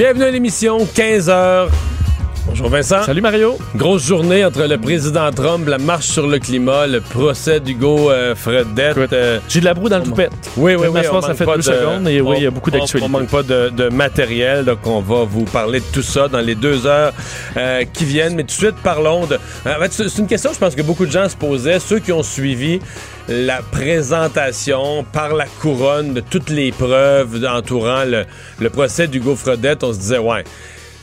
Bienvenue à l'émission, 15h. Bonjour Vincent. Salut Mario. Grosse journée entre le président Trump, la marche sur le climat, le procès d'Hugo euh, Fredette. euh, J'ai de la broue dans le toupette. oui, oui, oui. on ça fait deux de- secondes et oui, il y a beaucoup on- d'actualité. On manque pas de, de matériel, donc on va vous parler de tout ça dans les deux heures euh, qui viennent. Mais tout de suite, parlons de... En fait, c'est c'est une question, je pense que beaucoup de gens se posaient, ceux qui ont suivi la présentation par la couronne de toutes les preuves entourant le, le procès d'Hugo Fredette, on se disait, ouais...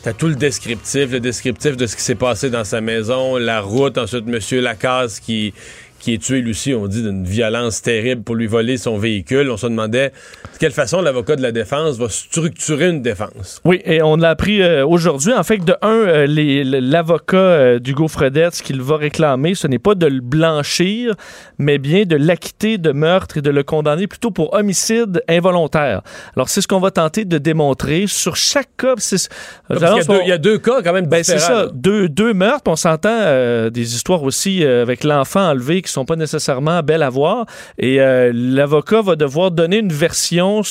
T'as tout le descriptif, le descriptif de ce qui s'est passé dans sa maison, la route, ensuite Monsieur Lacasse qui, qui est tué, lui aussi, on dit, d'une violence terrible pour lui voler son véhicule. On se demandait de quelle façon l'avocat de la défense va structurer une défense. Oui, et on l'a appris euh, aujourd'hui. En fait, de un, euh, l'avocat euh, d'Hugo Fredette, ce qu'il va réclamer, ce n'est pas de le blanchir, mais bien de l'acquitter de meurtre et de le condamner plutôt pour homicide involontaire. Alors, c'est ce qu'on va tenter de démontrer sur chaque cas. c'est- Parce qu'il y a Alors, deux- il y, a deux cas quand même Ben, c'est ça, deux, deux meurtres. On s'entend euh, des histoires aussi avec l'enfant enlevé qui sont pas nécessairement belles à voir. Et euh, l'avocat va devoir donner une version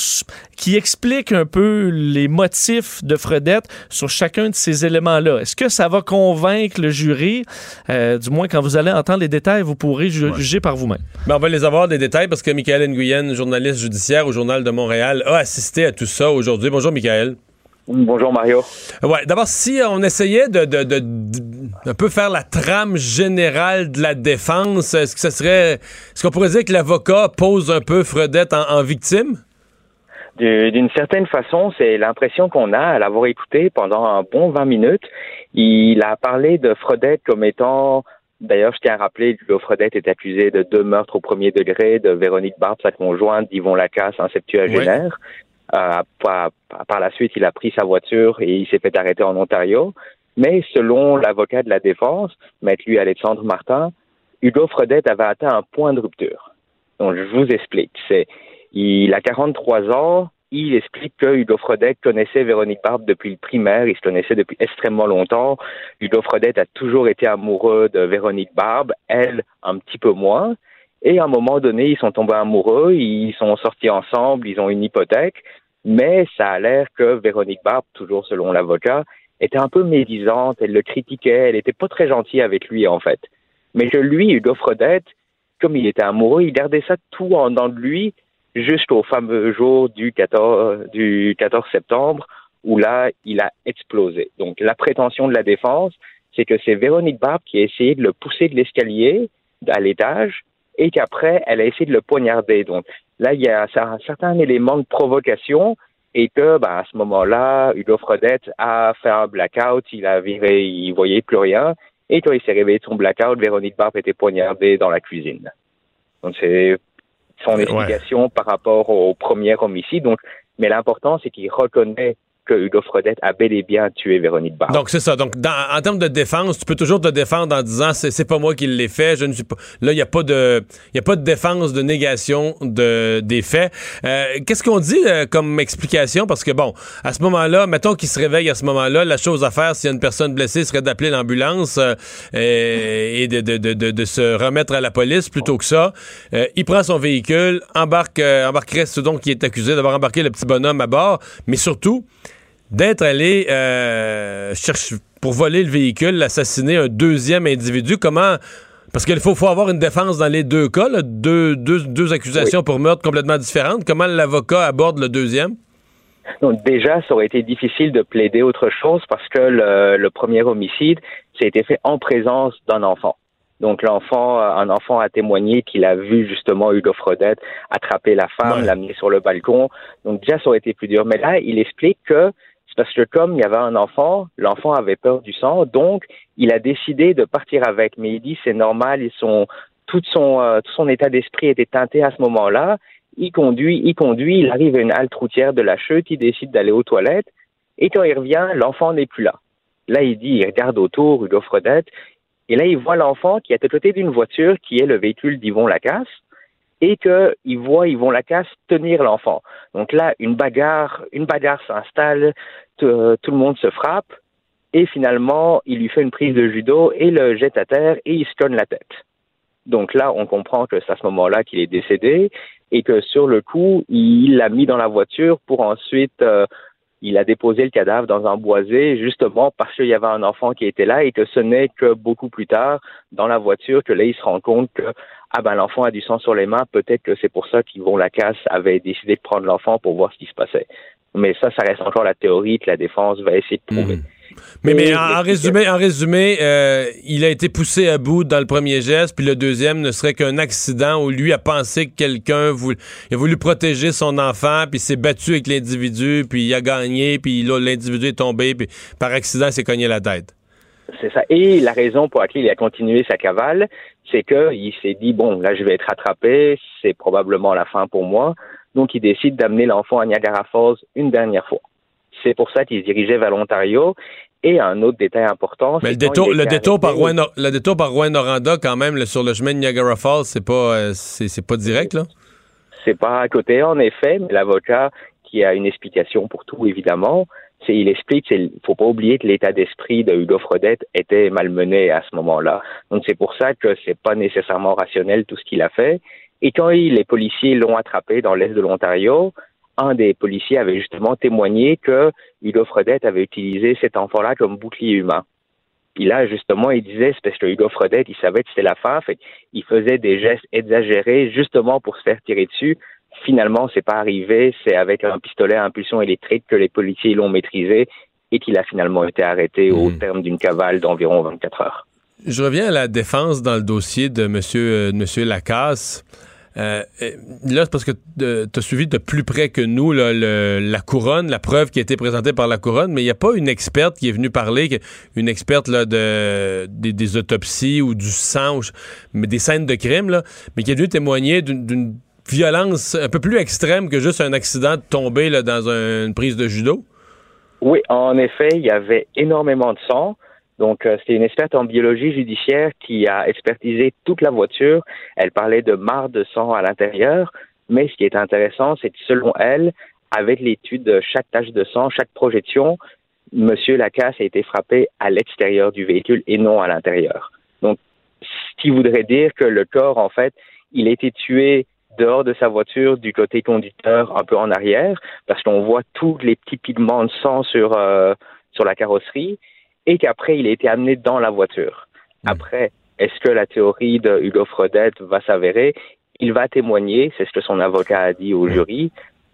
qui explique un peu les motifs de Fredette sur chacun de ces éléments-là. Est-ce que ça va convaincre le jury? Euh, du moins, quand vous allez entendre les détails, vous pourrez ju- juger par vous-même. Ben, on va les avoir des détails parce que Michael Nguyen, journaliste judiciaire au Journal de Montréal, a assisté à tout ça aujourd'hui. Bonjour Michael. Bonjour Mario. Ouais, d'abord, si on essayait de, de, de, de- un peu faire la trame générale de la défense, est-ce que ça serait. Est-ce qu'on pourrait dire que l'avocat pose un peu Fredette en, en victime? Du- D'une certaine façon, c'est l'impression qu'on a à l'avoir écouté pendant un bon 20 minutes. Il a parlé de Fredette comme étant, d'ailleurs, je tiens à rappeler que Fredette est accusé de deux meurtres au premier degré de Véronique Barbe, sa conjointe, d'Yvon Lacasse, un septuagénaire. Euh, par, la suite, il a pris sa voiture et il s'est fait arrêter en Ontario. Mais selon l'avocat de la défense, maître lui Alexandre Martin, Hugo Fredette avait atteint un point de rupture. Donc, je vous explique. C'est il a 43 ans. Il explique que Hugo Fredette connaissait Véronique Barbe depuis le primaire. Ils se connaissaient depuis extrêmement longtemps. Hugo Fredette a toujours été amoureux de Véronique Barbe, elle un petit peu moins. Et à un moment donné, ils sont tombés amoureux, ils sont sortis ensemble, ils ont une hypothèque. Mais ça a l'air que Véronique Barbe, toujours selon l'avocat, était un peu médisante, elle le critiquait, elle était pas très gentille avec lui en fait. Mais que lui, Hugo Fredette, comme il était amoureux, il gardait ça tout en dedans de lui jusqu'au fameux jour du 14, du 14 septembre où là, il a explosé. Donc, la prétention de la défense, c'est que c'est Véronique Barbe qui a essayé de le pousser de l'escalier à l'étage et qu'après, elle a essayé de le poignarder. Donc, là, il y a un certain élément de provocation et que, ben, à ce moment-là, Hugo Fredette a fait un blackout, il a viré, il voyait plus rien. Et quand il s'est réveillé de son blackout, Véronique Barbe était poignardée dans la cuisine. Donc, c'est son explication par rapport au premier homicide. Donc, mais l'important, c'est qu'il reconnaît que Hugo a bel et bien tué Véronique Barbe. Donc, c'est ça. Donc, dans- en termes de défense, tu peux toujours te défendre en disant c'est c'est pas moi qui l'ai fait, je ne suis pas. Là, il n'y a, pas de- il y a pas de défense, de négation de, des faits. Euh, Qu'est-ce qu'on dit euh, comme explication? Parce que, bon, à ce moment-là, mettons qu'il se réveille à ce moment-là, la chose à faire, s'il y a une personne blessée, serait d'appeler l'ambulance euh, et, de, de, de, de se remettre à la police plutôt que ça. Euh, il prend son véhicule, embarque, euh, embarquerait ce dont qui est accusé d'avoir embarqué le petit bonhomme à bord, mais surtout d'être allé euh, chercher pour voler le véhicule, assassiner un deuxième individu. Comment parce qu'il faut, faut avoir une défense dans les deux cas, là, deux, deux, deux accusations pour meurtre complètement différentes. Comment l'avocat aborde le deuxième? Donc déjà, ça aurait été difficile de plaider autre chose parce que le, le premier homicide, ça a été fait en présence d'un enfant. Donc l'enfant, un enfant a témoigné qu'il a vu justement Hugo Fredette attraper la femme, Ouais. l'amener sur le balcon. Donc déjà, ça aurait été plus dur. Mais là, il explique que parce que comme il y avait un enfant, l'enfant avait peur du sang, donc il a décidé de partir avec. Mais il dit c'est normal, ils sont tout son euh, tout son état d'esprit était teinté à ce moment-là. Il conduit, il conduit, il arrive à une halte routière de la chute, il décide d'aller aux toilettes. Et quand il revient, l'enfant n'est plus là. Là, il dit, il regarde autour, Hugo Fredette, et là, il voit l'enfant qui est à côté d'une voiture qui est le véhicule d'Yvon Lacasse, et qu'il voit Yvon Lacasse tenir l'enfant. Donc là, une bagarre, une bagarre s'installe, tout le monde se frappe, et finalement, il lui fait une prise de judo et le jette à terre et il se conne la tête. Donc là, on comprend que c'est à ce moment-là qu'il est décédé et que sur le coup, il l'a mis dans la voiture pour ensuite, euh, il a déposé le cadavre dans un boisé justement parce qu'il y avait un enfant qui était là et que ce n'est que beaucoup plus tard dans la voiture que là, il se rend compte que ah ben l'enfant a du sang sur les mains, peut-être que c'est pour ça qu'Yvon Lacasse avait décidé de prendre l'enfant pour voir ce qui se passait. Mais ça, ça reste encore la théorie que la défense va essayer de prouver. Mhm. Mais, mais en, résumé, en résumé euh, il a été poussé à bout dans le premier geste, puis le deuxième ne serait qu'un accident où lui a pensé que quelqu'un a voulu protéger son enfant, puis s'est battu avec l'individu, puis il a gagné, puis l'individu est tombé, puis par accident, il s'est cogné la tête. C'est ça. Et la raison pour laquelle il a continué sa cavale, c'est qu'il s'est dit, bon, là, je vais être attrapé, c'est probablement la fin pour moi. Donc, il décide d'amener l'enfant à Niagara Falls une dernière fois. C'est pour ça qu'il se dirigeait vers l'Ontario. Et un autre détail important. Mais le détour, le détour, par Rouen, le détour par Rouen-Noranda, quand même, sur le chemin de Niagara Falls, c'est pas, euh, c'est, pas direct, là? C'est pas à côté, en effet, mais l'avocat, qui a une explication pour tout, évidemment, il explique qu'il faut pas oublier que l'état d'esprit de Hugo Frodette était malmené à ce moment-là. Donc, c'est pour ça que c'est pas nécessairement rationnel tout ce qu'il a fait. Et quand les policiers l'ont attrapé dans l'est de l'Ontario, un des policiers avait justement témoigné que Hugo Fredette avait utilisé cet enfant-là comme bouclier humain. Puis là, justement, il disait, c'est parce que Hugo Fredette, il savait que c'était la fin, fait il faisait des gestes exagérés justement pour se faire tirer dessus. Finalement, c'est pas arrivé, c'est avec un pistolet à impulsion électrique que les policiers l'ont maîtrisé et qu'il a finalement été arrêté au hmm. terme d'une cavale d'environ 24 heures. Je reviens à la défense dans le dossier de monsieur, euh, monsieur Lacasse. Euh, là, c'est parce que euh, tu as suivi de plus près que nous la couronne, la preuve qui a été présentée par la couronne, mais il n'y a pas une experte qui est venue parler, une experte là, de, des, autopsies ou du sang, mais des scènes de crime, là, mais qui est venue témoigner d'une violence un peu plus extrême que juste un accident de tomber là, dans une prise de judo? Oui, en effet, il y avait énormément de sang. Donc, euh, c'est une experte en biologie judiciaire qui a expertisé toute la voiture. Elle parlait de marre de sang à l'intérieur, mais ce qui est intéressant, c'est que selon elle, avec l'étude de chaque tache de sang, chaque projection, Monsieur Lacasse a été frappé à l'extérieur du véhicule et non à l'intérieur. Donc, ce qui voudrait dire que le corps, en fait, il a été tué dehors de sa voiture, du côté conducteur, un peu en arrière, parce qu'on voit tous les petits pigments de sang sur, euh, sur la carrosserie et qu'après, il a été amené dans la voiture. Hmm. Après, est-ce que la théorie de Hugo Frodette va s'avérer? Il va témoigner, c'est ce que son avocat a dit au hmm. jury,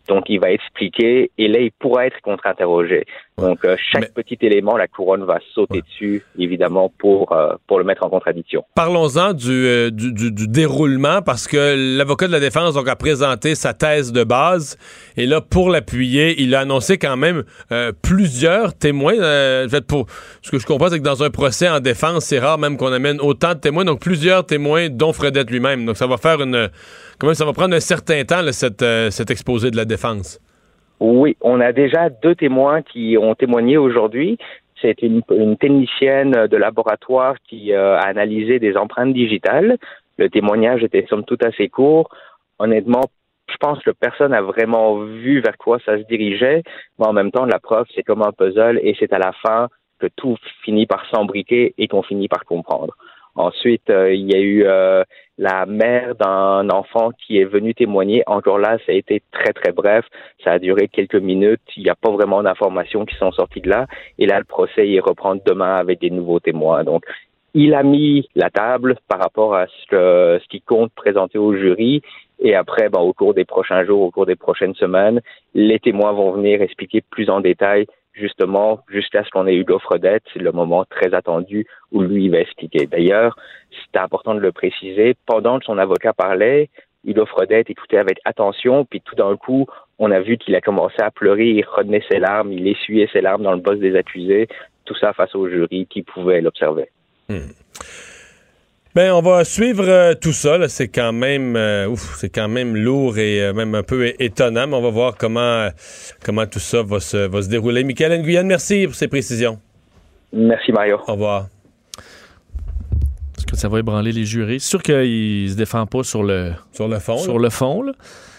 donc, il va expliquer et là, il pourra être contre-interrogé. Donc, euh, chaque petit élément, la couronne va sauter dessus, évidemment, pour, euh, pour le mettre en contradiction. Parlons-en euh, du, du, du, déroulement, parce que l'avocat de la défense donc, a présenté sa thèse de base. Et là, pour l'appuyer, il a annoncé quand même plusieurs témoins. pour, ce que je comprends, c'est que dans un procès en défense, c'est rare même qu'on amène autant de témoins. Donc, plusieurs témoins, dont Fredette lui-même. Donc, ça va faire une Comment ça va prendre un certain temps, euh, cet, exposé de la défense? Oui, on a déjà deux témoins qui ont témoigné aujourd'hui. C'est une, technicienne de laboratoire qui euh, a analysé des empreintes digitales. Le témoignage était somme toute assez court. Honnêtement, je pense que personne n'a vraiment vu vers quoi ça se dirigeait, mais en même temps, la preuve, c'est comme un puzzle et c'est à la fin que tout finit par s'embriquer et qu'on finit par comprendre. Ensuite, euh, il y a eu euh, la mère d'un enfant qui est venu témoigner. Encore là, ça a été très, très bref. Ça a duré quelques minutes. Il n'y a pas vraiment d'informations qui sont sorties de là. Et là, le procès, il reprend demain avec des nouveaux témoins. Donc, il a mis la table par rapport à ce, que, ce qui compte présenter au jury. Et après, ben, au cours des prochains jours, au cours des prochaines semaines, les témoins vont venir expliquer plus en détail justement, jusqu'à ce qu'on ait eu l'offre d'aide, c'est le moment très attendu où lui va expliquer. D'ailleurs, c'est important de le préciser, pendant que son avocat parlait, Hugo Fredette écoutait avec attention, puis tout d'un coup, on a vu qu'il a commencé à pleurer, il retenait ses larmes, il essuyait ses larmes dans le boss des accusés, tout ça face au jury qui pouvait l'observer. Hmm. Ben, on va suivre euh, tout ça. C'est quand même, euh, ouf, c'est quand même lourd et euh, même un peu étonnant. Mais on va voir comment, comment tout ça va se, va se dérouler. Michael Nguyen, merci pour ces précisions. Merci, Mario. Au revoir. Ça va ébranler les jurés? C'est sûr qu'il se défend pas sur le, Sur le fond. sur là. le fond. Là.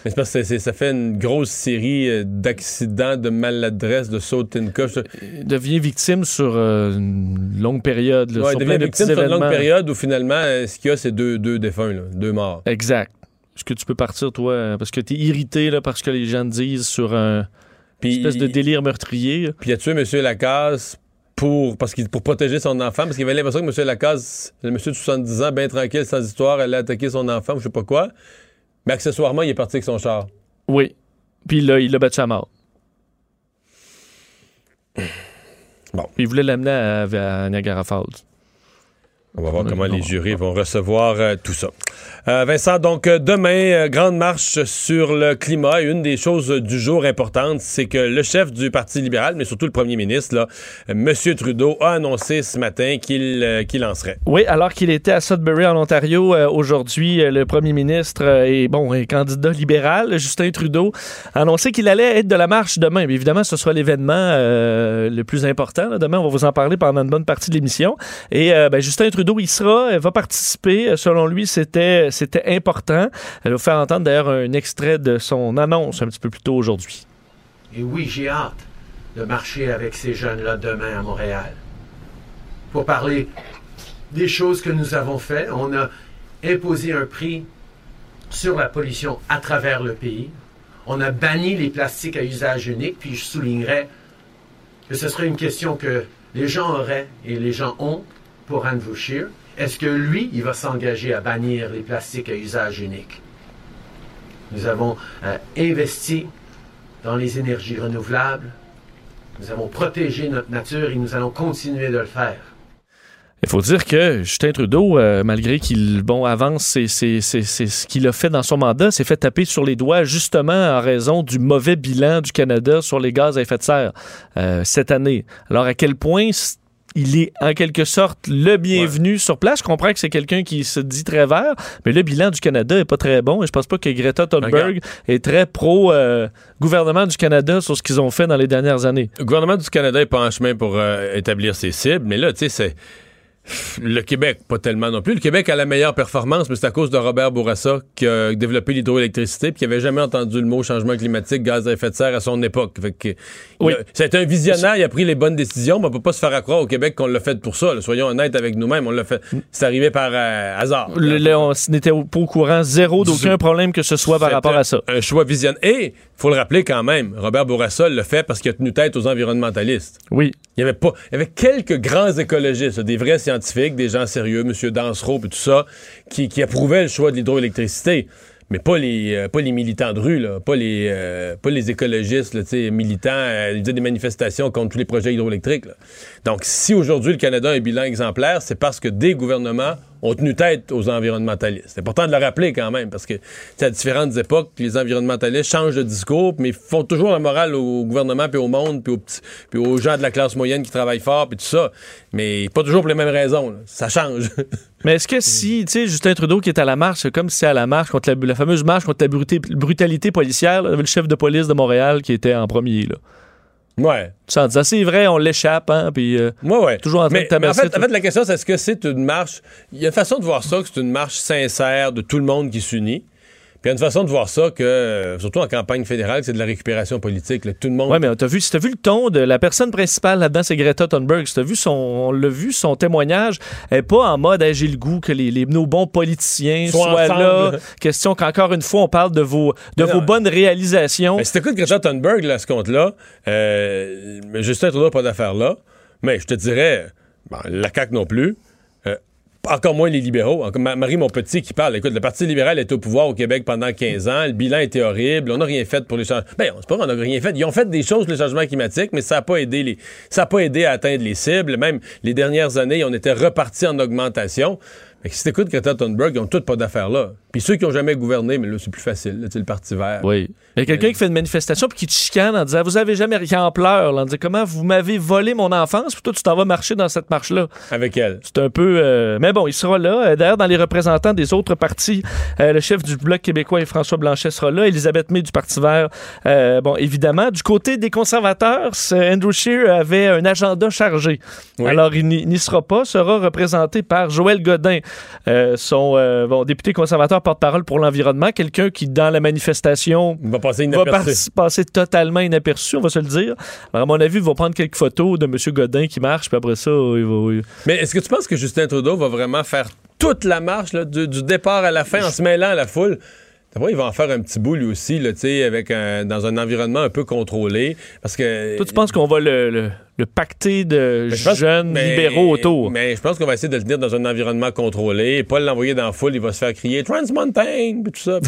Mais parce que ça fait une grosse série euh, d'accidents, de maladresses, de sautes une coche. Il devient victime sur euh, une longue période. Là, Ouais, sur il devient de victime sur une longue période où finalement, euh, ce qu'il y a, c'est deux, deux défunts, là, deux morts. Exact. Est-ce que tu peux partir, toi, euh, parce que tu es irrité là, parce que les gens disent sur un Puis espèce de délire meurtrier? Puis il a tué M. Lacasse pour, parce qu'il, pour protéger son enfant, parce qu'il avait l'impression que M. Lacasse, le monsieur de 70 ans, bien tranquille, sans histoire, allait attaquer son enfant ou je sais pas quoi. Mais accessoirement, il est parti avec son char. Oui. Puis là, il l'a battu à mort. Bon. Il voulait l'amener à, à Niagara Falls. On va voir comment les jurys vont recevoir euh, tout ça. Euh, Vincent, donc euh, demain, euh, grande marche sur le climat. Et une des choses du jour importantes, c'est que le chef du Parti libéral, mais surtout le premier ministre, là, M. Trudeau, a annoncé ce matin qu'il qu'il lancerait. Oui, alors qu'il était à Sudbury, en Ontario, aujourd'hui, le premier ministre et bon, et candidat libéral, Justin Trudeau, a annoncé qu'il allait être de la marche demain. Mais évidemment, ce sera l'événement le plus important. là. Demain, on va vous en parler pendant une bonne partie de l'émission. Et ben, Justin Trudeau, il sera, euh, va participer. Selon lui, c'était c'était important. Elle va faire entendre d'ailleurs un extrait de son annonce un petit peu plus tôt aujourd'hui. Et oui, j'ai hâte de marcher avec ces jeunes-là demain à Montréal. Pour parler des choses que nous avons faites, on a imposé un prix sur la pollution à travers le pays. On a banni les plastiques à usage unique, puis je soulignerais que ce serait une question que les gens auraient et les gens ont pour Andrew Scheer. Est-ce que lui, il va s'engager à bannir les plastiques à usage unique? Nous avons euh, investi dans les énergies renouvelables. Nous avons protégé notre nature et nous allons continuer de le faire. Il faut dire que Justin Trudeau, euh, malgré qu'il bon, avance c'est ce qu'il a fait dans son mandat, s'est fait taper sur les doigts justement en raison du mauvais bilan du Canada sur les gaz à effet de serre euh, cette année. Alors à quel point il est en quelque sorte le bienvenu sur place. Je comprends que c'est quelqu'un qui se dit très vert, mais le bilan du Canada est pas très bon et je pense pas que Greta Thunberg est très pro euh, gouvernement du Canada sur ce qu'ils ont fait dans les dernières années. Le gouvernement du Canada est pas en chemin pour euh, établir ses cibles, mais là, tu sais, c'est. Le Québec, pas tellement non plus. Le Québec a la meilleure performance, mais c'est à cause de Robert Bourassa qui a développé l'hydroélectricité puis qui avait jamais entendu le mot changement climatique, gaz à effet de serre à son époque. Fait Oui. c'est un visionnaire, il a pris les bonnes décisions, mais on peut pas se faire accroire au Québec qu'on l'a fait pour ça. là. Soyons honnêtes avec nous-mêmes, on l'a fait. C'est arrivé par euh, hasard. Le- le- on n'était pas au courant zéro d'aucun problème que ce soit par rapport à ça. Un choix visionnaire. Et, faut le rappeler quand même, Robert Bourassa l'a fait parce qu'il a tenu tête aux environnementalistes. Oui. Il y avait pas, il y avait quelques grands écologistes, des vrais scientifiques, des gens sérieux, M. Dansereau et tout ça, qui, qui approuvaient le choix de l'hydroélectricité. Mais pas les, euh, pas les militants de rue, là, pas, les, euh, pas les écologistes là, militants. euh, ils faisaient des manifestations contre tous les projets hydroélectriques. là. Donc, si aujourd'hui le Canada a un bilan exemplaire, c'est parce que des gouvernements ont tenu tête aux environnementalistes. C'est important de le rappeler quand même, parce que à différentes époques, les environnementalistes changent de discours, mais font toujours la morale au gouvernement, puis au monde, puis aux, gens de la classe moyenne qui travaillent fort, puis tout ça. Mais pas toujours pour les mêmes raisons. Ça change. Mais est-ce que si, tu sais, Justin Trudeau qui est à la marche, comme si c'est à la marche contre la, fameuse marche contre la brutalité policière, le chef de police de Montréal qui était en premier, là. Ouais. Sans dire, c'est vrai, on l'échappe, hein, puis euh, Ouais, ouais. toujours en train Mais, de tabasser. mais en, fait, en fait, la question, c'est est-ce que c'est une marche? Il y a une façon de voir ça, que c'est une marche sincère de tout le monde qui s'unit. Puis il y a une façon de voir ça que, euh, surtout en campagne fédérale, c'est de la récupération politique. là. Tout le monde. Ouais, mais t'as vu, t'as vu le ton de la personne principale là-dedans, c'est Greta Thunberg. T'as vu son, on l'a vu, son témoignage, elle est pas en mode, Hey, j'ai le goût que les, les- nos bons politiciens Soient soient là. Question qu'encore une fois, on parle de vos, de Mais vos non. bonnes réalisations. Mais si t'écoutes Greta Thunberg, là, à ce compte-là, euh, Justin Trudeau pas d'affaire là. Mais je te dirais, bon, la CAQ non plus. Encore moins les libéraux. Marie Montpetit qui parle. Écoute, le Parti libéral est au pouvoir au Québec pendant 15 ans. Le bilan était horrible. On n'a rien fait pour les changements. Ben, c'est pas qu'on n'a rien fait. Ils ont fait des choses pour les changements climatiques, mais ça n'a pas aidé les, ça a pas aidé à atteindre les cibles. Même les dernières années, on était reparti en augmentation. Fait que si t'écoutes Greta Thunberg, ils ont toutes pas d'affaires là. Puis ceux qui ont jamais gouverné, mais là, c'est plus facile. Là, le Parti vert. Oui. Il y a quelqu'un qui fait une manifestation puis qui te chicane en disant Vous avez jamais rien en pleurs, là, en disant Comment vous m'avez volé mon enfance, puis toi, tu t'en vas marcher dans cette marche-là. Avec elle. C'est un peu. euh, Mais bon, il sera là. Euh, D'ailleurs, dans les représentants des autres partis, euh, le chef du Bloc québécois et François Blanchet sera là. Elisabeth May du Parti vert, euh, bon, évidemment. Du côté des conservateurs, Andrew Scheer avait un agenda chargé. Oui. Alors, il n'y n'y sera pas, sera représenté par Joël Godin, euh, son euh, bon, député conservateur porte-parole pour l'environnement, quelqu'un qui, dans la manifestation, va passer va totalement inaperçu, on va se le dire. Alors, à mon avis, il va prendre quelques photos de M. Godin qui marche, puis après ça, il va. Mais est-ce que tu penses que Justin Trudeau va vraiment faire toute la marche là, du, du départ à la fin en se mêlant à la foule? D'abord, il va en faire un petit bout lui aussi, là, tu sais, avec un- dans un environnement un peu contrôlé. Parce que. Toi, tu penses qu'on va le, le- le pacter de pense- jeunes mais- libéraux autour? Mais je pense qu'on va essayer de le tenir dans un environnement contrôlé et pas l'envoyer dans la foule. Il va se faire crier Trans Mountain, puis tout ça.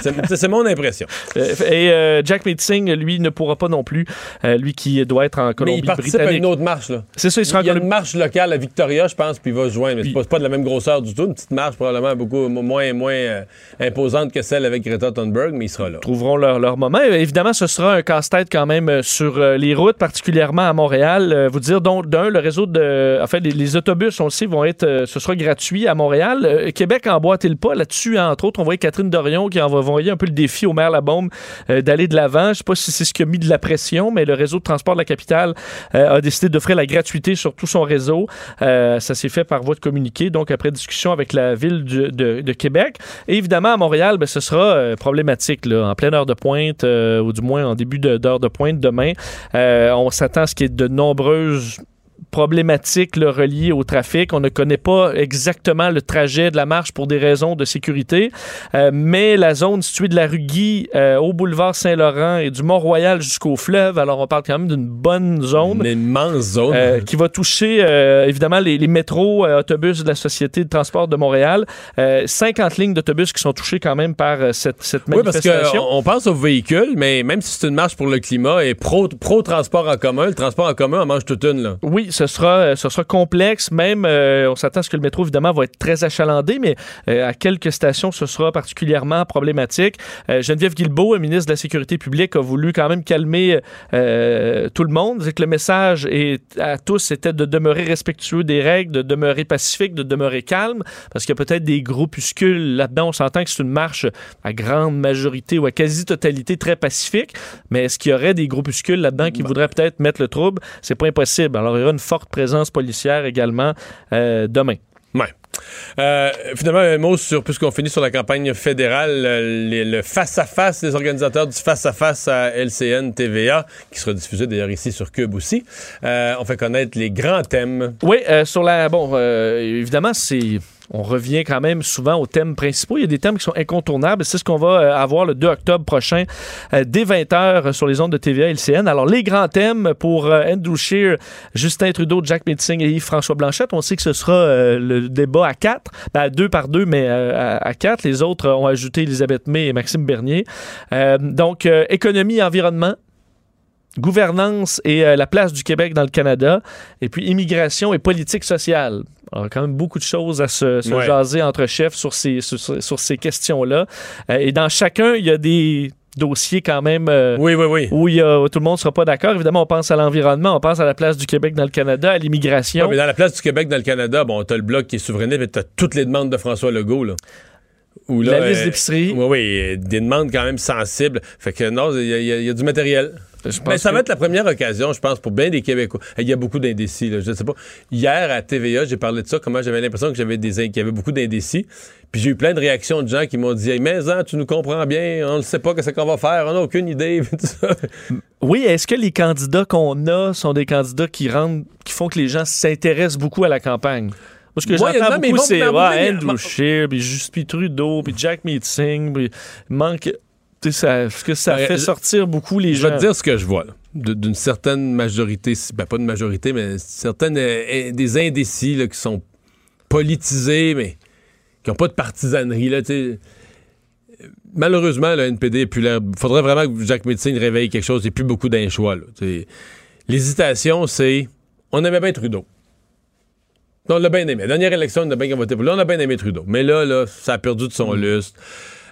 c'est mon impression. Euh, Et euh, Jack Meeting, lui, ne pourra pas non plus. Euh, lui qui doit être en Mais il participe à une autre marche. Là. C'est ça, il sera Il y a une marche locale à Victoria, je pense, puis il va se joindre. Mais c'est pas, pas de la même grosseur du tout. Une petite marche probablement beaucoup moins, moins euh, imposante que celle avec Greta Thunberg, mais il sera là. trouveront leur, leur moment. Évidemment, ce sera un casse-tête quand même sur les routes, particulièrement à Montréal. Euh, vous dire donc d'un, le réseau de, en fait, les, les autobus, on le sait, vont être, euh, ce sera gratuit à Montréal. Euh, Québec emboîte le pas là-dessus. Entre autres, on voyait Catherine Dorion qui envoyé un peu le défi au maire Labaume d'aller de l'avant. Je sais pas si c'est ce qui a mis de la pression, mais le réseau de transport de la capitale a décidé d'offrir la gratuité sur tout son réseau. Ça s'est fait par voie de communiqué, donc après discussion avec la ville de, Québec. Et évidemment, à Montréal, ben, ce sera problématique là, en pleine heure de pointe, ou du moins en début d'heure de pointe demain. On s'attend à ce qu'il y ait de nombreuses problématiques là, reliées au trafic. On ne connaît pas exactement le trajet de la marche pour des raisons de sécurité, Euh, mais la zone située de la rue Guy euh, au boulevard Saint-Laurent et du Mont-Royal jusqu'au fleuve, alors on parle quand même d'une bonne zone. Une immense zone. Euh, qui va toucher évidemment les, les métros, autobus de la Société de transport de Montréal. Euh, 50 lignes d'autobus qui sont touchées quand même par cette, cette oui, parce manifestation. qu'on pense aux véhicules, mais même si c'est une marche pour le climat et pro, pro transport en commun, le transport en commun en mange toute une. Là. Oui, ce sera, euh, ce sera complexe. Même, euh, on s'attend à ce que le métro, évidemment, va être très achalandé, mais euh, à quelques stations, ce sera particulièrement problématique. Euh, Geneviève Guilbeault, ministre de la Sécurité publique, a voulu quand même calmer tout le monde. C'est que le message est, à tous était de demeurer respectueux des règles, de demeurer pacifique, de demeurer calme, parce qu'il y a peut-être des groupuscules là-dedans. On s'entend que c'est une marche à grande majorité ou à quasi-totalité très pacifique, mais est-ce qu'il y aurait des groupuscules là-dedans qui voudraient peut-être mettre le trouble? C'est pas impossible. Alors, il y aura une forte présence policière également euh, demain. Ouais. Euh, finalement, un mot sur, puisqu'on finit sur la campagne fédérale, euh, les- le face-à-face des organisateurs du face-à-face à LCN TVA, qui sera diffusé d'ailleurs ici sur Cube aussi. Euh, on fait connaître les grands thèmes. Oui, euh, sur la. Bon, évidemment, c'est. On revient quand même souvent aux thèmes principaux. Il y a des thèmes qui sont incontournables. C'est ce qu'on va euh, avoir le 2 octobre prochain, euh, dès 20h sur les ondes de TVA et LCN. Alors, les grands thèmes pour euh, Andrew Scheer, Justin Trudeau, Jack Metzing et Yves-François Blanchette. On sait que ce sera le débat à quatre, ben, à deux par deux, mais à, quatre. Les autres ont ajouté Elisabeth May et Maxime Bernier. Donc, économie et environnement gouvernance et la place du Québec dans le Canada, et puis immigration et politique sociale. Alors, quand même beaucoup de choses à se, se Ouais. jaser entre chefs sur ces, sur, sur ces questions-là. Euh, et dans chacun, il y a des dossiers quand même euh, Oui, oui, oui. où il y a, tout le monde ne sera pas d'accord. Évidemment, on pense à l'environnement, on pense à la place du Québec dans le Canada, à l'immigration. Ouais, mais dans la place du Québec, dans le Canada, bon, t'as le bloc qui est souverainiste, mais t'as toutes les demandes de François Legault, là. Où, là, la liste euh, d'épicerie. Oui, oui, des demandes quand même sensibles. Fait que non, il y, a- a- y a du matériel. Je pense Mais ça que- va être la première occasion, je pense, pour bien des Québécois. Il y a beaucoup d'indécis, là, je sais pas. Hier, à TVA, j'ai parlé de ça, comment j'avais l'impression que j'avais des in- qu'il y avait beaucoup d'indécis. Puis j'ai eu plein de réactions de gens qui m'ont dit hey, Mais hein, tu nous comprends bien, on ne sait pas ce qu'on va faire, on n'a aucune idée. Oui, est-ce que les candidats qu'on a sont des candidats qui rendent, qui font que les gens s'intéressent beaucoup à la campagne? Parce que Ouais, j'entends beaucoup, c'est ouais, Andrew Scheer, puis Justin Trudeau, puis Jack Meeting, puis manque... Ça, que ça Ouais, fait je- sortir beaucoup les Je gens. vais te dire ce que je vois, là. D'une certaine majorité, ben pas de majorité, mais certaines euh, euh, des indécis là, qui sont politisés, mais qui n'ont pas de partisanerie. Là, sais. Malheureusement, le NPD est plus l'air. faudrait vraiment que Jacques Médecine réveille quelque chose. Il n'y a plus beaucoup d'un choix. L'hésitation, c'est on aimait bien Trudeau. On l'a bien aimé. La dernière élection, on a bien voté pour lui. On a bien aimé Trudeau. Mais là, là, ça a perdu de son lustre.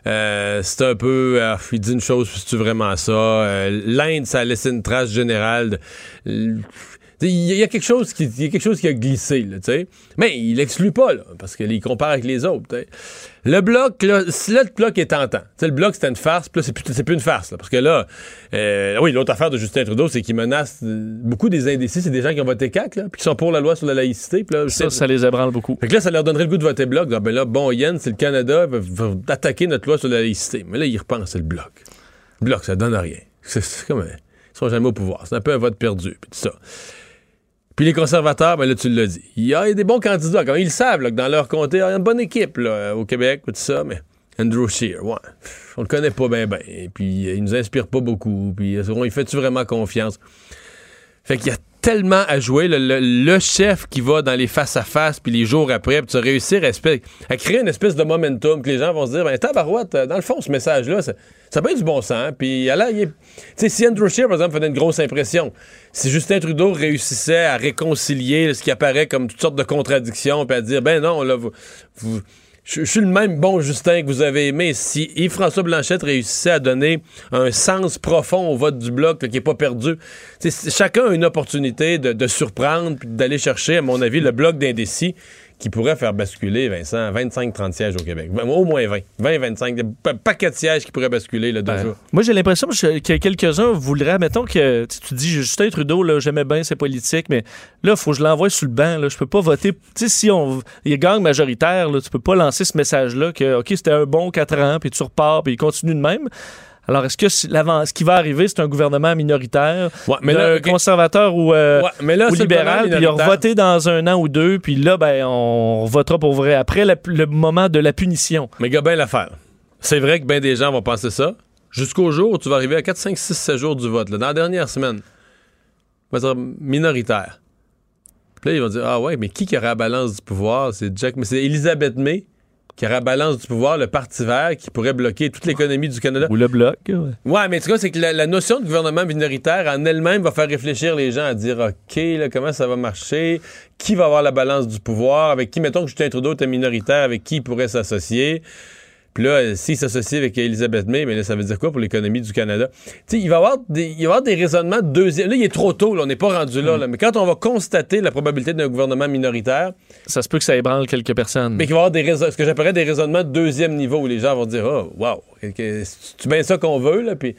Euh, c'est un peu. euh, il dit une chose, puis c'est vraiment ça? Euh, L'Inde, ça a laissé une trace générale. de- il y, a- quelque chose qui, il y a quelque chose qui a glissé, là. Mais il l'exclut pas, là, parce qu'il compare avec les autres, tu sais. Le bloc, là, si là, le bloc est tentant. Tu sais, le bloc, c'était une farce, puis là, c'est plus, c'est plus une farce, là, parce que là, euh, oui, l'autre affaire de Justin Trudeau, c'est qu'il menace euh, beaucoup des indécis, c'est des gens qui ont voté CAC, là, puis qui sont pour la loi sur la laïcité, là, Ça, ça les ébranle beaucoup. fait que là, ça leur donnerait le goût de voter bloc. Ah, ben là, bon, Yen, c'est le Canada, va, va attaquer notre loi sur la laïcité. Mais là, ils repensent, c'est le bloc. Le bloc, ça donne rien. C'est c'est comme. un- Ils sont jamais au pouvoir. C'est un peu un vote perdu, puis tout ça. Puis les conservateurs, ben là, tu l'as dit. Il y a des bons candidats. Quand ils savent, que dans leur comté, il y a une bonne équipe là, au Québec, tout ça, mais Andrew Scheer, ouais. On le connaît pas bien. Et puis, il nous inspire pas beaucoup. Puis, on y fait-tu vraiment confiance? Fait qu'il y a tellement à jouer. Le, chef qui va dans les face-à-face, puis les jours après, puis tu réussir à, à créer une espèce de momentum que les gens vont se dire, ben, tabarouette, euh, dans le fond, ce message-là, ça, ça peut être du bon sens. Puis là, il est... Si Andrew Scheer, par exemple, faisait une grosse impression, si Justin Trudeau réussissait à réconcilier ce qui apparaît comme toutes sortes de contradictions, puis à dire, ben non, là, vous- je, suis le même bon Justin que vous avez aimé. Si Yves-François Blanchette réussissait à donner un sens profond au vote du Bloc qui n'est pas perdu, chacun a une opportunité de, surprendre d'aller chercher, à mon avis, le Bloc d'indécis qui pourrait faire basculer, Vincent, 25-30 sièges au Québec. Au moins 20. 20-25. Un paquet de sièges qui pourraient basculer le deux Ben, jours. Moi, j'ai l'impression que que quelques-uns voudraient, mettons que tu dis Justin Trudeau, là, j'aimais bien ses politiques, mais là, il faut que je l'envoie sur le banc. Là. Je peux pas voter. Tu sais, si on, il gagne majoritaire, là, tu peux pas lancer ce message-là que, OK, c'était un bon 4 ans, puis tu repars, puis il continue de même. Alors, est-ce que ce qui va arriver, c'est un gouvernement minoritaire, Ouais, mais mais là, ok. conservateur ou, euh, Ouais, mais là, ou libéral, puis il a minoritaire. voté dans un an ou deux, puis là, ben, on votera pour vrai après la- le moment de la punition. Mais gars, ben l'affaire. C'est vrai que bien des gens vont penser ça. Jusqu'au jour où tu vas arriver à 4, 5, 6, 7 jours du vote, là, dans la dernière semaine. On va dire minoritaire. Puis là, ils vont dire Ah ouais, mais qui qui aura la balance du pouvoir? C'est Jack, mais c'est Elisabeth May qui aura la balance du pouvoir, le Parti vert, qui pourrait bloquer toute l'économie du Canada. Ou le bloc. ouais. Ouais, mais en tout cas, c'est que la, la notion de gouvernement minoritaire en elle-même va faire réfléchir les gens à dire OK, là, comment ça va marcher? Qui va avoir la balance du pouvoir? Avec qui, mettons que Justin Trudeau était minoritaire, avec qui il pourrait s'associer? Puis là, euh, s'il s'associe avec Elisabeth May, mais là, ça veut dire quoi pour l'économie du Canada? Tu sais, il va y avoir des, il va y avoir des raisonnements de deuxième. Là, il est trop tôt, là, on n'est pas rendu là, là. Mais quand on va constater la probabilité d'un gouvernement minoritaire, Ça se peut que ça ébranle quelques personnes. mais qu'il va y avoir des raisons, ce que j'appellerais des raisonnements de deuxième niveau où les gens vont dire Oh, wow, c'est bien ça qu'on veut, là. Puis,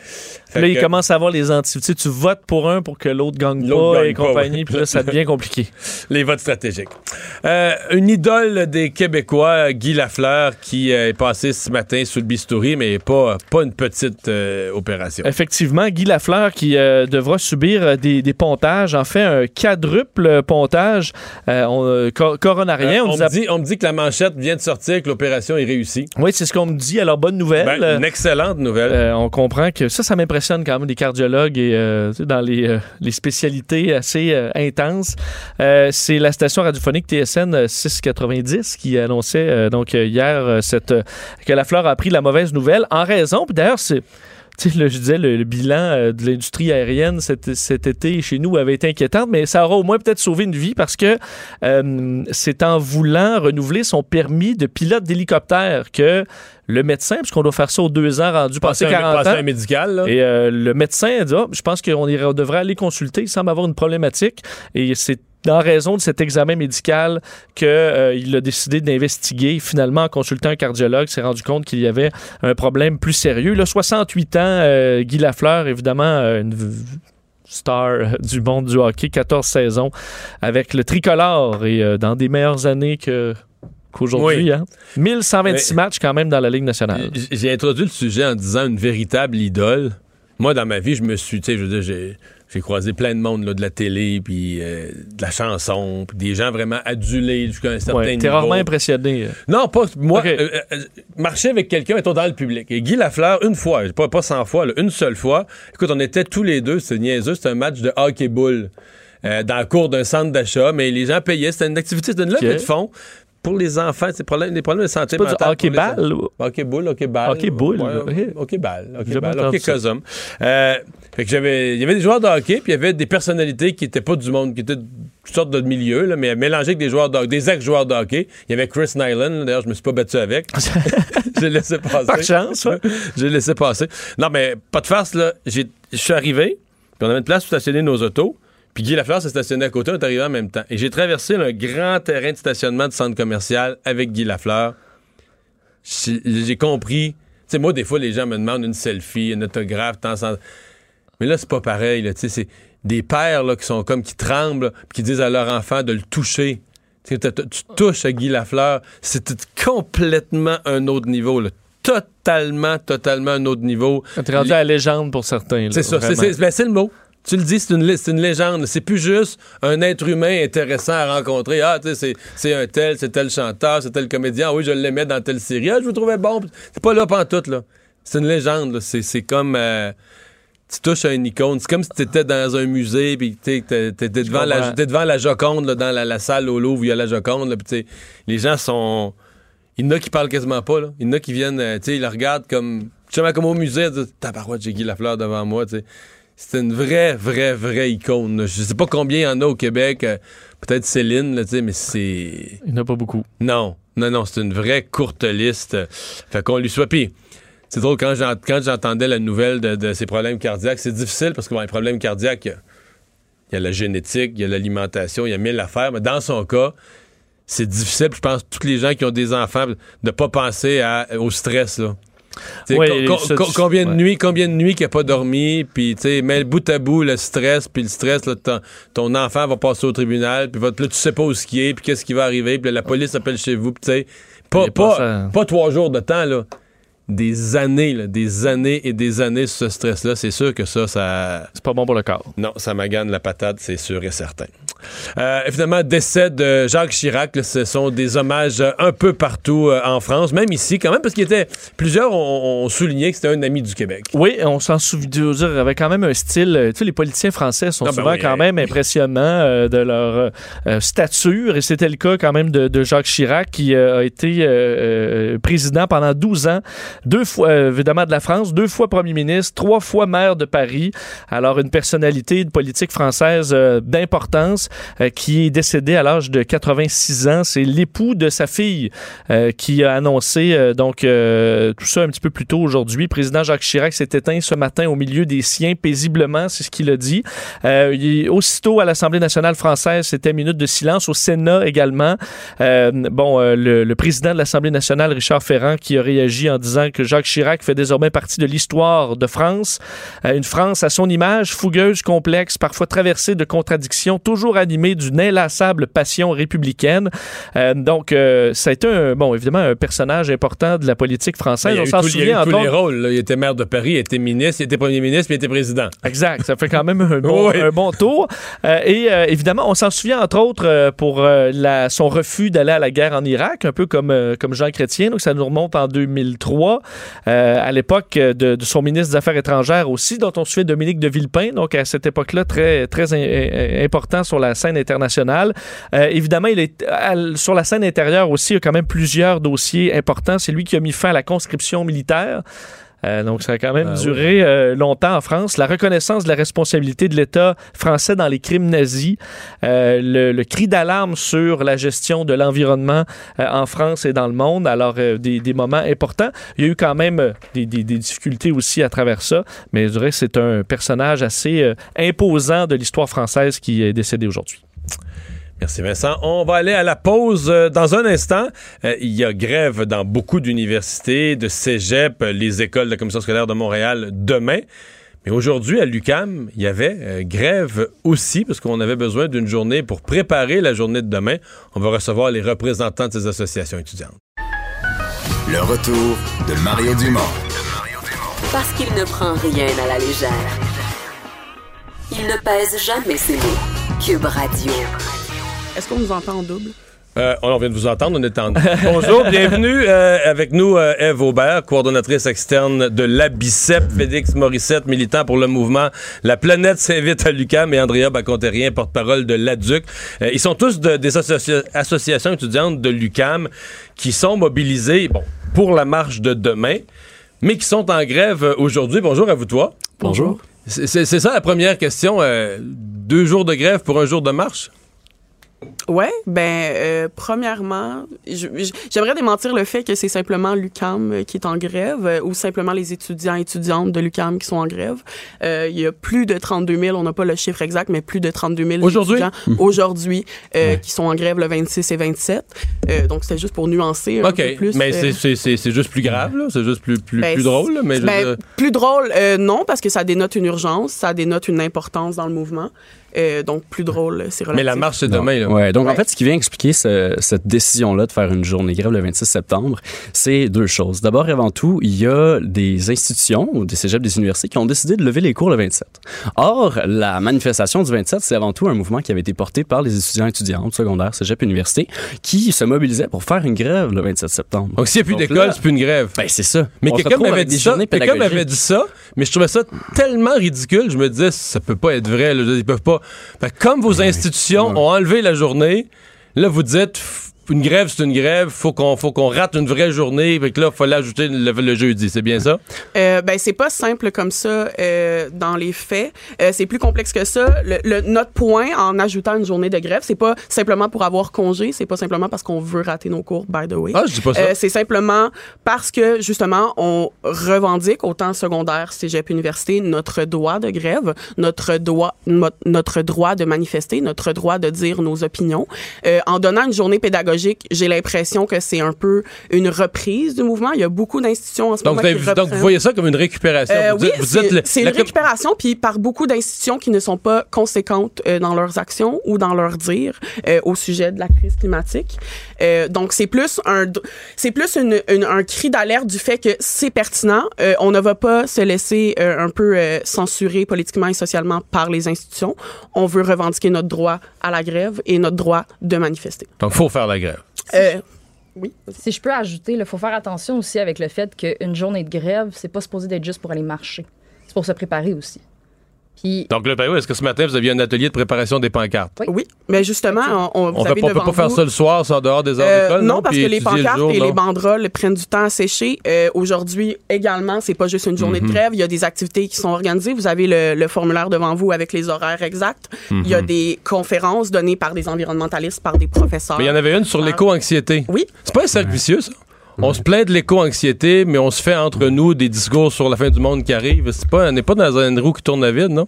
là, il que- commence à avoir les anti. Tu sais, tu votes pour un pour que l'autre gagne pas gagne et pas, compagnie. ouais. Puis là, ça devient compliqué. Les votes stratégiques. Euh, une idole des Québécois, Guy Lafleur, qui euh, est passé ce matin sous le bistouri, mais pas, pas une petite euh, opération. Effectivement, Guy Lafleur qui euh, devra subir des, des pontages, en fait un quadruple pontage on, co- coronarien. On me a- dit, on me dit que la manchette vient de sortir, que l'opération est réussie. Oui, c'est ce qu'on me dit. Alors, bonne nouvelle. Ben, Euh, une excellente nouvelle. Euh, on comprend que ça, ça m'impressionne quand même, les cardiologues et euh, dans les, les spécialités assez intenses. C'est la station radiophonique TSN euh, 690 qui annonçait donc hier cette, que la fleur a appris la mauvaise nouvelle en raison, puis d'ailleurs, c'est. Le- je disais, le, le bilan euh, de l'industrie aérienne cet, cet été chez nous avait été inquiétant, mais ça aura au moins peut-être sauvé une vie parce que euh, c'est en voulant renouveler son permis de pilote d'hélicoptère que le médecin, puisqu'on doit faire ça aux deux ans rendu passé Passer un- 40 passer ans, un médical, là. et euh, le médecin a dit Ah, Je pense qu'on devrait aller consulter. Il semble avoir une problématique. Et c'est en raison de cet examen médical qu'il a décidé d'investiguer. Finalement, en consultant un cardiologue, s'est rendu compte qu'il y avait un problème plus sérieux. Là, 68 ans, euh, Guy Lafleur, évidemment, euh, une star euh, du monde du hockey, 14 saisons avec le tricolore et euh, dans des meilleures années que qu'aujourd'hui. Oui. Hein? 1126 Mais- matchs quand même dans la Ligue nationale. J'ai introduit le sujet en disant une véritable idole. Moi, dans ma vie, je me suis, tu sais, je veux dire, j'ai, j'ai croisé plein de monde là, de la télé, puis euh, de la chanson, puis des gens vraiment adulés jusqu'à un certain Ouais, niveau. T'es rarement impressionné. Non, pas moi. Euh, euh, marcher avec quelqu'un, mettons, dans le public. Et Guy Lafleur, une fois, pas, pas 100 fois, là, une seule fois. Écoute, on était tous les deux, c'est niaiseux, c'était un match de hockey-boule euh, dans le cours d'un centre d'achat, mais les gens payaient. C'était une activité, c'était une levée de fonds pour les enfants. C'est problème, des problèmes de santé pas du mentale. pour les hockey-ball? ou- Hockey-boule, hockey-ball. Ouais, ok. hockey-ball, J'ai fait que j'avais, il y avait des joueurs de hockey, puis il y avait des personnalités qui étaient pas du monde, qui étaient toutes sortes de milieux, là, mais mélangé avec des joueurs de, des ex-joueurs de hockey. Il y avait Chris Nyland, d'ailleurs, je me suis pas battu avec. J'ai laissé passer. Par chance, ouais. J'ai laissé passer. Non, mais pas de farce, là. Je suis arrivé, puis on avait une place pour stationner nos autos. Puis Guy Lafleur s'est stationné à côté, on est arrivé en même temps. Et j'ai traversé un grand terrain de stationnement de centre commercial avec Guy Lafleur. J'ai compris. Tu sais, moi, des fois, les gens me demandent une selfie, un autographe, de temps en- Mais là, c'est pas pareil. là. C'est des pères là, qui sont comme qui tremblent, puis qui disent à leur enfant de le toucher. Tu touches à Guy Lafleur, c'est complètement un autre niveau. là. Totalement, totalement un autre niveau. T'es rendu à la légende pour certains. C'est ça, c'est, ben, c'est le mot. Tu le dis, c'est une, une légende. C'est plus juste un être humain intéressant à rencontrer. Ah, tu sais, c'est, c'est un tel, c'est tel chanteur, c'est tel comédien. Ah oui, je l'aimais dans telle série. Ah, je vous trouvais bon. C'est pas là pantoute, là. C'est une légende, là. C'est, c'est comme... euh, tu touches à une icône. C'est comme si tu étais dans un musée, puis tu étais devant, la, devant la Joconde, là, dans la, la salle au Louvre où il y a la Joconde. Là, les gens sont... Il y en a qui parlent quasiment pas. Là. Il y en a qui viennent, euh, sais, ils la regardent comme... Justement, comme au musée, Tabarouette, j'ai Guy Lafleur devant moi, sais. C'est une vraie, vraie, vraie icône. Je sais pas combien il y en a au Québec. euh, Peut-être Céline, là, mais c'est... Il n'y en a pas beaucoup. Non, non, non, c'est une vraie courte liste. Fait qu'on lui soit. Puis, c'est drôle, quand, j'en- quand j'entendais la nouvelle de, de ses problèmes cardiaques, c'est difficile parce que bon, les problèmes cardiaques, il y a- il y, a la génétique, il y a l'alimentation, il y a mille affaires, mais dans son cas, c'est difficile. Je pense tous les gens qui ont des enfants, de pas penser à- au stress, là. Ouais, co- co- combien de ouais. nuits, combien de nuits qu'il n'a pas dormi, puis tu sais, le bout à bout le stress, puis le stress, là, ton, ton enfant va passer au tribunal, puis là, tu sais pas où ce qui est, puis qu'est-ce qui va arriver, puis la police appelle chez vous, puis tu sais, pas, Il est pas, pas ça. pas trois jours de temps, là. Des années, là, des années et des années sur ce stress-là, c'est sûr que ça, ça. C'est pas bon pour le corps. Non, ça magane la patate, c'est sûr et certain. Euh, évidemment, décès de Jacques Chirac, là, ce sont des hommages un peu partout euh, en France, même ici quand même, parce qu'il était. Plusieurs ont, souligné que c'était un ami du Québec. Oui, on s'en souvient, avec quand même un style. euh, Tu sais, les politiciens français sont Ah ben souvent oui, quand hey. même impressionnants euh, de leur stature, et c'était le cas quand même de, de Jacques Chirac, qui a été président pendant 12 ans, deux fois, euh, évidemment, de la France, deux fois premier ministre, trois fois maire de Paris. Alors, une personnalité de politique française euh, d'importance euh, qui est décédé à l'âge de 86 ans. C'est l'époux de sa fille qui a annoncé donc tout ça un petit peu plus tôt aujourd'hui. Président Jacques Chirac s'est éteint ce matin au milieu des siens paisiblement, c'est ce qu'il a dit. Aussitôt à l'Assemblée nationale française, c'était minute de silence. Au Sénat également. Bon, le président de l'Assemblée nationale, Richard Ferrand, qui a réagi en disant que Jacques Chirac fait désormais partie de l'histoire de France. Euh, une France à son image, fougueuse, complexe, parfois traversée de contradictions, toujours animée d'une inlassable passion républicaine. Euh, donc, euh, ça a été, un, bon, évidemment, un personnage important de la politique française. Il y a On eu s'en tout- il y a eu souvient, tous les rôles. là. Il était maire de Paris, il était ministre, il était premier ministre, puis il était président. Exact, ça fait quand même un bon, Oui. un bon tour. Euh, et euh, évidemment, on s'en souvient entre autres euh, pour la, son refus d'aller à la guerre en Irak, un peu comme, comme Jean Chrétien. Donc ça nous remonte en 2003, euh, à l'époque euh, de, son ministre des Affaires étrangères aussi, dont on souvient Dominique de Villepin. Donc à cette époque-là, très, très important sur la scène internationale. Euh, évidemment, il est sur la scène intérieure aussi, il y a quand même plusieurs dossiers importants. C'est lui qui a mis fin à la conscription militaire. Euh, donc, ça a quand même Ah duré euh, longtemps en France. La reconnaissance de la responsabilité de l'État français dans les crimes nazis, euh, le, le cri d'alarme sur la gestion de l'environnement en France et dans le monde. Alors, des, des moments importants. Il y a eu quand même des, des- des difficultés aussi à travers ça, mais je dirais que c'est un personnage assez imposant de l'histoire française qui est décédé aujourd'hui. Merci Vincent. On va aller à la pause euh, dans un instant. Euh, il y a grève dans beaucoup d'universités, de cégep, euh, les écoles de la Commission scolaire de Montréal demain. Mais aujourd'hui, à l'UCAM, il y avait euh, grève aussi, parce qu'on avait besoin d'une journée pour préparer la journée de demain. On va recevoir les représentants de ces associations étudiantes. Le retour de Mario Dumont. Parce qu'il ne prend rien à la légère. Il ne pèse jamais ses mots. Cube Radio. Est-ce qu'on nous entend en double? Euh, on vient de vous entendre, on est en... Bonjour, bienvenue euh, avec nous, euh, Eve Aubert, coordonnatrice externe de l'ABICEP, Félix Morissette, militant pour le mouvement La planète s'invite à l'UQAM et Andrea Baconterien, porte-parole de l'ADUC. Euh, ils sont tous de- des associa- associations étudiantes de l'UQAM qui sont mobilisés bon, pour la marche de demain, mais qui sont en grève aujourd'hui. Bonjour à vous toi. Bonjour. C'est ça la première question. euh, deux jours de grève pour un jour de marche? Ouais, ben euh, premièrement, j'aimerais démentir le fait que c'est simplement l'UCAM euh, qui est en grève euh, ou simplement les étudiants et étudiantes de l'UCAM qui sont en grève. Euh, il y a plus de 32 000, on n'a pas le chiffre exact, mais plus de 32 000 Aujourd'hui? étudiants aujourd'hui euh, qui sont en grève le 26 et 27. Euh, donc c'est juste pour nuancer un peu plus. mais c'est- c'est juste plus grave, là? C'est juste plus, plus, Ben, plus drôle, mais ben, dire- plus drôle, euh, non, parce que ça dénote une urgence, ça dénote une importance dans le mouvement. Euh, donc plus drôle, c'est relatif. Mais la marche, c'est demain, là. Ouais, donc en fait, ce qui vient expliquer ce- cette décision-là de faire une journée grève le 26 septembre, c'est deux choses. D'abord et avant tout, il y a des institutions ou des cégeps des universités qui ont décidé de lever les cours le 27. Or, la manifestation du 27, c'est avant tout un mouvement qui avait été porté par les étudiants et étudiantes secondaires, cégep université, qui se mobilisaient pour faire une grève le 27 septembre. Donc, s'il n'y a plus d'école, c'est plus une grève. Ben, c'est ça. Mais quelqu'un m'avait dit ça. Quelqu'un m'avait dit ça, mais je trouvais ça tellement ridicule. Je me disais, ça peut pas être vrai. là. Ils peuvent pas. Comme vos institutions ont enlevé la journée, là, vous dites, une grève, c'est une grève. Faut qu'on, faut qu'on rate une vraie journée. Fait que là, il fallait ajouter le, le jeudi. C'est bien ça? Euh, ben c'est pas simple comme ça euh, dans les faits. Euh, c'est plus complexe que ça. Le, le- notre point en ajoutant une journée de grève, c'est pas simplement pour avoir congé, c'est pas simplement parce qu'on veut rater nos cours. By the way, Ah, je dis pas ça. Euh, c'est simplement parce que justement on revendique autant secondaire, cégep, université notre droit de grève, notre droit, notre droit de manifester, notre droit de dire nos opinions. En donnant une journée pédagogique, j'ai l'impression que c'est un peu une reprise du mouvement. Il y a beaucoup d'institutions en ce donc, moment qui donc, vous voyez ça comme une récupération. Euh, vous oui, c'est la une com- récupération, puis par beaucoup d'institutions qui ne sont pas conséquentes euh, dans leurs actions ou dans leurs dires euh, au sujet de la crise climatique. Donc c'est plus un, c'est plus une- une- un cri d'alerte du fait que c'est pertinent. On ne va pas se laisser un peu censurer politiquement et socialement par les institutions. On veut revendiquer notre droit à la grève et notre droit de manifester. Donc, faut faire la grève. Euh, oui. Si je peux ajouter, il faut faire attention aussi avec le fait qu'une journée de grève, c'est pas supposé d'être juste pour aller marcher. C'est pour se préparer aussi. Puis, Donc, là, ben est-ce que ce matin, vous aviez un atelier de préparation des pancartes? Oui. Oui, mais justement, on, on, On, pas- on peut pas faire ça le soir, c'est en dehors des heures Euh, d'école? non, parce que les le pancartes jour, et non? les banderoles prennent du temps à sécher. Euh, Aujourd'hui également, c'est pas juste une journée Mhm. de grève. Il y a des activités qui sont organisées. Vous avez le, le formulaire devant vous avec les horaires exacts. Il y a Mhm. des conférences données par des environnementalistes, par des professeurs. Mais il y en avait une sur l'éco-anxiété. Oui. C'est pas un cercle vicieux, ça? On se plaint de l'éco-anxiété, mais on se fait entre nous des discours sur la fin du monde qui arrive. C'est pas, on n'est pas dans une roue qui tourne à vide, non?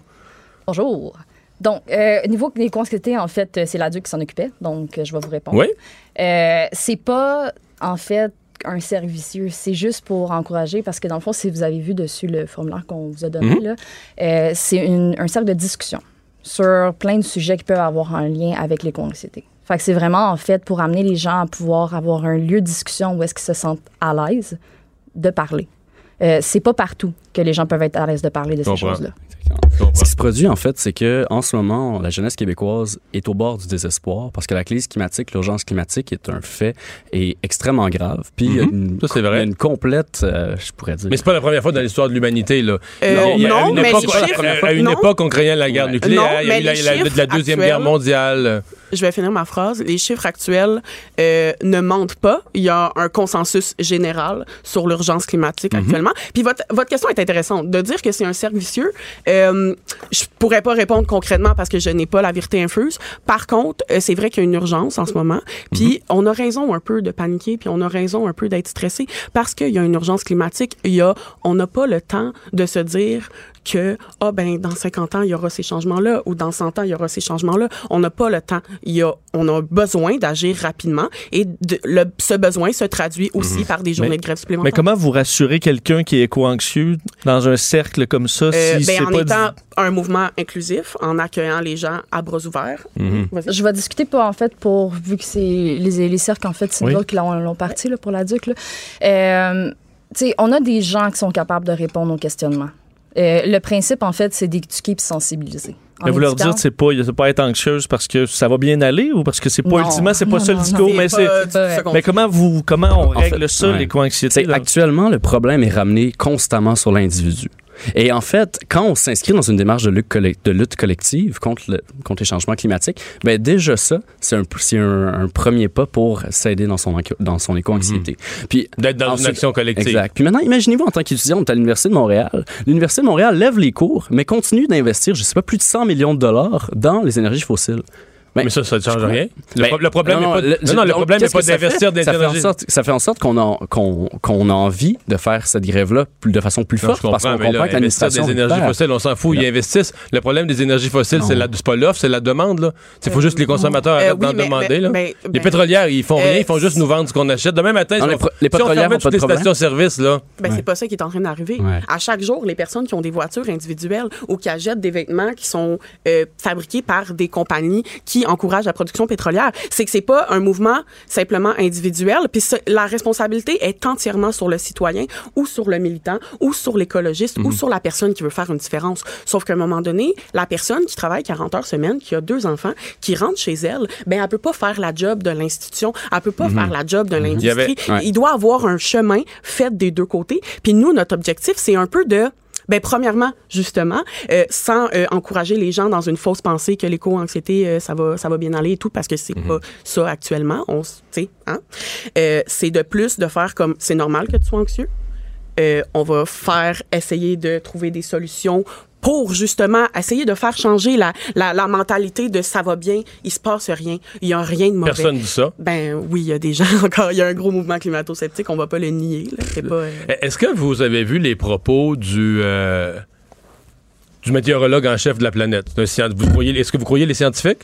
bonjour. Donc, euh, au niveau des consultés, en fait, euh, c'est l'adulte qui s'en occupait. Donc, euh, je vais vous répondre. Oui. Euh, c'est pas, en fait, un cercle vicieux. C'est juste pour encourager, parce que dans le fond, si vous avez vu dessus le formulaire qu'on vous a donné, Mhm. là, euh, c'est un cercle de discussion sur plein de sujets qui peuvent avoir un lien avec l'éco-anxiété. Fait que c'est vraiment, en fait, pour amener les gens à pouvoir avoir un lieu de discussion où est-ce qu'ils se sentent à l'aise de parler. Euh, c'est pas partout que les gens peuvent être à l'aise de parler de ces choses-là. Ce qui se produit, en fait, c'est que en ce moment, la jeunesse québécoise est au bord du désespoir parce que la crise climatique, l'urgence climatique est un fait et extrêmement grave. Puis il y a une, Ça, c'est il y a vrai. une complète, euh, je pourrais dire. Mais c'est pas la première fois dans l'histoire de l'humanité, là. Euh, Il y a- à non, une mais époque, les chiffres- à- à une non. époque, on craignait la guerre Ouais. nucléaire. Non, il y a mais eu la, Deuxième actuels- Guerre mondiale. Je vais finir ma phrase. Les chiffres actuels euh, ne mentent pas. Il y a un consensus général sur l'urgence climatique Mhm. actuellement. Puis votre, votre question est intéressante. De dire que c'est un cercle vicieux, euh, je pourrais pas répondre concrètement parce que je n'ai pas la vérité infuse. Par contre, euh, c'est vrai qu'il y a une urgence en ce moment. Puis Mhm. on a raison un peu de paniquer, puis on a raison un peu d'être stressé parce qu'il y a une urgence climatique. Il y a, on n'a pas le temps de se dire que ah ben dans 50 ans il y aura ces changements là ou dans 100 ans il y aura ces changements là on n'a pas le temps il y a on a besoin d'agir rapidement et de- le, ce besoin se traduit aussi par des journées Mais- de grève supplémentaires Mais comment vous rassurez quelqu'un qui est éco-anxieux dans un cercle comme ça Euh, si ben, c'est en pas étant dit- un mouvement inclusif en accueillant les gens à bras ouverts Mhm. Vas-y. Je vais discuter pas en fait pour vu que c'est les, les cercles en fait c'est Oui. qui l'ont parti là, pour l'adulte. là. Euh, tu sais, on a des gens qui sont capables de répondre aux questionnements. Euh, le principe en fait c'est d'éduquer et sensibiliser. En Mais vous leur dites c'est pas pas être anxieuse parce que ça va bien aller ou parce que c'est pas Non. ultimement c'est pas Non, ça le discours non. mais c'est second. mais comment vous comment on En règle fait, ça ouais. C'est là? actuellement le problème est ramené constamment sur l'individu. Et en fait, quand on s'inscrit dans une démarche de lutte, collec- de lutte collective contre, le, contre les changements climatiques, ben déjà ça, c'est un, c'est un, un premier pas pour s'aider dans son, anxio- dans son éco-anxiété. Puis D'être dans une action collective. Exact. Puis maintenant, imaginez-vous en tant qu'étudiante à l'Université de Montréal. L'Université de Montréal lève les cours, mais continue d'investir, je sais pas, plus de 100 millions de dollars dans les énergies fossiles. Ben, mais ça, ça ne change rien. Le, Ben, pro- le problème n'est non, pas, non, non, non, le problème n'est pas d'investir ça fait en énergies. sorte, ça fait en sorte qu'on a, qu'on, qu'on a envie de faire cette grève-là plus- de façon plus Non, forte je parce qu'on mais là, comprend que l'administration des énergies perd. fossiles, on s'en fout, ils investissent. Le problème des énergies fossiles, c'est Non. la, pas l'offre, c'est la demande. Là. Il faut juste que les consommateurs Euh, arrêtent oui, d'en demander. mais- là. mais- les pétrolières, ils font rien, euh, ils font juste nous vendre ce qu'on achète. Demain matin, Non, si les on- les si on pétrolières fermait toutes de les stations-service, là, Ben, c'est pas ça qui est en train d'arriver. À chaque jour, les personnes qui ont des voitures individuelles ou qui achètent des vêtements qui sont euh, fabriqués par des compagnies qui encouragent la production pétrolière, c'est que c'est pas un mouvement simplement individuel. Puis la responsabilité est entièrement sur le citoyen ou sur le militant ou sur l'écologiste ou sur la personne qui veut faire une différence. Sauf qu'à un moment donné, la personne qui travaille 40 heures semaine, qui a deux enfants, qui rentre chez elle, ben elle peut pas faire la job de l'institution, elle peut pas faire la job de l'industrie. Il ouais. Il doit avoir un chemin fait des deux côtés. Puis nous, notre objectif, c'est un peu de ben, premièrement, justement, euh, sans euh, encourager les gens dans une fausse pensée que l'éco-anxiété, euh, ça va, ça va bien aller et tout, parce que c'est pas ça actuellement. On, tu hein? C'est de plus de faire comme, c'est normal que tu sois anxieux. On va faire essayer de trouver des solutions pour justement essayer de faire changer la, la, la mentalité de ça va bien, il se passe rien, il y a rien de mauvais. personne dit ça? Ben oui, il y a des gens encore, il y a un gros mouvement climato-sceptique, on va pas le nier. pas. euh, Est-ce que vous avez vu les propos du, euh, du météorologue en chef de la planète? Est-ce que vous croyez les scientifiques?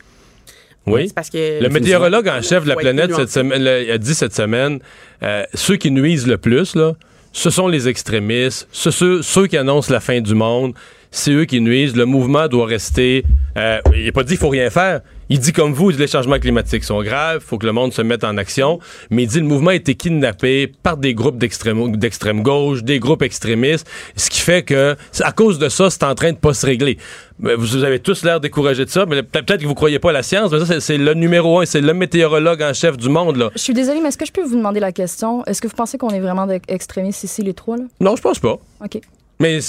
Oui. Parce que Le météorologue en chef de la planète cette semaine, a dit cette semaine, euh, ceux qui nuisent le plus, là, ce sont les extrémistes, ce- ceux, ceux qui annoncent la fin du monde, c'est eux qui nuisent. Le mouvement doit rester. euh, il n'a pas dit qu'il faut rien faire. Il dit comme vous, les changements climatiques sont graves, il faut que le monde se mette en action. Mais il dit le mouvement a été kidnappé par des groupes d'extrême gauche, des groupes extrémistes, ce qui fait que à cause de ça, c'est en train de pas se régler. Vous avez tous l'air découragés de ça, mais peut- peut-être que vous croyez pas à la science, mais ça c'est- le numéro un, c'est le météorologue en chef du monde là. Je suis désolée, mais est-ce que je peux vous demander la question? Est-ce que vous pensez qu'on est vraiment extrémistes ici, les trois? Là? Non, je pense pas. OK. Mais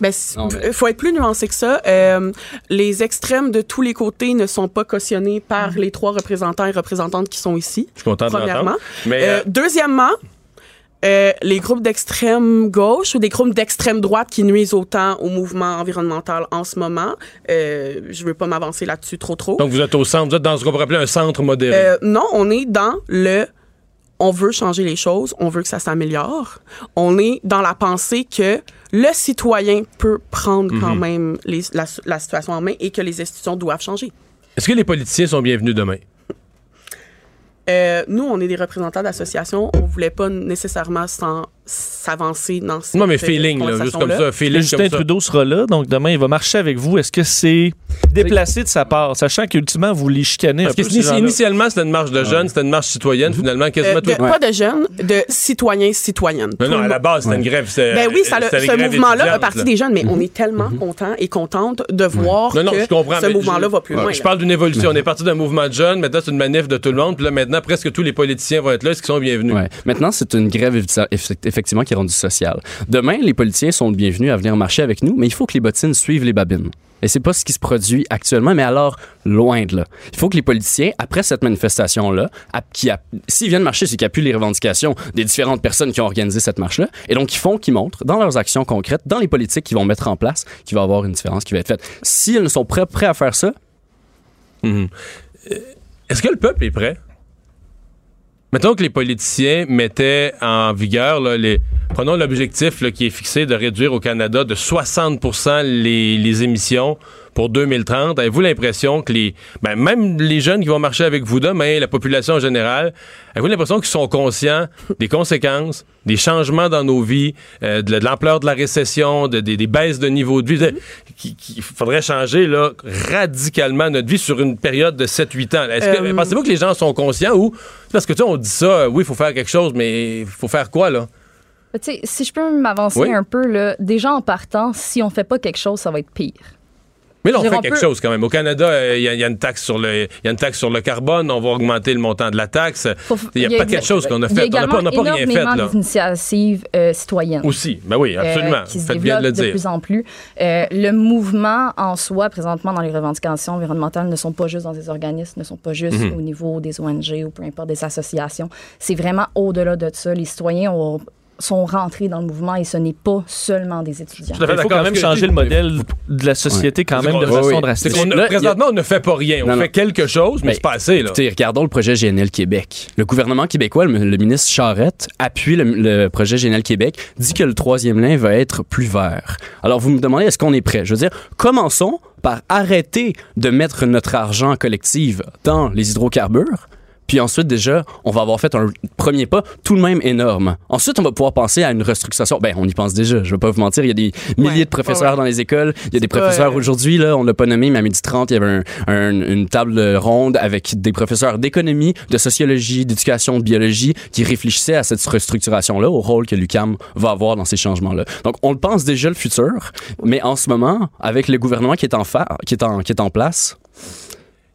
Ben, mais- faut être plus nuancé que ça. Euh, les extrêmes de tous les côtés ne sont pas cautionnés par les trois représentants et représentantes qui sont ici. je suis content de Premièrement. l'entendre. Mais Euh, euh, deuxièmement, euh, les groupes d'extrême gauche ou des groupes d'extrême droite qui nuisent autant au mouvement environnemental en ce moment, euh, je veux pas m'avancer là-dessus trop trop. donc vous êtes au centre, vous êtes dans ce qu'on pourrait appeler un centre modéré. Euh, non, on est dans le on veut changer les choses, on veut que ça s'améliore. On est dans la pensée que le citoyen peut prendre quand même les- la, la situation en main et que les institutions doivent changer. Est-ce que les politiciens sont bienvenus demain? Euh, nous, on est des représentants d'associations. On voulait pas nécessairement s'en- s'avancer dans cette Non, mais feeling, là, juste comme ça, feeling Justin comme ça. Trudeau sera là, donc demain, il va marcher avec vous. Est-ce que c'est déplacé de sa part, sachant qu'ultimement, vous les chicanez Parce un que peu, initialement, c'était une marche de jeunes, c'était une marche citoyenne, finalement, Euh, quasiment de- tout. Pas de jeunes, de citoyens, citoyennes. Non, Tout non, le à la monde. base, c'était une grève. Ben oui, ça, ce mouvement-là a parti des jeunes, mais on est tellement contents et contentes de voir Non, non, que je comprends. ce mais mouvement-là va plus loin. Je parle d'une évolution. On est parti d'un mouvement de jeunes, maintenant c'est une manif de tout le monde, puis là maintenant presque tous les politiciens vont être là, est-ce qu'ils sont bienvenus? Ouais. Maintenant, c'est une grève eff- eff- effectivement qui est rendue sociale. Demain, les politiciens sont bienvenus à venir marcher avec nous, mais il faut que les bottines suivent les babines. Et c'est pas ce qui se produit actuellement, mais alors loin de là. Il faut que les politiciens, après cette manifestation-là, s'ils viennent marcher, c'est qu'ils appuient les revendications des différentes personnes qui ont organisé cette marche-là, et donc ils font, qu'ils montrent dans leurs actions concrètes, dans les politiques qu'ils vont mettre en place, qu'il va y avoir une différence qui va être faite. Si ils sont prêts, prêts à faire ça, Mhm. Euh, Est-ce que le peuple est prêt? Mettons que les politiciens mettaient en vigueur, les, prenons l'objectif qui est fixé de réduire au Canada de 60 les, les émissions pour 2030. Avez-vous l'impression que les, ben, même les jeunes qui vont marcher avec vous demain, la population en général, avez-vous l'impression qu'ils sont conscients des conséquences, des changements dans nos vies, euh, de, l'ampleur de la récession, de- des- des baisses de niveau de vie, de- qui- qu'il faudrait changer là, radicalement notre vie sur une période de 7-8 ans? Est-ce que, Euh, pensez-vous que les gens sont conscients ou parce que tu sais, on dit ça, euh, oui, il faut faire quelque chose, mais il faut faire quoi là? Tu sais, si je peux m'avancer Oui. un peu, là, déjà en partant, si on fait pas quelque chose, ça va être pire. Mais là, on fait quelque chose quand même. Au Canada, euh, il y, a- y a une taxe sur le, il y a une taxe sur le carbone. On va augmenter le montant de la taxe. Il y a pas quelque chose qu'on a fait. Y a On n'a pas, on également pas rien fait là. d'initiatives euh, citoyennes. Aussi, ben oui, euh, absolument. qui se Faites bien de le de, dire. plus en plus. Euh, le mouvement en soi, présentement, dans les revendications environnementales, ne sont pas juste dans des organismes, ne sont pas juste Mhm. au niveau des ONG ou peu importe des associations. C'est vraiment au-delà de ça. Les citoyens ont- sont rentrés dans le mouvement et ce n'est pas seulement des étudiants. Tout à fait Il faut quand même changer le modèle de la société quand même de façon drastique. présentement, on ne fait pas rien. On fait quelque chose, mais c'est pas assez. Écoutez, regardons le projet GNL Québec. Le gouvernement québécois, le, ministre Charette, appuie le, le projet GNL Québec, dit que le troisième lien va être plus vert. Alors, vous me demandez, est-ce qu'on est prêt? Je veux dire, commençons par arrêter de mettre notre argent collectif dans les hydrocarbures. Puis ensuite, déjà, on va avoir fait un premier pas tout de même énorme. Ensuite, on va pouvoir penser à une restructuration. Ben, on y pense déjà. Je vais pas vous mentir. Il y a des milliers Ouais, de professeurs ouais, dans les écoles. Il y a des professeurs euh, aujourd'hui, là, on l'a pas nommé, mais à midi 30, il y avait un- un- une table ronde avec des professeurs d'économie, de sociologie, d'éducation, de biologie qui réfléchissaient à cette restructuration-là, au rôle que l'UCAM va avoir dans ces changements-là. Donc, on le pense déjà le futur, mais en ce moment, avec le gouvernement qui est en, fa- qui est en, qui est en place,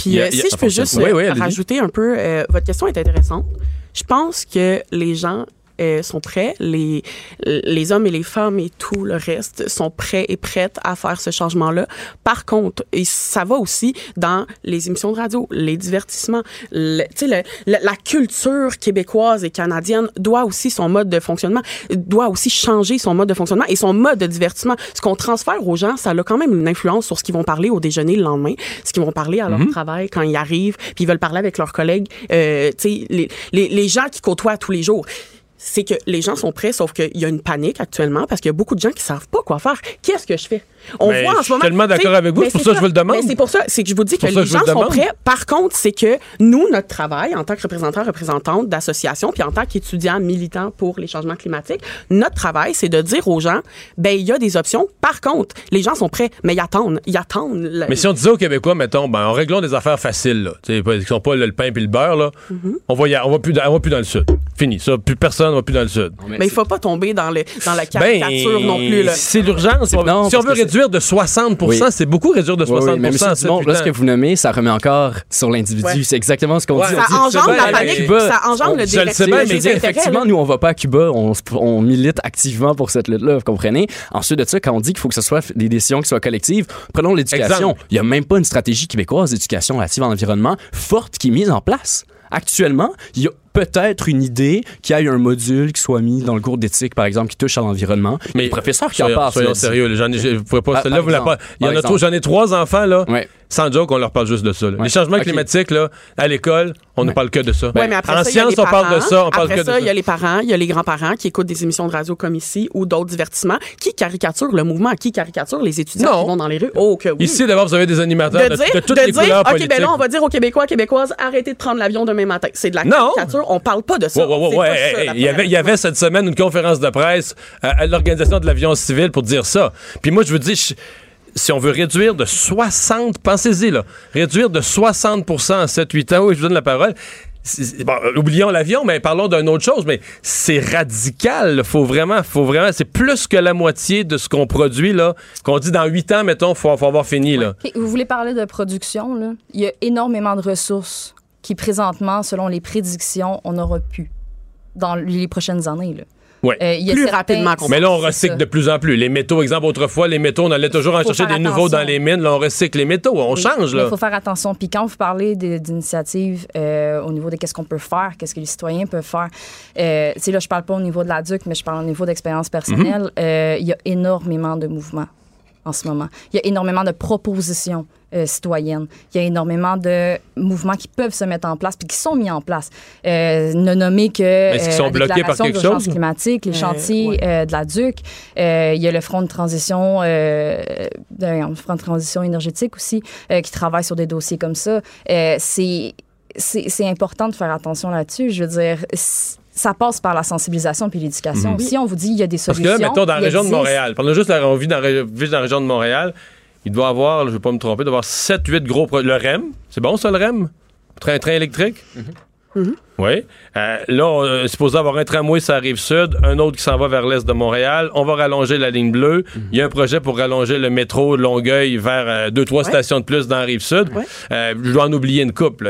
Puis a- euh, si je peux juste Oui, euh, oui, rajouter un peu, euh, votre question est intéressante. Je pense que les gens euh, sont prêts, les, les hommes et les femmes et tout le reste sont prêts et prêtes à faire ce changement-là. Par contre, et ça va aussi dans les émissions de radio, les divertissements, le- tu sais, le- la culture québécoise et canadienne doit aussi son mode de fonctionnement, doit aussi changer son mode de fonctionnement et son mode de divertissement. Ce qu'on transfère aux gens, ça a quand même une influence sur ce qu'ils vont parler au déjeuner le lendemain, ce qu'ils vont parler à leur travail quand ils arrivent, puis ils veulent parler avec leurs collègues, euh, tu sais, les, les, les gens qui côtoient tous les jours c'est que les gens sont prêts, sauf qu'il y a une panique actuellement parce qu'il y a beaucoup de gens qui savent pas quoi faire. Qu'est-ce que je fais? On Mais voit je en suis ce moment. tellement d'accord tu sais, avec vous, c'est pour ça que je vous le demande. Mais c'est pour ça, c'est que je vous dis que les je gens sont prêts. Par contre, c'est que nous, notre travail en tant que représentants, représentantes d'associations, puis en tant qu'étudiants militants pour les changements climatiques, notre travail, c'est de dire aux gens, ben il y a des options. Par contre, les gens sont prêts, mais ils attendent, ils attendent. le- Mais si on disait aux Québécois, mettons, ben, en réglant des affaires faciles, là, tu sais, pas- qui sont pas le, pain puis le beurre, là, Mm-hmm. on, va y- on, va plus dans, on va plus dans le sud. Fini. Ça, plus personne va plus dans le sud. mais il faut pas tomber dans le dans la Ben, caricature non plus. Là. c'est l'urgence. Si on veut que réduire de 60 Oui. c'est beaucoup réduire de Oui, 60 oui, mais M. en Dumont, 7, là, ce que vous nommez, ça remet encore sur l'individu. Ouais. C'est exactement ce qu'on Ouais. dit. Ça On dit, engendre la panique, Cuba, ça engendre on- le je le sais bien, mais mais effectivement, là. nous, on va pas à Cuba, on, milite activement pour cette lutte-là, vous comprenez? Ensuite de ça, quand on dit qu'il faut que ce soit des décisions qui soient collectives, prenons l'éducation. Il y a même pas une stratégie québécoise d'éducation relative à l'environnement forte qui est mise en place. Actuellement, il y a peut-être une idée qu'il y ait un module qui soit mis dans le cours d'éthique, par exemple, qui touche à l'environnement. Mais les professeurs qui en parlent. soyons sérieux. là, J'en ai, je- vous pouvez pas, par vous la pas. Il y en a trop. J'en ai trois enfants, là. Ouais. Sans joke, on leur parle juste de ça. là. Ouais. Les changements climatiques, là, à l'école, on ne parle que de ça. Ouais, mais après en ça, les on parle de ça, on parle après que de ça, il y a les parents, il y a les grands-parents qui écoutent des émissions de radio comme ici ou d'autres divertissements, qui caricaturent le mouvement, qui caricaturent les étudiants Non. qui vont dans les rues. Oh, que oui. Ici, d'abord, vous avez des animateurs de de, dire, de toutes de les dire, couleurs OK, politiques. ben là, on va dire aux Québécois, Québécoises, arrêtez de prendre l'avion demain matin. C'est de la Non. On parle pas de ça. Ouais, ouais, ouais, C'est ouais. pas ça, Hey, la hey, il, y avait, il y première avait cette semaine une conférence de presse à, à l'Organisation de l'avion civil pour dire ça. Puis moi, je veux dire, je- si on veut réduire de 60, pensez-y, là, réduire de 60 en 7-8 ans, oui, je vous donne la parole. Bon, euh, oublions l'avion, mais parlons d'une autre chose, mais c'est radical. Faut vraiment, faut vraiment, c'est plus que la moitié de ce qu'on produit, là, qu'on dit dans 8 ans, mettons, faut, faut avoir fini, là. Vous voulez parler de production, là? Il y a énormément de ressources qui, présentement, selon les prédictions, on aura pu dans les prochaines années. Là. Ouais. Euh, il y a Plus certains- rapidement qu'on Mais là, on recycle ça. de plus en plus. Les métaux, exemple, autrefois, les métaux, on allait toujours en Faut chercher des nouveaux dans les mines. Là, on recycle les métaux. On Oui, change, là. Il faut faire attention. Puis quand vous parlez d'initiatives euh, au niveau de qu'est-ce qu'on peut faire, qu'est-ce que les citoyens peuvent faire, euh, tu sais, là, je parle pas au niveau de la DUC, mais je parle au niveau d'expérience personnelle. Mhm. Euh, Il y a énormément de mouvements en ce moment. Il y a énormément de propositions euh, citoyennes. Il y a énormément de mouvements qui peuvent se mettre en place puis qui sont mis en place. Euh, ne nommer que qu'ils euh, sont la bloqués par déclaration quelque d'urgence chose? climatique, les Euh, chantiers ouais. euh, de la DUC. Euh, il y a le Front de transition, euh, de- Front de transition énergétique aussi, euh, qui travaille sur des dossiers comme ça. Euh, c'est, important de faire attention là-dessus. Je veux dire, ça passe par la sensibilisation puis l'éducation. Si on vous dit il y a des Parce solutions, que là, mettons, dans la région de. Montréal, pendant juste la, on vit dans, vit dans la région de Montréal, il doit avoir, je ne vais pas me tromper, il doit avoir 7-8 gros projets. Le REM, c'est bon ça, le REM? Train-train électrique? Oui. Euh, là, on est supposé avoir un tramway sur la rive sud, un autre qui s'en va vers l'est de Montréal. On va rallonger la ligne bleue. Il y a un projet pour rallonger le métro de Longueuil vers euh, deux, trois Ouais. stations de plus dans la rive sud. Ouais. Euh, je dois en oublier une couple.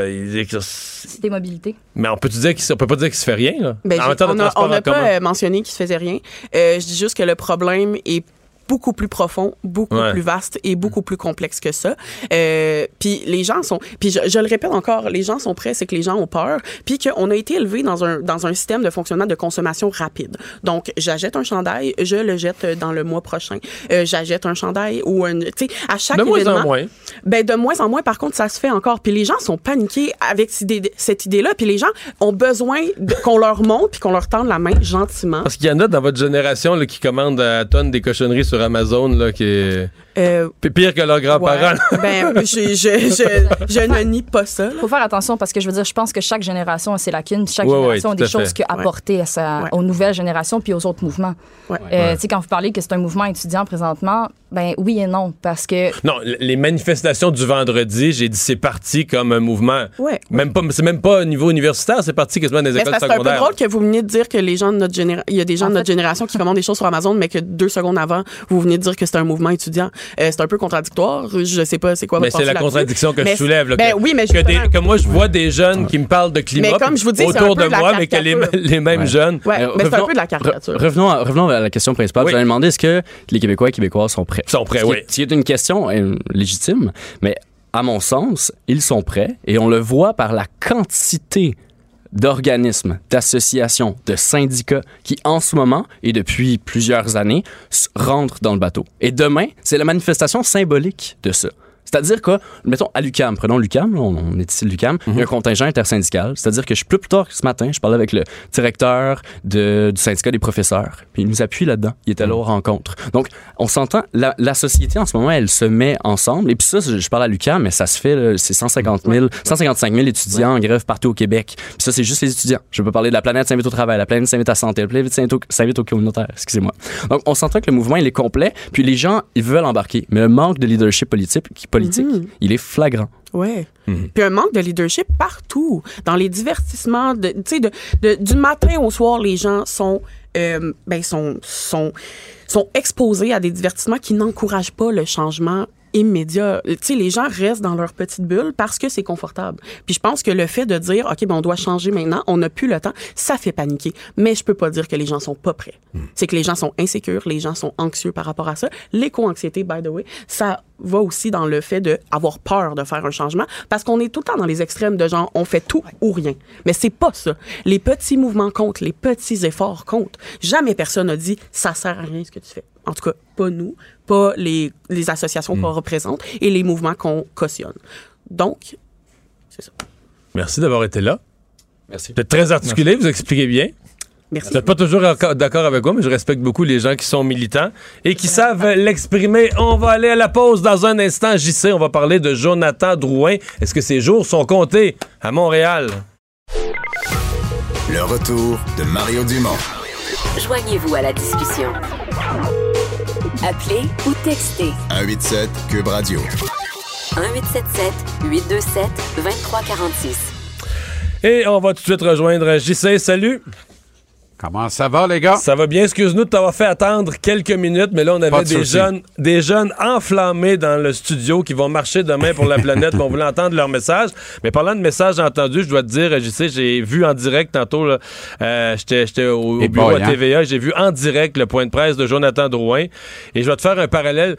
C'est des mobilités. Mais on peut dire qu'il on peut pas dire qu'il se fait rien. Là. Ben, en on a- transport on n'a commun. pas euh, mentionné qu'il se faisait rien. Euh, je dis juste que le problème est beaucoup plus profond, beaucoup Ouais. plus vaste et beaucoup plus complexe que ça. Euh, puis les gens sont, puis je, je le répète encore, les gens sont prêts, c'est que les gens ont peur, puis qu'on a été élevé dans un dans un système de fonctionnement de consommation rapide. Donc j'achète un chandail, je le jette dans le mois prochain. Euh, j'achète un chandail ou un, tu sais, à chaque De moins événement, en moins. ben de moins en moins, par contre, ça se fait encore. Puis les gens sont paniqués avec cette idée- cette idée-là. Puis les gens ont besoin de- qu'on leur montre puis qu'on leur tende la main gentiment. Parce qu'il y en a dans votre génération là, qui commandent à tonnes des cochonneries sur Amazon, là, qui est Euh, pire que leurs grands-parents. ouais. ben, je, je, je, je ne nie pas ça. là. faut faire attention parce que je veux dire, je pense que chaque génération a ses lacunes. Chaque Ouais, génération a des choses apporter à sa, Ouais. aux nouvelles générations puis aux autres mouvements. Ouais. Euh, Tu sais, quand vous parlez que c'est un mouvement étudiant présentement, ben oui et non, parce que Non, les manifestations du vendredi, j'ai dit c'est parti comme un mouvement. Ouais. Même pas, c'est même pas au niveau universitaire, c'est parti quasiment des écoles que c'est un peu secondaires. drôle que vous veniez de dire que les gens de notre génération, il y a des gens En de notre fait- génération qui commandent des choses sur Amazon, mais que deux secondes avant, vous venez de dire que c'est un mouvement étudiant. Euh, c'est un peu contradictoire. Je sais pas c'est quoi Mais votre c'est la contradiction que Mais je soulève. là, ben que, oui, mais que, des- justement- que moi, je vois des jeunes qui me parlent de climat Mais comme je vous dis, c'est autour de moi, mais que les, les mêmes Ouais. jeunes. Ouais, Euh, mais c'est un revenons- peu de la Re- caricature. revenons, à, revenons à la question principale. Oui. Vous avez demandé est-ce que les Québécois et Québécoises sont prêts? sont prêts, Ce qui oui. est- Ce qui est une question euh, légitime, mais à mon sens, ils sont prêts et on le voit par la quantité d'organismes, d'associations, de syndicats qui, en ce moment et depuis plusieurs années, rentrent dans le bateau. Et demain, c'est la manifestation symbolique de ça. C'est-à-dire que, mettons, à l'UCAM, prenons l'UCAM, on, on est ici à l'UCAM, il y a un contingent intersyndical. C'est-à-dire que je, plus, plus tard que ce matin, je parlais avec le directeur de- du syndicat des professeurs, puis il nous appuie là-dedans. Il était là aux rencontres. Donc, on s'entend, la, la société en ce moment, elle se met ensemble. Et puis ça, je parle à l'UCAM, mais ça se fait, c'est 150 000, 155 000 étudiants en grève partout au Québec. Puis ça, c'est juste les étudiants. Je peux parler de la planète s'invite au travail, la planète s'invite à la santé, la planète s'invite au, au communautaire, excusez-moi. Donc, on s'entend que le mouvement, il est complet, puis les gens, ils veulent embarquer. Mais le manque de leadership politique, politique il est flagrant. Ouais. Puis un manque de leadership partout. Dans les divertissements, de, tu sais, de, de- du matin au soir, les gens sont, euh, ben, sont, sont, sont exposés à des divertissements qui n'encouragent pas le changement immédiat. Tu sais, les gens restent dans leur petite bulle parce que c'est confortable. Puis je pense que le fait de dire, OK, ben, on doit changer maintenant, on n'a plus le temps, ça fait paniquer. Mais je peux pas dire que les gens sont pas prêts. C'est que les gens sont insécures, les gens sont anxieux par rapport à ça. L'éco-anxiété, by the way, ça va aussi dans le fait de avoir peur de faire un changement parce qu'on est tout le temps dans les extrêmes de genre on fait tout ou rien. Mais c'est pas ça. Les petits mouvements comptent, les petits efforts comptent. Jamais personne n'a dit ça sert à rien ce que tu fais. En tout cas, pas nous, pas les, les associations qu'on représente et les mouvements qu'on cautionne. Donc, c'est ça. Merci d'avoir été là. Merci. Vous êtes très articulé, vous expliquez bien. Merci. Vous n'êtes pas toujours acco- d'accord avec moi, mais je respecte beaucoup les gens qui sont militants et qui savent l'exprimer. On va aller à la pause dans un instant. JC, on va parler de Jonathan Drouin. Est-ce que ses jours sont comptés à Montréal? Le retour de Mario Dumont. Joignez-vous à la discussion. Appelez ou textez 187 Cube Radio. 1877 827 2346. Et on va tout de suite rejoindre JC. Salut! Comment ça va, les gars? Ça va bien. Excuse-nous de t'avoir fait attendre quelques minutes, mais là, on avait de des jeunes, des jeunes enflammés dans le studio qui vont marcher demain pour la planète. on voulait entendre leur message. Mais parlant de messages entendus, je dois te dire, je sais, j'ai vu en direct tantôt, euh, j'étais au, au bureau boy, à hein? TVA, j'ai vu en direct le point de presse de Jonathan Drouin. Et je vais te faire un parallèle.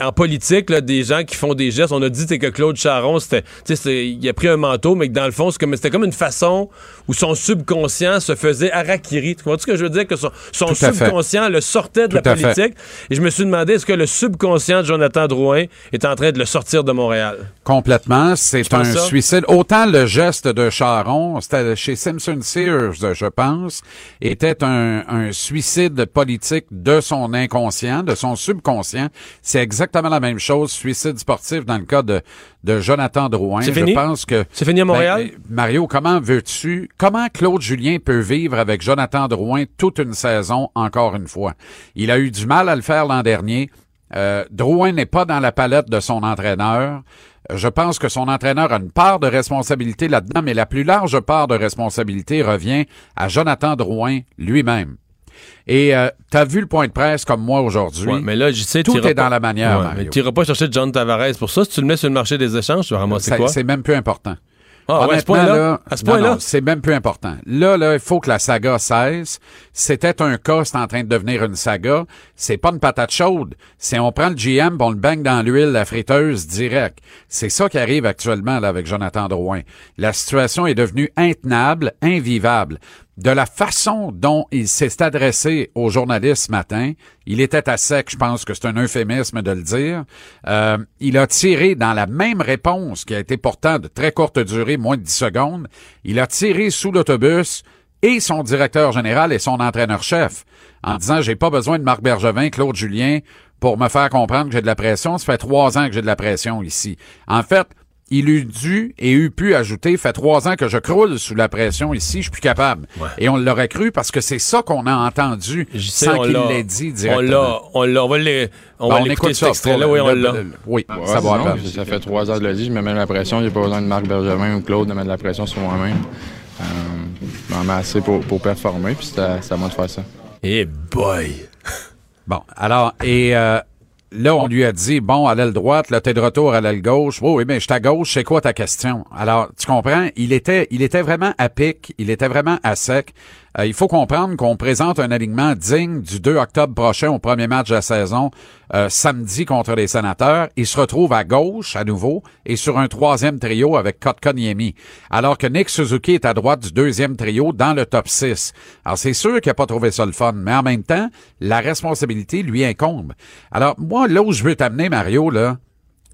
En politique, là, des gens qui font des gestes, on a dit que Claude Charon, c'était, c'était- il a pris un manteau, mais que dans le fond, c'est comme- c'était comme une façon où son subconscient se faisait harakiri. Tu comprends ce que je veux dire? Que son, fait. subconscient le sortait de Tout la politique. Et je me suis demandé, est-ce que le subconscient de Jonathan Drouin est en train de le sortir de Montréal? Complètement. C'est un suicide. Autant le geste de Charon, c'était chez Simpson Sears, je pense, était un, un suicide politique de son inconscient, de son subconscient. C'est exactement la même chose, suicide sportif dans le cas de, de Jonathan Drouin. C'est je fini? pense que C'est fini à Montréal? Ben, Mario, comment veux-tu, comment Claude Julien peut vivre avec Jonathan Drouin toute une saison, encore une fois? Il a eu du mal à le faire l'an dernier. Euh, Drouin n'est pas dans la palette de son entraîneur. Euh, Je pense que son entraîneur a une part de responsabilité là-dedans, mais la plus large part de responsabilité revient à Jonathan Drouin lui-même. Et euh, t'as vu le point de presse comme moi aujourd'hui? Ouais, mais là, je sais, Tout est dans la manière, Ouais, Mario. mais pas chercher John Tavares pour ça. Si tu le mets sur le marché des échanges, tu vas ramasser quoi? C'est même plus important. Ah, ouais, à ce point-là? là, À ce c'est même plus important. Là, là, il faut que la saga cesse. C'était un cas, c'est en train de devenir une saga. C'est pas une patate chaude. C'est on prend le GM, on le baigne dans l'huile, la friteuse, direct. C'est ça qui arrive actuellement, là, avec Jonathan Drouin. La situation est devenue intenable, invivable. De la façon dont il s'est adressé aux journalistes ce matin, il était à sec, je pense que c'est un euphémisme de le dire. Euh, il a tiré dans la même réponse qui a été pourtant de très courte durée, moins de 10 secondes, il a tiré sous l'autobus et son directeur général et son entraîneur-chef en disant j'ai pas besoin de Marc Bergevin, Claude Julien pour me faire comprendre que j'ai de la pression. Ça fait trois ans que j'ai de la pression ici. En fait, il eût dû et eût pu ajouter, fait trois ans que je croule sous la pression ici, je suis plus capable. Et on l'aurait cru parce que c'est ça qu'on a entendu sais, sans qu'il l'a- l'ait dit On directement. l'a, on l'a, on va les- on va on l'écouter écoute cet extrait-là, oui, on l'a. Oui, Ouais, ça va non, rappeler. Ça fait trois ans que je le dis, je me mets de la pression. J'ai pas besoin de Marc Bergevin ou Claude de mettre de la pression sur moi-même. Euh, je m'en mets assez pour, performer, puis c'est à, moi de faire ça. Eh boy! Bon, alors, et euh, là, on lui a dit, bon, à l'aile droite, là, t'es de retour à l'aile gauche. Oui, oui, mais je suis à gauche, c'est quoi ta question? Alors, tu comprends, il était, il était vraiment à pic, il était vraiment à sec. Euh, il faut comprendre qu'on présente un alignement digne du 2 octobre prochain au premier match de la saison, euh, samedi contre les sénateurs. Il se retrouve à gauche, à nouveau, et sur un troisième trio avec Kotkaniemi. Alors que Nick Suzuki est à droite du deuxième trio dans le top 6. Alors, c'est sûr qu'il n'a pas trouvé ça le fun, mais en même temps, la responsabilité lui incombe. Alors, moi, là où je veux t'amener, Mario, là,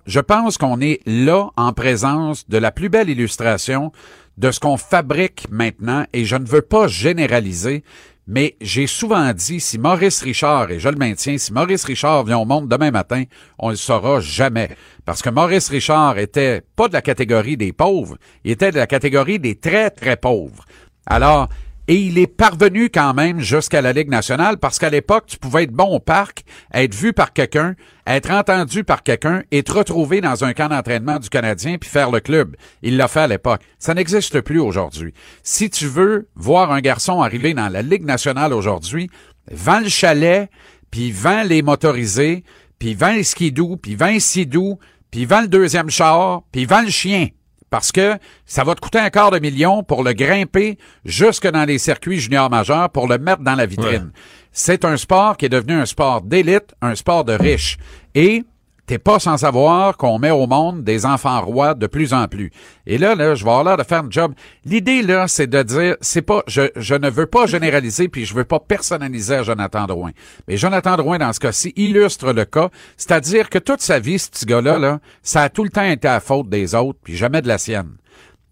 je pense qu'on est là en présence de la plus belle illustration de ce qu'on fabrique maintenant et je ne veux pas généraliser, mais j'ai souvent dit si Maurice Richard, et je le maintiens, si Maurice Richard vient au monde demain matin, on ne le saura jamais. Parce que Maurice Richard était pas de la catégorie des pauvres, il était de la catégorie des très, très pauvres. Alors, et il est parvenu quand même jusqu'à la Ligue nationale parce qu'à l'époque, tu pouvais être bon au parc, être vu par quelqu'un, être entendu par quelqu'un et te retrouver dans un camp d'entraînement du Canadien puis faire le club. Il l'a fait à l'époque. Ça n'existe plus aujourd'hui. Si tu veux voir un garçon arriver dans la Ligue nationale aujourd'hui, vends le chalet, puis vends les motorisés, puis vends les skidoo, puis vends les sidou, puis vends le deuxième char, puis vends le chien parce que ça va te coûter un quart de million pour le grimper jusque dans les circuits juniors majeurs pour le mettre dans la vitrine. C'est un sport qui est devenu un sport d'élite, un sport de riches. Et t'es pas sans savoir qu'on met au monde des enfants rois de plus en plus. Et là, là, je vais avoir l'air de faire un job. L'idée, là, c'est de dire, c'est pas, je, je ne veux pas généraliser puis je veux pas personnaliser à Jonathan Drouin. Mais Jonathan Drouin, dans ce cas-ci, illustre le cas. C'est-à-dire que toute sa vie, ce petit gars-là, là, ça a tout le temps été à faute des autres puis jamais de la sienne.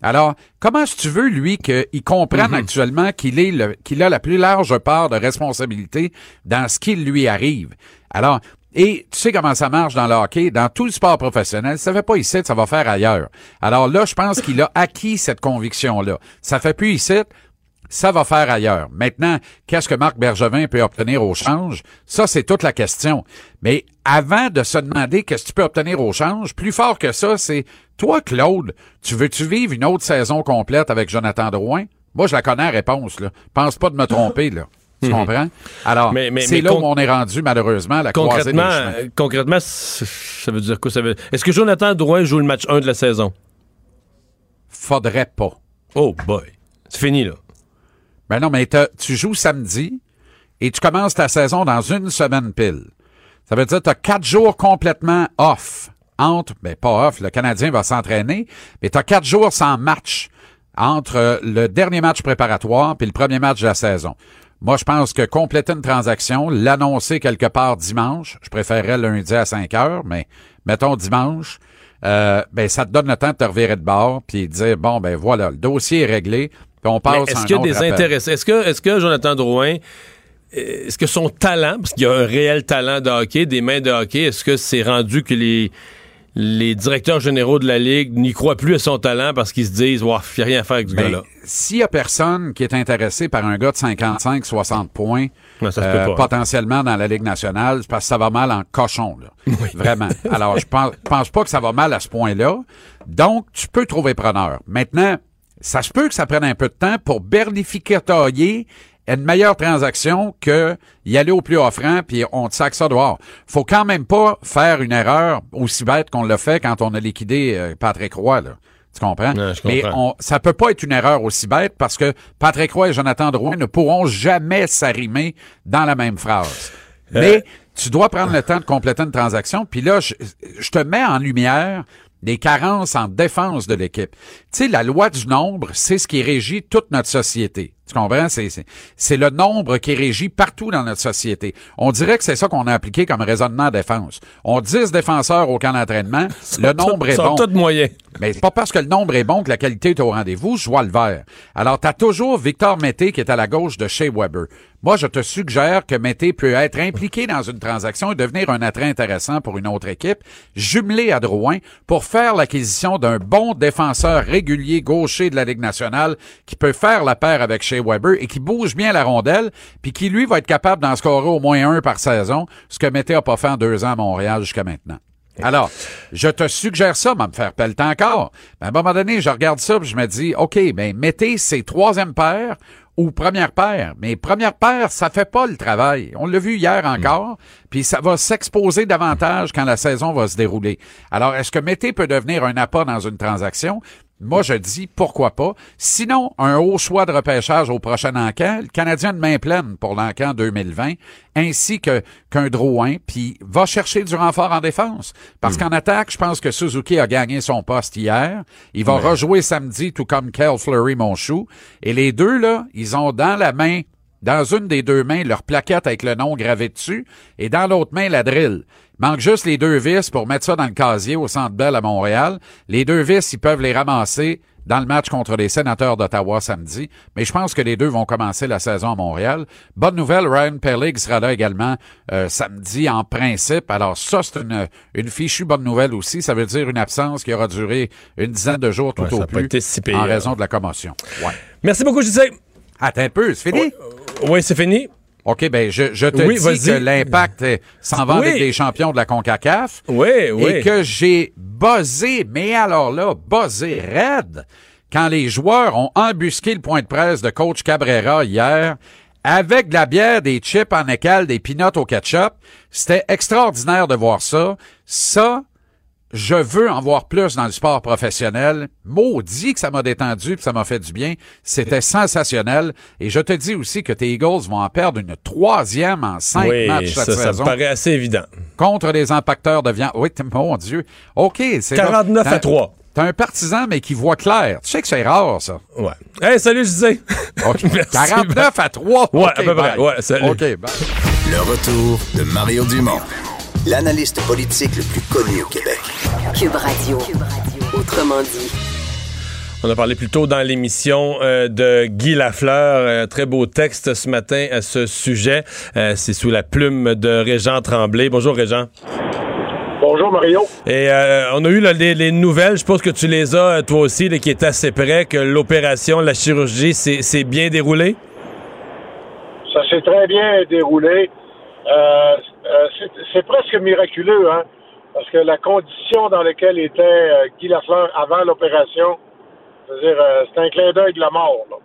Alors, comment est-ce que tu veux, lui, qu'il comprenne actuellement qu'il est le, qu'il a la plus large part de responsabilité dans ce qui lui arrive? Alors, et tu sais comment ça marche dans le hockey, dans tout le sport professionnel, ça fait pas ici, ça va faire ailleurs. Alors là, je pense qu'il a acquis cette conviction-là. Ça fait plus ici, ça va faire ailleurs. Maintenant, qu'est-ce que Marc Bergevin peut obtenir au change? Ça, c'est toute la question. Mais avant de se demander qu'est-ce que tu peux obtenir au change, plus fort que ça, c'est toi, Claude, tu veux-tu vivre une autre saison complète avec Jonathan Drouin? Moi, je la connais la réponse, là. Pense pas de me tromper, là. Tu Mhm. comprends? Alors, Mais- mais- c'est mais là con- où on est rendu, malheureusement, à la croisée des Concrètement, euh, concrètement, ça veut dire quoi? Ça veut... Est-ce que Jonathan Drouin joue le match 1 de la saison? Faudrait pas. Oh boy. C'est fini, là. Ben non, mais tu joues samedi et tu commences ta saison dans une semaine pile. Ça veut dire que tu as quatre jours complètement off. Entre, ben pas off, le Canadien va s'entraîner, mais tu as quatre jours sans match entre le dernier match préparatoire puis le premier match de la saison. Moi, je pense que compléter une transaction, l'annoncer quelque part dimanche, je préférerais lundi à 5 heures, mais mettons dimanche, euh, ben ça te donne le temps de te revirer de bord puis de dire bon ben voilà, le dossier est réglé, puis on passe Est-ce qu'il y a des intéressés? Est-ce que, est-ce que Jonathan Drouin, est-ce que son talent, parce qu'il y a un réel talent de hockey, des mains de hockey, est-ce que c'est rendu que les, les directeurs généraux de la Ligue n'y croient plus à son talent parce qu'ils se disent, il n'y a rien à faire avec ce Ben, gars-là? S'il y a personne qui est intéressé par un gars de 55-60 points, Ouais, ça se euh, peut pas. potentiellement dans la Ligue nationale, c'est parce que ça va mal en cochon, là. Vraiment. Alors, je pense, pense pas que ça va mal à ce point-là. Donc, tu peux trouver preneur. Maintenant, ça se peut que ça prenne un peu de temps pour berlificailler une meilleure transaction que y aller au plus offrant puis on te sac ça dehors. Faut quand même pas faire une erreur aussi bête qu'on l'a fait quand on a liquidé euh, Patrick Roy, là. Tu comprends? Je Mais on, ça peut pas être une erreur aussi bête parce que Patrick Roy et Jonathan Drouin ne pourront jamais s'arrimer dans la même phrase. Euh. Mais tu dois prendre le temps de compléter une transaction. Puis là, je, je te mets en lumière des carences en défense de l'équipe. Tu sais, la loi du nombre, c'est ce qui régit toute notre société. Tu comprends? C'est, c'est, c'est le nombre qui régit partout dans notre société. On dirait que c'est ça qu'on a appliqué comme raisonnement en défense. On 10 défenseurs au camp d'entraînement, le nombre est bon. moyens. Mais c'est pas parce que le nombre est bon que la qualité est au rendez-vous, je vois le vert. Alors, t'as toujours Victor Mété qui est à la gauche de Shea Weber. Moi, je te suggère que Mété peut être impliqué dans une transaction et devenir un attrait intéressant pour une autre équipe, jumelé à Drouin, pour faire l'acquisition d'un bon défenseur régulier gaucher de la Ligue nationale qui peut faire la paire avec Shea Weber et qui bouge bien la rondelle, puis qui, lui, va être capable d'en scorer au moins un par saison, ce que Mété a pas fait en deux ans à Montréal jusqu'à maintenant. Alors, je te suggère ça, mais me faire pelleter encore. À un moment donné, je regarde ça, je me dis, OK, ben, mettez ces troisième paire ou première paire. Mais première paire, ça fait pas le travail. On l'a vu hier encore, puis ça va s'exposer davantage quand la saison va se dérouler. Alors, est-ce que Mété peut devenir un appât dans une transaction? Moi, je dis pourquoi pas. Sinon, un haut choix de repêchage au prochain encan, le Canadien de main pleine pour l'encan 2020, ainsi que qu'un Drouin, puis va chercher du renfort en défense. Parce qu'en attaque, je pense que Suzuki a gagné son poste hier. Il va rejouer samedi, tout comme Kel Fleury, mon chou. Et les deux, là, ils ont dans la main dans une des deux mains leur plaquette avec le nom gravé dessus et dans l'autre main la drill. Il manque juste les deux vis pour mettre ça dans le casier au Centre Bell à Montréal. Les deux vis, ils peuvent les ramasser dans le match contre les sénateurs d'Ottawa samedi, mais je pense que les deux vont commencer la saison à Montréal. Bonne nouvelle, Ryan Pellig sera là également euh, samedi en principe. Alors ça, c'est une, une fichue bonne nouvelle aussi. Ça veut dire une absence qui aura duré une dizaine de jours tout Ouais, au plus été si pire. en raison de la commotion. Ouais. Merci beaucoup, JC. Attends un peu, c'est fini? Oui, c'est fini. OK, ben je, je te Oui, dis que l'impact euh, s'en va Oui. avec des champions de la CONCACAF. Oui, oui. Et que j'ai buzzé, mais alors là, buzzé raide, quand les joueurs ont embusqué le point de presse de coach Cabrera hier, avec de la bière, des chips en écale, des peanuts au ketchup. C'était extraordinaire de voir ça. Ça, je veux en voir plus dans le sport professionnel. Maudit que ça m'a détendu, puis ça m'a fait du bien. C'était sensationnel. Et je te dis aussi que tes Eagles vont en perdre une troisième en cinq oui, matchs ça, cette ça me saison paraît assez évident. contre les impacteurs de viande. Oui, mon Dieu. OK. c'est 49 à t'as- 3. T'as un partisan, mais qui voit clair. Tu sais que c'est rare, ça. Ouais. Hey, salut. OK. Merci. 49 à 3. Ouais, OK, à peu près. Ouais, salut. OK, bye. Le retour de Mario Dumont, l'analyste politique le plus connu au Québec. Cube Radio. Autrement dit. On a parlé plus tôt dans l'émission euh, de Guy Lafleur. Euh, très beau texte ce matin à ce sujet. Euh, C'est sous la plume de Régent Tremblay. Bonjour, Régent. Bonjour Mario. Et euh, on a eu là, les, les nouvelles, je pense que tu les as toi aussi, là, qui est assez près, que l'opération, la chirurgie, s'est s'est bien déroulée? Ça s'est très bien déroulé. Euh, euh, c'est- presque miraculeux, hein, parce que la condition dans laquelle était euh, Guy Lafleur avant l'opération, c'est-à-dire, euh, c'est un clin d'œil de la mort, là.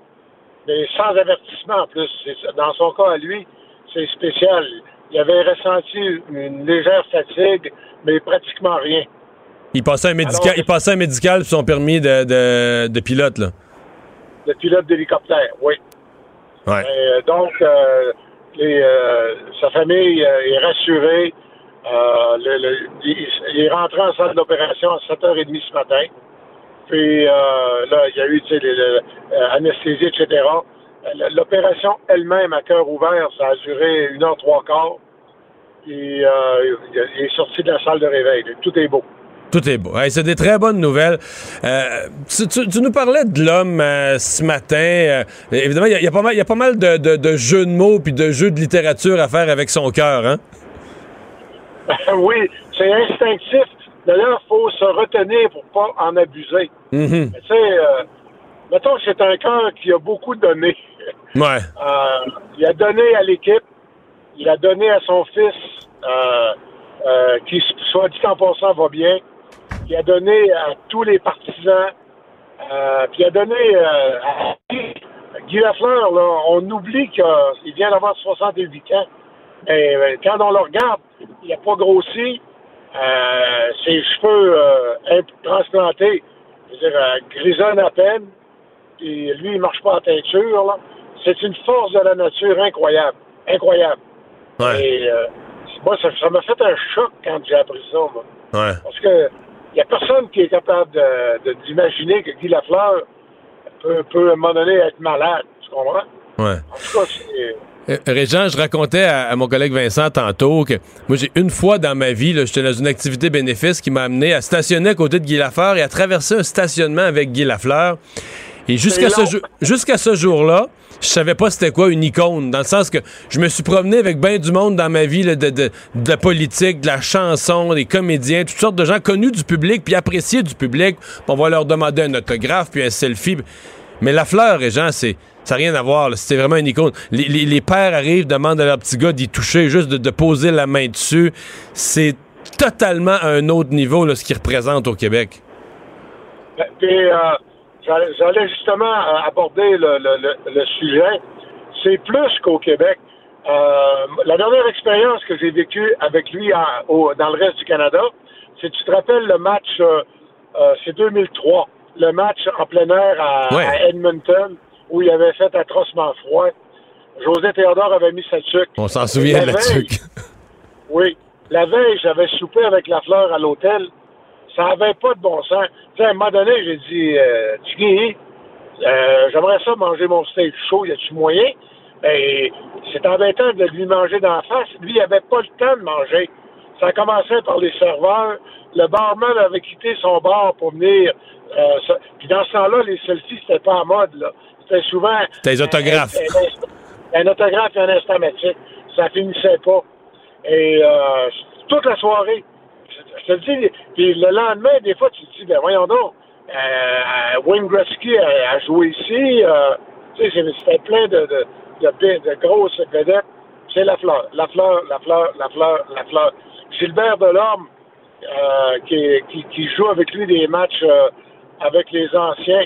mais sans avertissement en plus. Dans son cas à lui, c'est spécial. Il avait ressenti une légère fatigue, mais pratiquement rien. Il passait un médical, il passait un médical son permis de, de, de pilote. Là. Le pilote d'hélicoptère, oui. Ouais. Donc, euh, euh, sa famille euh, est rassurée. Euh, il, est rentré en salle d'opération à 7h30 ce matin. Puis là, il y a eu tu sais, les- le- euh, anesthésie, etc. L'opération elle-même à cœur ouvert, ça a duré une heure trois quarts. Euh, il est sorti de la salle de réveil. Tout est beau. Tout est beau. Hey, c'est des très bonnes nouvelles. Euh, tu, tu- tu nous parlais de l'homme euh, ce matin. Euh, évidemment, il y, a- il y a pas mal, il y a pas mal de, de- de jeux de mots puis de jeux de littérature à faire avec son cœur. Hein? oui, c'est instinctif. D'ailleurs, il faut se retenir pour pas en abuser. Mhm. Mais Tu sais, mettons que c'est un cœur qui a beaucoup donné. Ouais. Il a donné à l'équipe, il a donné à son fils, qui, soit dit en passant, va bien. Il a donné à tous les partisans. Euh, puis il a donné euh, à Guy Lafleur, là, on oublie qu'il vient d'avoir 68 ans. Mais euh, quand on le regarde, il n'a pas grossi. Euh, ses cheveux transplantés, je veux dire, euh, grisonne à peine, puis lui, il marche pas en teinture, là. C'est une force de la nature incroyable. Incroyable. Et euh, moi, ça ça m'a fait un choc quand j'ai appris ça, moi. Ouais. Parce que il n'y a personne qui est capable de- de- d'imaginer que Guy Lafleur peut, peut, à un moment donné, être malade. Tu comprends? Ouais. En tout cas, c'est... Euh, Régent, je racontais à, à mon collègue Vincent tantôt que moi, j'ai une fois dans ma vie, j'étais dans une activité bénéfice qui m'a amené à stationner à côté de Guy Lafleur et à traverser un stationnement avec Guy Lafleur. Et jusqu'à ce, ce jour-là, je savais pas c'était quoi une icône, dans le sens que je me suis promené avec bien du monde dans ma vie, là, de, de- de la politique, de la chanson, des comédiens, toutes sortes de gens connus du public, puis appréciés du public. On va leur demander un autographe, puis un selfie. Mais Lafleur, Régent, c'est... Ça n'a rien à voir, c'était vraiment une icône. Les, les- les pères arrivent, demandent à leur petit gars d'y toucher, juste de, de poser la main dessus. C'est totalement à un autre niveau, là, ce qu'il représente au Québec. Ben, Puis, euh, j'allais justement euh, aborder le, le, le, le sujet. C'est plus qu'au Québec. Euh, la dernière expérience que j'ai vécue avec lui à- au- dans le reste du Canada, c'est, tu te rappelles le match, euh, euh, c'est 2003, le match en plein air à, Ouais. à Edmonton, où il avait fait atrocement froid. José Théodore avait mis sa tuque. On s'en souvient La veille, Oui. La veille, j'avais soupé avec la fleur à l'hôtel. Ça avait pas de bon sens. Tu sais, à un moment donné, j'ai dit, euh, Tigui, euh, j'aimerais ça manger mon steak chaud. Y a-tu moyen? Ben, c'est embêtant de lui manger d'en face. Lui, il avait pas le temps de manger. Ça a commencé par les serveurs. Le barman avait quitté son bar pour venir. euh, ça- Puis dans ce temps-là, les selfies, c'était pas en mode. là. C'était souvent. C'était les autographes. Un, un- un autographe et un instamatique. Ça finissait pas. Et euh, toute la soirée. Je, te le dis, puis le lendemain, des fois, tu te dis, ben voyons donc, euh, Wayne Gretzky a, a joué ici. euh, tu sais, c'était plein de, de, de, grosses vedettes. C'est la fleur, la fleur, la fleur, la fleur, la fleur. Gilbert Delorme, euh, qui, qui, qui joue avec lui des matchs euh, avec les anciens.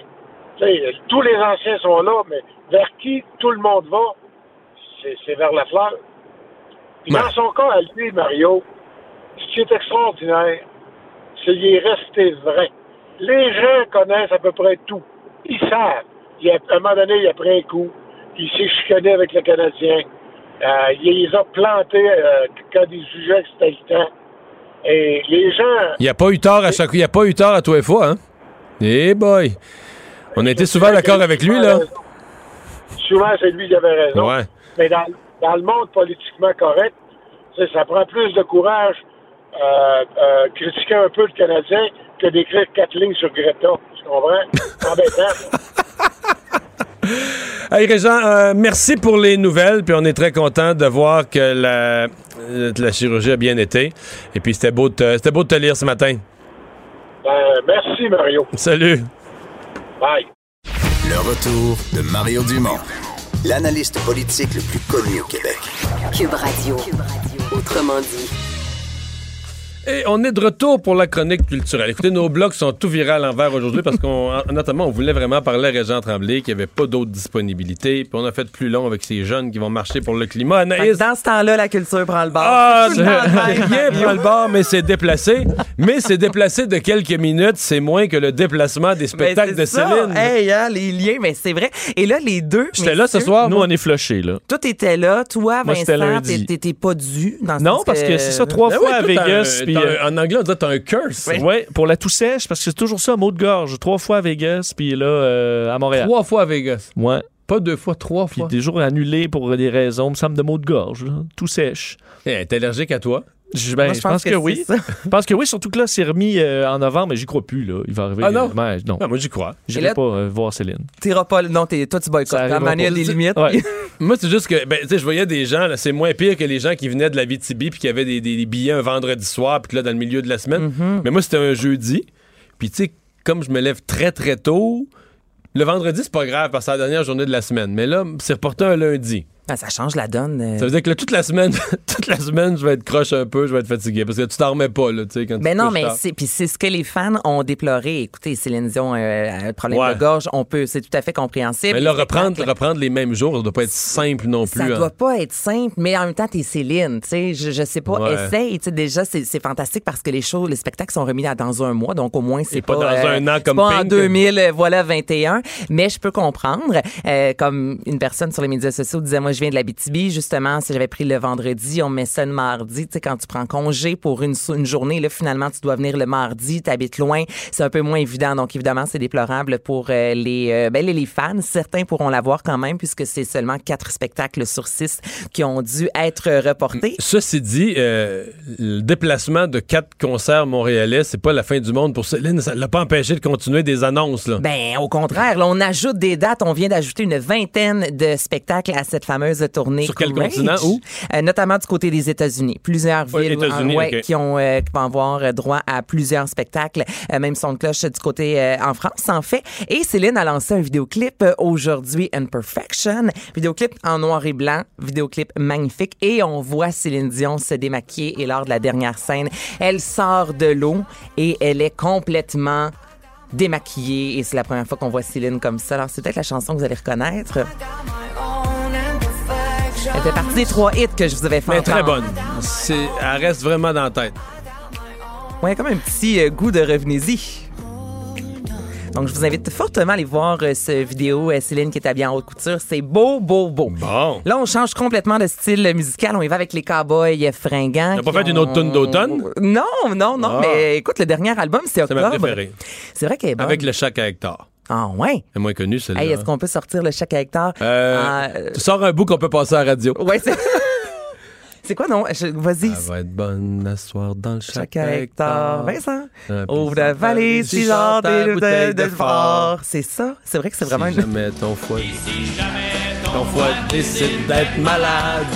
Tu sais, tous les anciens sont là, mais vers qui tout le monde va, c'est c'est vers la fleur. Puis dans son cas, à lui, Mario, ce qui est extraordinaire, c'est qu'il est resté vrai. Les gens connaissent à peu près tout. Ils savent. Il a, à un moment donné, il a pris un coup, il s'est chicané avec le Canadien. Euh, il les a plantés euh, quand il jugeait que c'était le temps. Et les gens... Il n'y a pas eu tort à chaque Il n'y a pas eu tort à toi et fois, hein? Eh boy! On a été souvent d'accord avec lui, là. Souvent, c'est lui qui avait raison. Ouais. Mais dans, dans le monde politiquement correct, ça prend plus de courage euh, euh, critiquer un peu le Canadien que d'écrire quatre lignes sur Greta. Tu comprends? C'est embêtant. Hey, Régent, euh, merci pour les nouvelles, puis on est très content de voir que la, euh, la chirurgie a bien été. Et puis c'était beau, de te- c'était beau de te lire ce matin. Ben, merci, Mario. Salut! Bye. Le retour de Mario Dumont, l'analyste politique le plus connu au Québec. Cube Radio. Autrement dit. Et on est de retour pour la chronique culturelle. Écoutez, nos blogs sont tout virés à l'envers aujourd'hui parce qu'on, en- notamment, on voulait vraiment parler à Régent Tremblay, qui avait pas d'autres disponibilités. Puis on a fait plus long avec ces jeunes qui vont marcher pour le climat. Anaïs. Dans ce temps-là, la culture prend le bord. Ah, même, rien prend le bord, mais c'est déplacé. Mais c'est déplacé de quelques minutes. C'est moins que le déplacement des spectacles c'est de ça. Céline. Hey, hein, les liens, mais c'est vrai. Et là, les deux. J'étais là ce soir. Nous, on est flushés, là. Toi, t'étais là. Toi, Moi, Vincent, t'étais pas dû. Dans ce Non, parce que c'est ça, trois Ben fois oui, à Vegas. Puis, euh, en anglais, on dit t'as un curse. Ouais, pour la toux sèche, parce que c'est toujours ça, mot de gorge. Trois fois à Vegas, puis là, euh, à Montréal. Trois fois à Vegas. Ouais. Pas deux fois, trois Puis fois. des jours annulés pour des raisons, me semble, de mot de gorge. là. Tout sèche. Eh, T'es allergique à toi? Je, ben, Moi, je pense, que, oui. Je pense que oui, surtout que là, c'est remis euh, en novembre, mais j'y crois plus. Là. Il va arriver. Ah non? euh, ouais, non. Ah, moi, j'y crois. J'irai pas euh, voir Céline. T'iras pas. Non, t'es- toi, tu boycottes. Ça La arrivera manière des limites. Ouais. Moi, c'est juste que, ben, tu sais, je voyais des gens, là, c'est moins pire que les gens qui venaient de la VTB puis qui avaient des, des- des billets un vendredi soir puis là, dans le milieu de la semaine. Mm-hmm. Mais moi, c'était un jeudi. Puis, tu sais, comme je me lève très, très tôt, le vendredi, c'est pas grave parce que c'est la dernière journée de la semaine. Mais là, c'est reporté un lundi. Ah, ça change la donne. euh. Ça veut dire que là, toute la semaine, toute la semaine, je vais être croche un peu, je vais être fatigué parce que tu t'en remets pas, là, tu sais, quand tu non, mais c'est puis c'est ce que les fans ont déploré. Écoutez, Céline Dion euh, a un problème Ouais. de gorge, on peut, c'est tout à fait compréhensible. Mais là, reprendre, reprendre les mêmes jours, ça doit pas être simple non plus. Ça hein. doit pas être simple, mais en même temps, t'es Céline, tu sais, je, je sais pas, Ouais. essaye, tu sais, déjà, c'est fantastique parce que les shows, les spectacles sont remis à- dans un mois, donc au moins, c'est Et pas pas, dans un an c'est comme pas en Pink. 2000, euh, voilà, 21, mais je peux comprendre, euh, comme une personne sur les médias sociaux disait, moi, je viens de la BTB, justement, si j'avais pris le vendredi, on met ça le mardi, tu sais, quand tu prends congé pour une, une journée, là, finalement, tu dois venir le mardi, t'habites loin, c'est un peu moins évident, donc évidemment, c'est déplorable pour euh, les, euh, ben, les, les fans, certains pourront la voir quand même, puisque c'est seulement quatre spectacles sur six qui ont dû être reportés. Ceci dit, euh, le déplacement de quatre concerts montréalais, c'est pas la fin du monde pour Céline. Ça l'a pas empêché de continuer des annonces. Là. Ben, au contraire, là, on ajoute des dates. On vient d'ajouter une vingtaine de spectacles à cette fameuse tournée. Sur quel Courage. continent? Où? Euh, notamment du côté des États-Unis. Plusieurs villes États-Unis, euh, ouais, qui, ont, euh, qui vont avoir droit à plusieurs spectacles. Euh, même son de cloche du côté euh, en France, en fait. Et Céline a lancé un vidéoclip aujourd'hui, Imperfection. Vidéoclip en noir et blanc. Vidéoclip magnifique. Et on voit Céline Dion se démaquiller. Et lors de la dernière scène, elle sort de l'eau et elle est complètement démaquillée et c'est la première fois qu'on voit Céline comme ça. Alors c'est peut-être la chanson que vous allez reconnaître. Elle fait partie des trois hits que je vous avais fait Mais très entendre. bonne. C'est, elle reste vraiment dans la tête. Ouais, comme un petit euh, goût de revenez-y. Donc, je vous invite fortement à aller voir euh, ce vidéo, euh, Céline qui est habillée en haute couture. C'est beau, beau, beau. Bon. Là, on change complètement de style musical. On y va avec les cowboys fringants. T'as pas fait une autre tune d'automne? Non, non, non. Ah. Mais écoute, le dernier album, c'est C'est ma octobre. préférée. C'est vrai qu'elle est bonne. Avec le chac à Hector. Ah, ouais. C'est moins connu, celle-là. Hey, est-ce qu'on peut sortir le chèque à hectare? Euh, Ah, euh, Tu sors un bout qu'on peut passer à la radio. Ouais, c'est. c'est quoi, non? Vas-y. Elle va être bonne à soir dans le Chaque hectare. Vincent. Ouvre la valise, si si genre des bouteille bouteilles de de fort. C'est ça? C'est vrai que c'est vraiment Si une. jamais ton foie, ton foie décide d'être malade.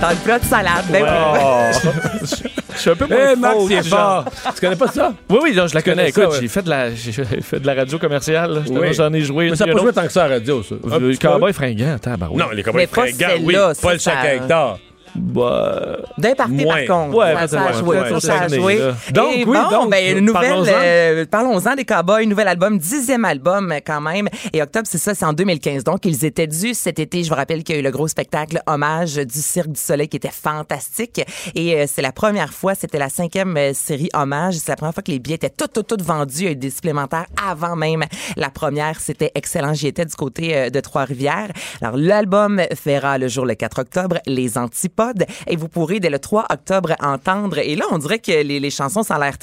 Dans le plat de salade. Ben oui. Je suis un peu moins Max, faux il est que Jean. fort. Tu connais pas ça? Oui, oui, non, je la Tu connais connais. ça, Écoute, ouais. j'ai fait de la, j'ai fait de la radio commerciale. Oui. J'en ai joué. Mais ça n'a pas joué tant que ça à la radio, ça. Un Le petit peu. cowboy fringant, tabarouette. Non, les cowboys fringants, oui. le chac Hector. Bah, D'un party, Moins. par contre. Ouais, ça, ça a joué. ouais, ça, ça a joué. Donc, Et oui, bon, donc, ben, une nouvelle, parlons-en. euh, parlons-en des Cowboys, nouvel album, dixième album euh, quand même. Et octobre, c'est ça, c'est en 2015. Donc, ils étaient dus cet été. Je vous rappelle qu'il y a eu le gros spectacle Hommage du Cirque du Soleil qui était fantastique. Et euh, c'est la première fois, c'était la cinquième euh, série Hommage. C'est la première fois que les billets étaient tout, tout, tout vendus. Il y a eu des supplémentaires avant même la première. C'était excellent. J'y étais du côté euh, de Trois-Rivières. Alors, l'album verra le jour le 4 octobre, Les Antipodes. Et vous pourrez, dès le 3 octobre, entendre, et là, on dirait que les, chansons, ça a l'air.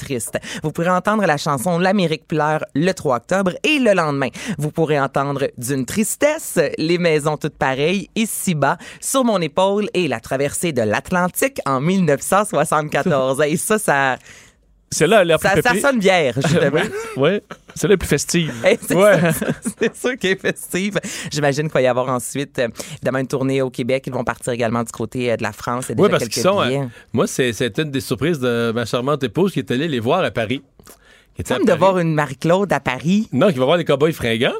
Vous pourrez entendre la chanson L'Amérique pleure le 3 octobre et le lendemain. Vous pourrez entendre D'une tristesse, Les maisons toutes pareilles, Ici-bas, Sur mon épaule et La traversée de l'Atlantique en 1974. et ça, ça, c'est là la plus ça, ça sonne bière, justement. Oui, c'est la plus festive. Hey, c'est Ouais. sûr qu'elle est festive. J'imagine qu'il va y avoir ensuite, euh, évidemment, une tournée au Québec. Ils vont partir également du côté euh, de la France. Oui, déjà parce qu'ils sont. euh, moi, c'est- c'était une des surprises de ma charmante épouse qui est allée les voir à Paris. Comme de voir une Marie-Claude à Paris Non, qui va voir les cowboys fringants.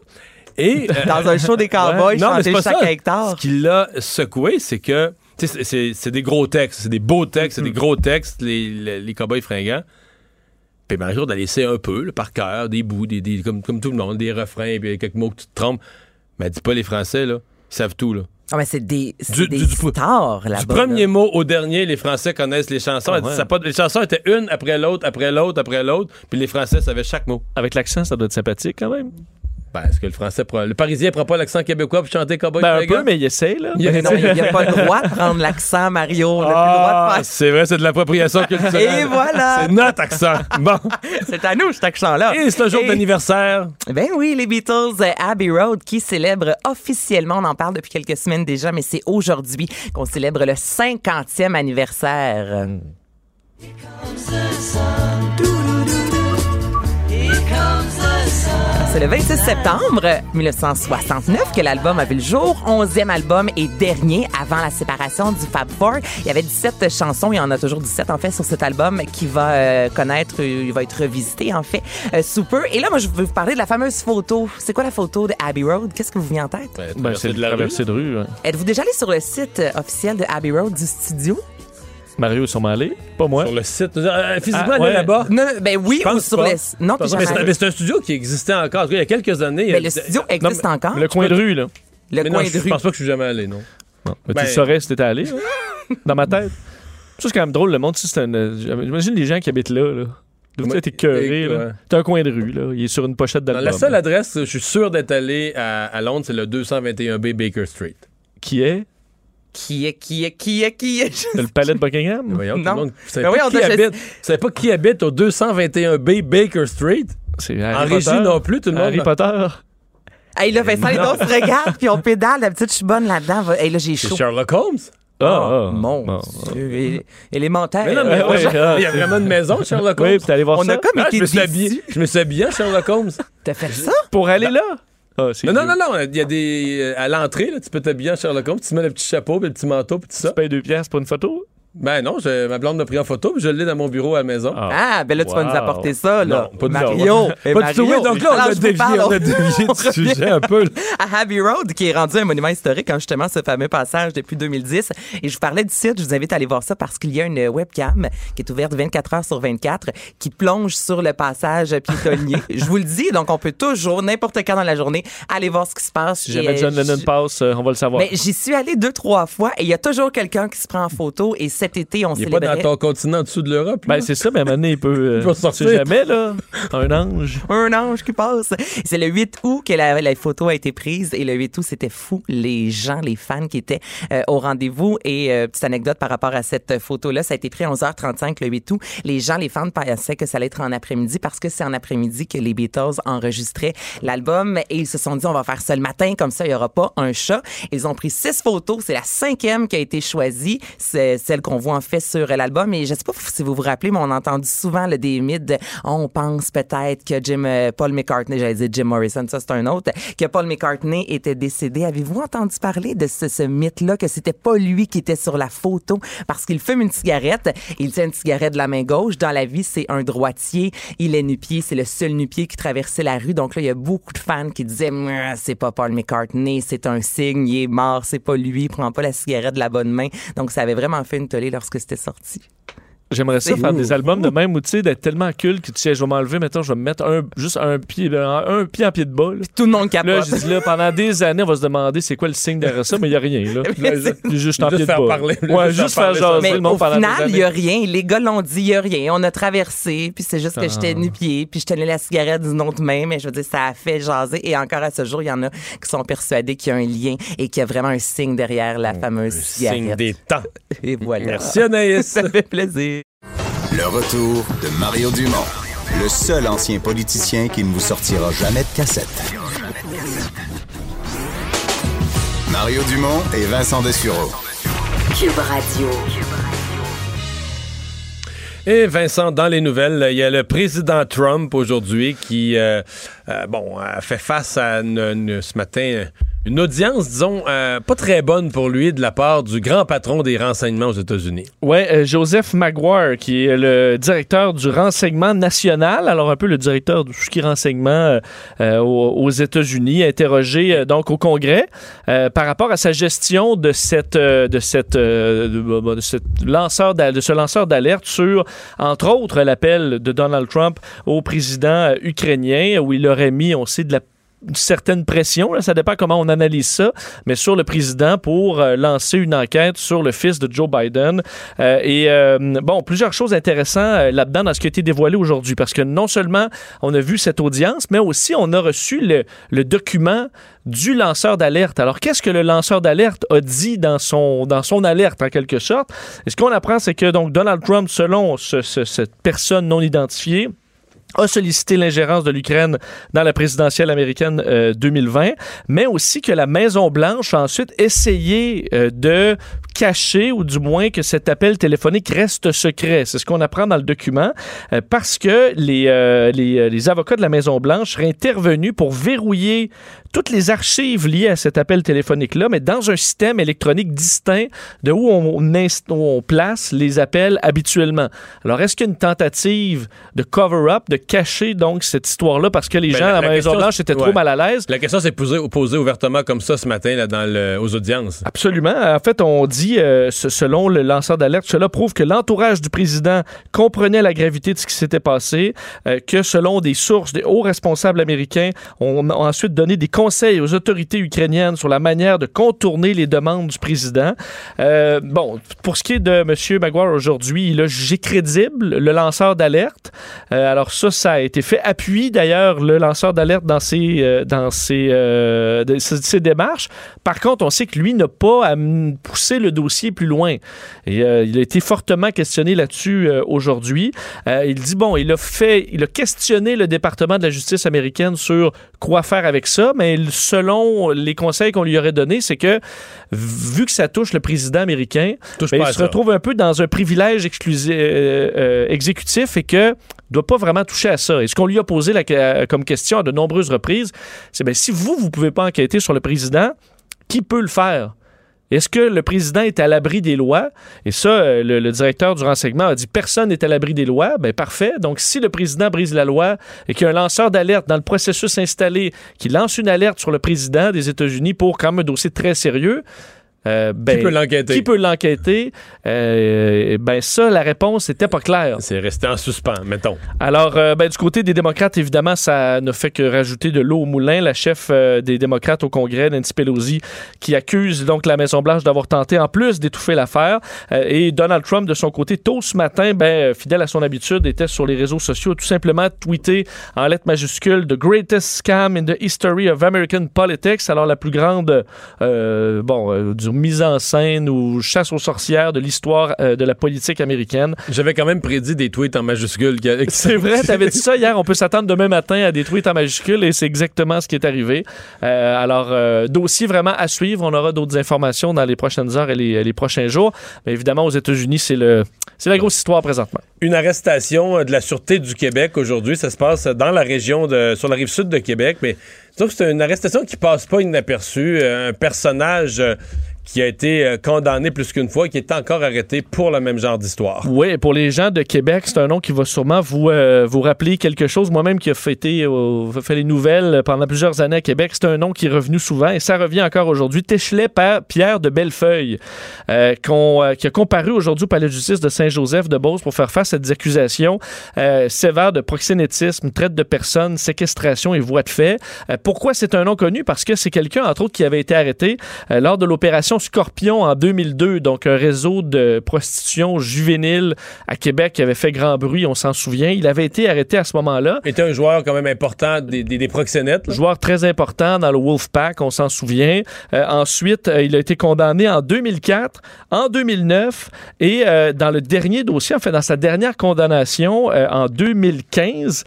Et, euh, dans un show des cowboys non, mais chanter c'est pas chaque ça. hectare. Ce qui l'a secoué, c'est que tu sais, c'est- des gros textes, c'est des beaux textes, c'est des gros textes, les, les, les cowboys fringants. Puis Marie-Claude, elle essaie un peu, là, par cœur, des bouts, des, des- comme, comme tout le monde, des refrains, puis quelques mots que tu te trompes. Mais elle dit pas les Français, là. Ils savent tout, là. Ah, mais c'est des, c'est Du- des du- du- stars là-bas. Du premier mot au dernier, les Français connaissent les chansons. Ouais. ça les chansons étaient une après l'autre, après l'autre, après l'autre, puis les Français savaient chaque mot. Avec l'accent, ça doit être sympathique quand même. Ben, est-ce que le Français prend- le Parisien prend pas l'accent québécois pour chanter Cowboy Ben, un peu, mais il essaie, là. Il Mais non, il n'y a pas le droit de prendre l'accent, Mario. Ah, plus le droit de c'est vrai, c'est de l'appropriation culturelle. Et voilà. C'est notre accent. Bon. C'est à nous, cet accent-là. Et c'est le jour Et- d'anniversaire. Ben oui, les Beatles, euh, Abbey Road, qui célèbre officiellement, on en parle depuis quelques semaines déjà, mais c'est aujourd'hui qu'on célèbre le 50e anniversaire. C'est le 26 septembre 1969 que l'album a vu le jour. 11e album et dernier avant la séparation du Fab Four. Il y avait 17 chansons. Il y en a toujours 17 en fait sur cet album qui va euh, connaître, il va être revisité en fait euh, sous peu. Et là, moi, je veux vous parler de la fameuse photo. C'est quoi la photo de Abbey Road? Qu'est-ce que vous vient en tête? Ben, c'est de la traversée de rue. hein. Êtes-vous déjà allé sur le site officiel de Abbey Road du studio? Mario est sûrement allé. Pas moi. Sur le site. euh, physiquement, Ah, ouais. là-bas. Non, ben oui, Je ou sur pas. le... Non, Mais t'es c'est jamais mais c'est un studio qui existait encore. En tout cas, Il y a quelques années. a- Mais le studio existe Non, encore? Le coin de rue, là. Le mais coin non, de je rue. pense pas que je suis jamais allé, non. Non. Mais Ben- tu le saurais si t'étais allé, dans ma tête. Ça, c'est quand même drôle. Le monde, tu sais, c'est un. euh, J'imagine les gens qui habitent là, là. Être écœurés, et- là. ouais. T'as un coin de rue, là. Il est sur une pochette d'album. la seule adresse, je suis sûr d'être allé à, à Londres, c'est le 221B Baker Street. Qui est? Qui est, qui est, qui est, qui est? le palais de Buckingham? Voyons, Non. Vous savez pas oui, qui habite, vous savez pas qui habite au 221B Baker Street? C'est En Harry régie non plus, tout le monde. Harry Potter. Hey, là, Vincent, les autres se regardent, puis on pédale. D'habitude, je suis bonne là-dedans. Hey, là, j'ai C'est chaud. Sherlock Holmes? Ah, ah. Mon. Dieu. Élémentaire. Mais non, mais Ouais, ouais, il y a vraiment une maison, Sherlock Holmes. Oui, puis t'es allé voir On ça? a comme Ah, été je me suis habillé. Je me suis habillé en Sherlock Holmes. T'as fait ça? Pour aller là? Ah, Non, non, non, non. Il y a des. euh, À l'entrée, là, tu peux t'habiller en Sherlock Holmes. Tu te mets le petit chapeau, puis le petit manteau, puis tout ça. Tu payes deux piastres pour une photo? Ben non, je- ma blonde m'a pris en photo, puis je l'ai dans mon bureau à la maison. Ah, ben là, tu vas nous apporter ça, là. Non, pas du tout. Mario. Eh, Pas du tout. Mario. Oui, donc là, on Alors, a dévié, on a dévié on du sujet un peu. là. à Abbey Road, qui est rendu un monument historique, hein, justement, ce fameux passage depuis 2010. Et je vous parlais du site, je vous invite à aller voir ça parce qu'il y a une webcam qui est ouverte 24 heures sur 24 qui plonge sur le passage piétonnier. je vous le dis, donc on peut toujours, n'importe quand dans la journée, aller voir ce qui se passe. Si jamais Et, John Lennon passe, euh, on va le savoir. Mais j'y suis allé deux, trois fois et il y a toujours quelqu'un qui se prend en photo. Et cet été, on Il est pas célébrait... dans ton continent en dessous de l'Europe. Ben, c'est ça, mais donné, il peut. euh, Il va tu sortir. jamais, là. Un ange. un ange qui passe. C'est le 8 août que la, la photo a été prise et le 8 août, c'était fou. Les gens, les fans qui étaient euh, au rendez-vous. Et euh, petite anecdote par rapport à cette photo-là, ça a été pris à 11h35 le 8 août. Les gens, les fans pensaient que ça allait être en après-midi parce que c'est en après-midi que les Beatles enregistraient l'album et ils se sont dit on va faire ça le matin, comme ça il y aura pas un chat. Ils ont pris six photos. C'est la cinquième qui a été choisie. C'est celle qu'on voit en fait sur l'album. Et je sais pas si vous vous rappelez, mais on a entendu souvent le des mythes de, on pense peut-être que Jim, euh, Paul McCartney, j'allais dire Jim Morrison, ça c'est un autre, que Paul McCartney était décédé. Avez-vous entendu parler de ce, ce mythe-là, que c'était pas lui qui était sur la photo? Parce qu'il fume une cigarette, il tient une cigarette de la main gauche. Dans la vie, c'est un droitier. Il est nu-pied, c'est le seul nu-pied qui traversait la rue. Donc là, il y a beaucoup de fans qui disaient, c'est pas Paul McCartney, c'est un signe, il est mort, c'est pas lui, il prend pas la cigarette de la bonne main. Donc ça avait vraiment fait une lorsque c'était sorti. J'aimerais ça faire des albums de même où tu sais, d'être tellement culte que tu sais, je vais m'enlever, maintenant, je vais me mettre un, juste un pied, un, un pied en pied de bas. Là, Tout le monde Là, capote. j'ai dit, là, pendant des années, on va se demander c'est quoi le signe derrière ça, mais il n'y a rien. Là. Là, juste en Juste pied de faire bas. parler, Ouais, juste juste faire jaser Mais le monde au pendant final, des il n'y a rien. Les gars l'ont dit, il n'y a rien. On a traversé, puis c'est juste que Ah. j'étais nu-pied, puis je tenais la cigarette d'une autre main, mais je veux dire, ça a fait jaser. Et encore à ce jour, il y en a qui sont persuadés qu'il y a un lien et qu'il y a vraiment un signe derrière la fameuse Signe cigarette. des temps. Et voilà. Merci Anaïs. Ça fait plaisir. Le retour de Mario Dumont, le seul ancien politicien qui ne vous sortira jamais de cassette. Mario Dumont et Vincent Dessureau. Cube Radio. Et Vincent, dans les nouvelles, il y a le président Trump aujourd'hui qui, euh, euh, bon, a fait face à ce matin une audience, disons, euh, pas très bonne pour lui de la part du grand patron des renseignements aux États-Unis. Ouais, euh, Joseph Maguire, qui est le directeur du renseignement national, alors un peu le directeur de tout renseignement aux, États-Unis, interrogé euh, donc au Congrès par rapport à sa gestion de cette de cette de, de cette lanceur de ce lanceur d'alerte sur entre autres l'appel de Donald Trump au président ukrainien où il aurait mis, on sait, de la une certaine pression, ça dépend comment on analyse ça, mais sur le président pour euh, lancer une enquête sur le fils de Joe Biden. Euh, et euh, bon, plusieurs choses intéressantes là-dedans dans ce qui a été dévoilé aujourd'hui, parce que non seulement on a vu cette audience, mais aussi on a reçu le, document du lanceur d'alerte. Alors, qu'est-ce que le lanceur d'alerte a dit dans son, dans son alerte, en quelque sorte? Et ce qu'on apprend, c'est que donc Donald Trump, selon ce- ce- cette personne non identifiée, a sollicité l'ingérence de l'Ukraine dans la présidentielle américaine euh, 2020, mais aussi que la Maison-Blanche a ensuite essayé euh, de caché ou du moins que cet appel téléphonique reste secret. C'est ce qu'on apprend dans le document euh, parce que les, euh, les, euh, les avocats de la Maison-Blanche seraient intervenus pour verrouiller toutes les archives liées à cet appel téléphonique-là, mais dans un système électronique distinct de où on, inst- où on place les appels habituellement. Alors, est-ce qu'il y a une tentative de cover-up, de cacher donc cette histoire-là parce que les Ben, gens à la, Maison-Blanche étaient trop mal à l'aise? La question s'est posée, posée ouvertement comme ça ce matin là, dans le- aux audiences. Absolument. En fait, on dit, euh, selon le lanceur d'alerte, cela prouve que l'entourage du président comprenait la gravité de ce qui s'était passé, euh, que selon des sources, des hauts responsables américains, on a ensuite donné des conseils aux autorités ukrainiennes sur la manière de contourner les demandes du président. Euh, bon, pour ce qui est de M. Maguire aujourd'hui, il a jugé crédible le lanceur d'alerte. Alors ça, ça a été fait. Appuie d'ailleurs le lanceur d'alerte dans ses, dans ses, de- ses- ses démarches. Par contre, on sait que lui n'a pas à pousser le dossier plus loin. Et euh, il a été fortement questionné là-dessus euh, aujourd'hui. Euh, il dit bon, il a fait, il a questionné le département de la justice américaine sur quoi faire avec ça, mais selon les conseils qu'on lui aurait donnés, c'est que vu que ça touche le président américain, ben, il se ça. retrouve un peu dans un privilège exclusif, exécutif et que doit pas vraiment toucher à ça. Et ce qu'on lui a posé la- comme question à de nombreuses reprises, c'est ben, si vous, vous pouvez pas enquêter sur le président, qui peut le faire? Est-ce que le président est à l'abri des lois? Et ça, euh, le, le directeur du renseignement a dit personne n'est à l'abri des lois. Ben parfait. Donc, si le président brise la loi et qu'il y a un lanceur d'alerte dans le processus installé qui lance une alerte sur le président des États-Unis pour quand même un dossier très sérieux, euh, ben, Qui peut l'enquêter? Qui peut l'enquêter? Euh, ben ça, la réponse n'était pas claire. C'est resté en suspens, mettons. Alors, euh, ben, du côté des démocrates, évidemment, ça ne fait que rajouter de l'eau au moulin. La chef des démocrates au Congrès, Nancy Pelosi, qui accuse donc la Maison-Blanche d'avoir tenté en plus d'étouffer l'affaire. Et Donald Trump, de son côté, tôt ce matin, ben, fidèle à son habitude, était sur les réseaux sociaux, tout simplement tweeté en lettres majuscules The greatest scam in the history of American politics. Alors, la plus grande, bon, du mise en scène ou chasse aux sorcières de l'histoire euh, de la politique américaine. J'avais quand même prédit des tweets en majuscules. C'est vrai, t'avais dit ça hier. On peut s'attendre demain matin à des tweets en majuscules et c'est exactement ce qui est arrivé. Euh, alors, euh, dossier vraiment à suivre. On aura d'autres informations dans les prochaines heures et les, les prochains jours. Mais évidemment, aux États-Unis, c'est le, c'est la grosse histoire présentement. Une arrestation de la Sûreté du Québec aujourd'hui. Ça se passe dans la région de, sur la rive sud de Québec. Mais c'est une arrestation qui passe pas inaperçue. Un personnage qui a été euh, condamné plus qu'une fois, qui est encore arrêté pour le même genre d'histoire. Oui, pour les gens de Québec, c'est un nom qui va sûrement vous, euh, vous rappeler quelque chose. Moi-même qui a fêté, euh, fait les nouvelles pendant plusieurs années à Québec, c'est un nom qui est revenu souvent et ça revient encore aujourd'hui. Téchelet Pierre de Bellefeuille, euh, euh, qui a comparu aujourd'hui au palais de justice de Saint-Joseph de Beauce pour faire face à des accusations euh, sévères de proxénétisme, traite de personnes, séquestration et voie de fait. Pourquoi c'est un nom connu? Parce que c'est quelqu'un, entre autres, qui avait été arrêté lors de l'opération Scorpion en 2002, donc un réseau de prostitution juvénile à Québec qui avait fait grand bruit, on s'en souvient. Il avait été arrêté à ce moment-là. Il était un joueur quand même important des, des, des proxénètes. là. Joueur très important dans le Wolfpack, on s'en souvient. Euh, ensuite, euh, il a été condamné en 2004, en 2009 et euh, dans le dernier dossier, en fait, dans sa dernière condamnation en 2015,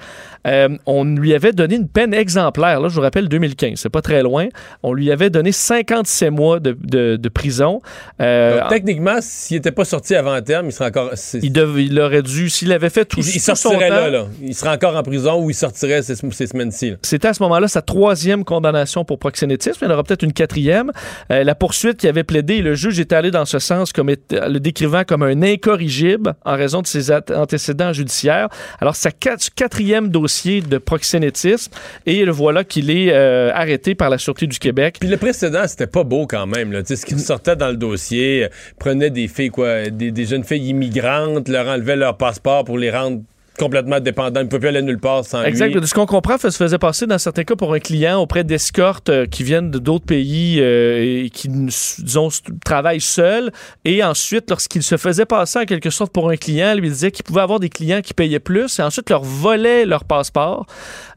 euh, on lui avait donné une peine exemplaire. Là, je vous rappelle 2015, c'est pas très loin. On lui avait donné 57 mois de, de- de prison. Euh, Donc, techniquement, s'il n'était pas sorti avant terme, il serait encore. il, dev- il aurait dû, s'il avait fait tout, il, il tout son sortirait temps, là, là. Il serait encore en prison ou il sortirait ces, ces semaines-ci. C'était à ce moment-là sa troisième condamnation pour proxénétisme. Il y en aura peut-être une quatrième. Euh, la poursuite qui avait plaidé, le juge était allé dans ce sens, comme le décrivant comme un incorrigible en raison de ses antécédents judiciaires. Alors, sa quat- quatrième dossier de proxénétisme, et le voilà qu'il est euh, arrêté par la Sûreté du Québec. Puis le précédent, c'était pas beau quand même. Ce qui sortait dans le dossier, euh, prenait des filles, quoi, des jeunes filles immigrantes, leur enlevait leur passeport pour les rendre complètement dépendants. Ils ne pouvaient plus aller nulle part sans Exact. lui. De ce qu'on comprend, ça se faisait passer dans certains cas pour un client auprès d'escortes euh, qui viennent de d'autres pays euh, et qui, disons, travaillent seuls. Et ensuite, lorsqu'il se faisait passer en quelque sorte pour un client, lui disait qu'il pouvait avoir des clients qui payaient plus et ensuite leur volait leur passeport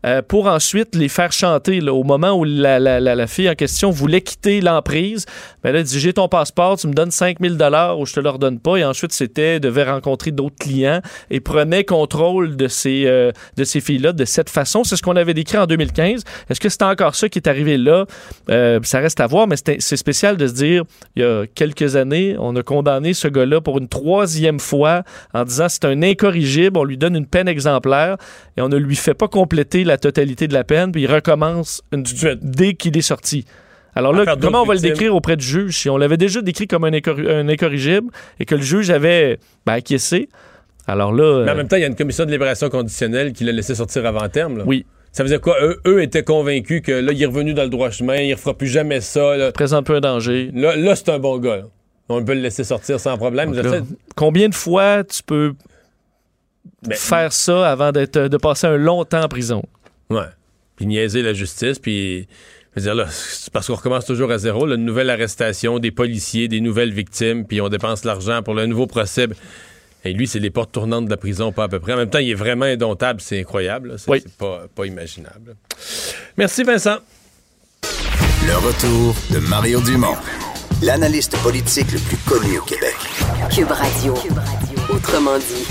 euh, pour ensuite les faire chanter. au moment où la, la- la- fille en question voulait quitter l'emprise, ben là, elle dit J'ai ton passeport, tu me donnes 5000 dollars ou je te le redonne pas. Et ensuite, c'était devait rencontrer d'autres clients et prenait contrôle rôle de ces, euh, ces filles-là de cette façon. C'est ce qu'on avait décrit en 2015. Est-ce que c'est encore ça qui est arrivé là? Euh, ça reste à voir, mais c'est spécial de se dire, il y a quelques années, on a condamné ce gars-là pour une troisième fois en disant c'est un incorrigible, on lui donne une peine exemplaire et on ne lui fait pas compléter la totalité de la peine, puis il recommence une, dès qu'il est sorti. Alors là, faire d'autres comment on va le décrire auprès du juge? Si on l'avait déjà décrit comme un, incor- un incorrigible et que le juge avait ben, acquiescé? Alors là, Mais en euh, même temps, il y a une commission de libération conditionnelle qui l'a laissé sortir avant terme. là. Oui. Ça faisait quoi? Eux, eux étaient convaincus que là, il est revenu dans le droit chemin, il ne refera plus jamais ça. Là, présente peu un danger. là, là, c'est un bon gars. là. On peut le laisser sortir sans problème. Là, combien de fois tu peux faire ça avant de passer un long temps en prison? Ouais. Puis niaiser la justice, puis. Je veux dire, là, c'est parce qu'on recommence toujours à zéro. là, une nouvelle arrestation, des policiers, des nouvelles victimes, puis on dépense l'argent pour le nouveau procès. Et lui, c'est les portes tournantes de la prison, pas à peu près. En même temps, il est vraiment indomptable. C'est incroyable. C'est Oui. c'est pas, pas imaginable. Merci, Vincent. Le retour de Mario Dumont, l'analyste politique le plus connu au Québec. Cube Radio. Autrement dit.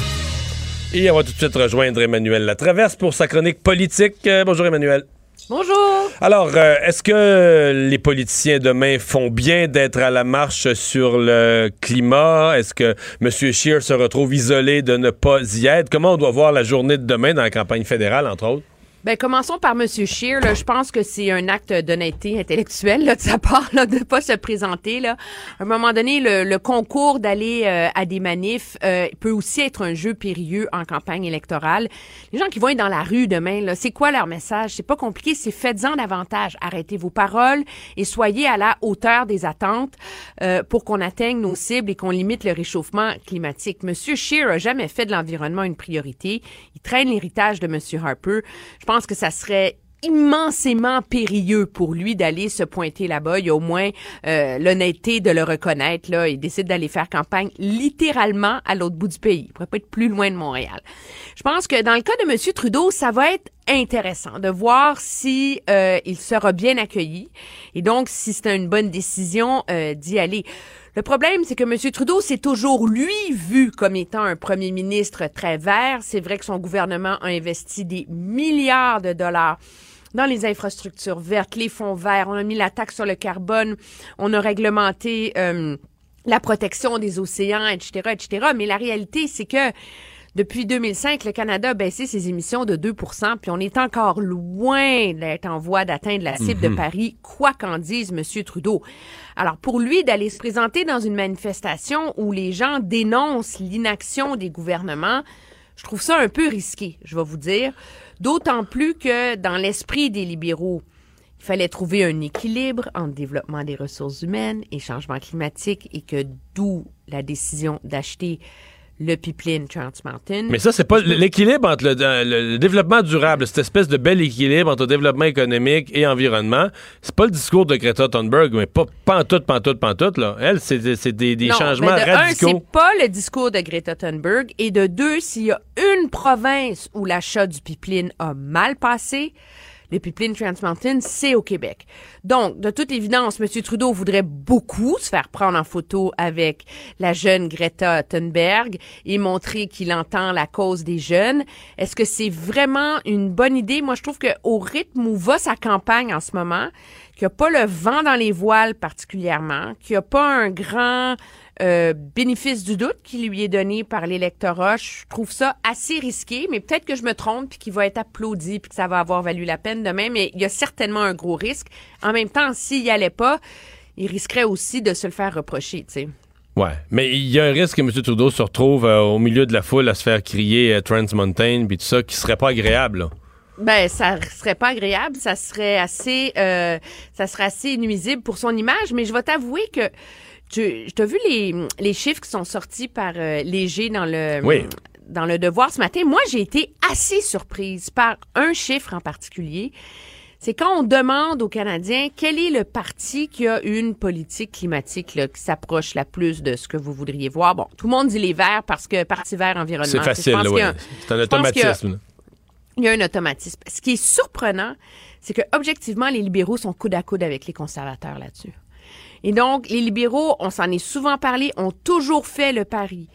Et on va tout de suite rejoindre Emmanuel Latraverse pour sa chronique politique. Euh, bonjour, Emmanuel. Bonjour. Alors, euh, est-ce que les politiciens demain font bien d'être à la marche sur le climat? Est-ce que M. Scheer se retrouve isolé de ne pas y être? Comment on doit voir la journée de demain dans la campagne fédérale, entre autres? Ben, commençons par M. Scheer. Là. Je pense que c'est un acte d'honnêteté intellectuelle là, de sa part là, de ne pas se présenter. Là. À un moment donné, le, le concours d'aller euh, à des manifs euh, peut aussi être un jeu périlleux en campagne électorale. Les gens qui vont être dans la rue demain, c'est quoi leur message? C'est pas compliqué, c'est faites-en davantage. Arrêtez vos paroles et soyez à la hauteur des attentes euh, pour qu'on atteigne nos cibles et qu'on limite le réchauffement climatique. M. Scheer a jamais fait de l'environnement une priorité. Il traîne l'héritage de M. Harper. Que ça serait immensément périlleux pour lui d'aller se pointer là-bas. Il a au moins euh, l'honnêteté de le reconnaître. Là. Il décide d'aller faire campagne littéralement à l'autre bout du pays. Il pourrait pas être plus loin de Montréal. Je pense que dans le cas de M. Trudeau, ça va être intéressant de voir si euh, il sera bien accueilli et donc si c'est une bonne décision euh, d'y aller. Le problème, c'est que M. Trudeau s'est toujours, lui, vu comme étant un premier ministre très vert. C'est vrai que son gouvernement a investi des milliards de dollars dans les infrastructures vertes, les fonds verts. On a mis la taxe sur le carbone. On a réglementé euh, la protection des océans, etc., etc. Mais la réalité, c'est que depuis 2005, le Canada a baissé ses émissions de 2% puis on est encore loin d'être en voie d'atteindre la cible de Mhm. Paris, quoi qu'en dise M. Trudeau. Alors, pour lui, d'aller se présenter dans une manifestation où les gens dénoncent l'inaction des gouvernements, je trouve ça un peu risqué, je vais vous dire. D'autant plus que dans l'esprit des libéraux, il fallait trouver un équilibre entre développement des ressources humaines et changement climatique et que d'où la décision d'acheter le pipeline Trans Mountain. Mais ça, c'est pas l'équilibre entre le, le- le développement durable, cette espèce de bel équilibre entre développement économique et environnement. C'est pas le discours de Greta Thunberg, mais pas pantoute, pantoute, pantoute, là. Elle, c'est c'est des, des Non, changements ben de un, radicaux. c'est pas le discours de Greta Thunberg. Et de deux, s'il y a une province où l'achat du pipeline a mal passé, c'est au Québec. Donc, de toute évidence, M. Trudeau voudrait beaucoup se faire prendre en photo avec la jeune Greta Thunberg et montrer qu'il entend la cause des jeunes. Est-ce que c'est vraiment une bonne idée? Moi, je trouve qu'au rythme où va sa campagne en ce moment, qu'il n'y a pas le vent dans les voiles particulièrement, qu'il n'y a pas un grand euh, bénéfice du doute qui lui est donné par l'électorat. Je trouve ça assez risqué, mais peut-être que je me trompe puis qu'il va être applaudi puis que ça va avoir valu la peine demain, mais il y a certainement un gros risque. En même temps, s'il y allait pas, il risquerait aussi de se le faire reprocher, tu sais. Ouais, mais il y a un risque que M. Trudeau se retrouve euh, au milieu de la foule à se faire crier euh, Trans Mountain puis tout ça, qui serait pas agréable. là. Ben, ça serait pas agréable, ça serait assez, euh, ça serait assez nuisible pour son image. Mais je vais t'avouer que tu, as vu les, les chiffres qui sont sortis par euh, Léger dans le, Oui. dans le Devoir ce matin? Moi, j'ai été assez surprise par un chiffre en particulier. C'est quand on demande aux Canadiens quel est le parti qui a une politique climatique là, qui s'approche la plus de ce que vous voudriez voir? Bon, tout le monde dit les Verts parce que Parti vert environnement. C'est facile, un- C'est un y a- automatisme. il y a un automatisme. Ce qui est surprenant, c'est que objectivement, les libéraux sont coude à coude avec les conservateurs là-dessus. Et donc, les libéraux, on s'en est souvent parlé, ont toujours fait le pari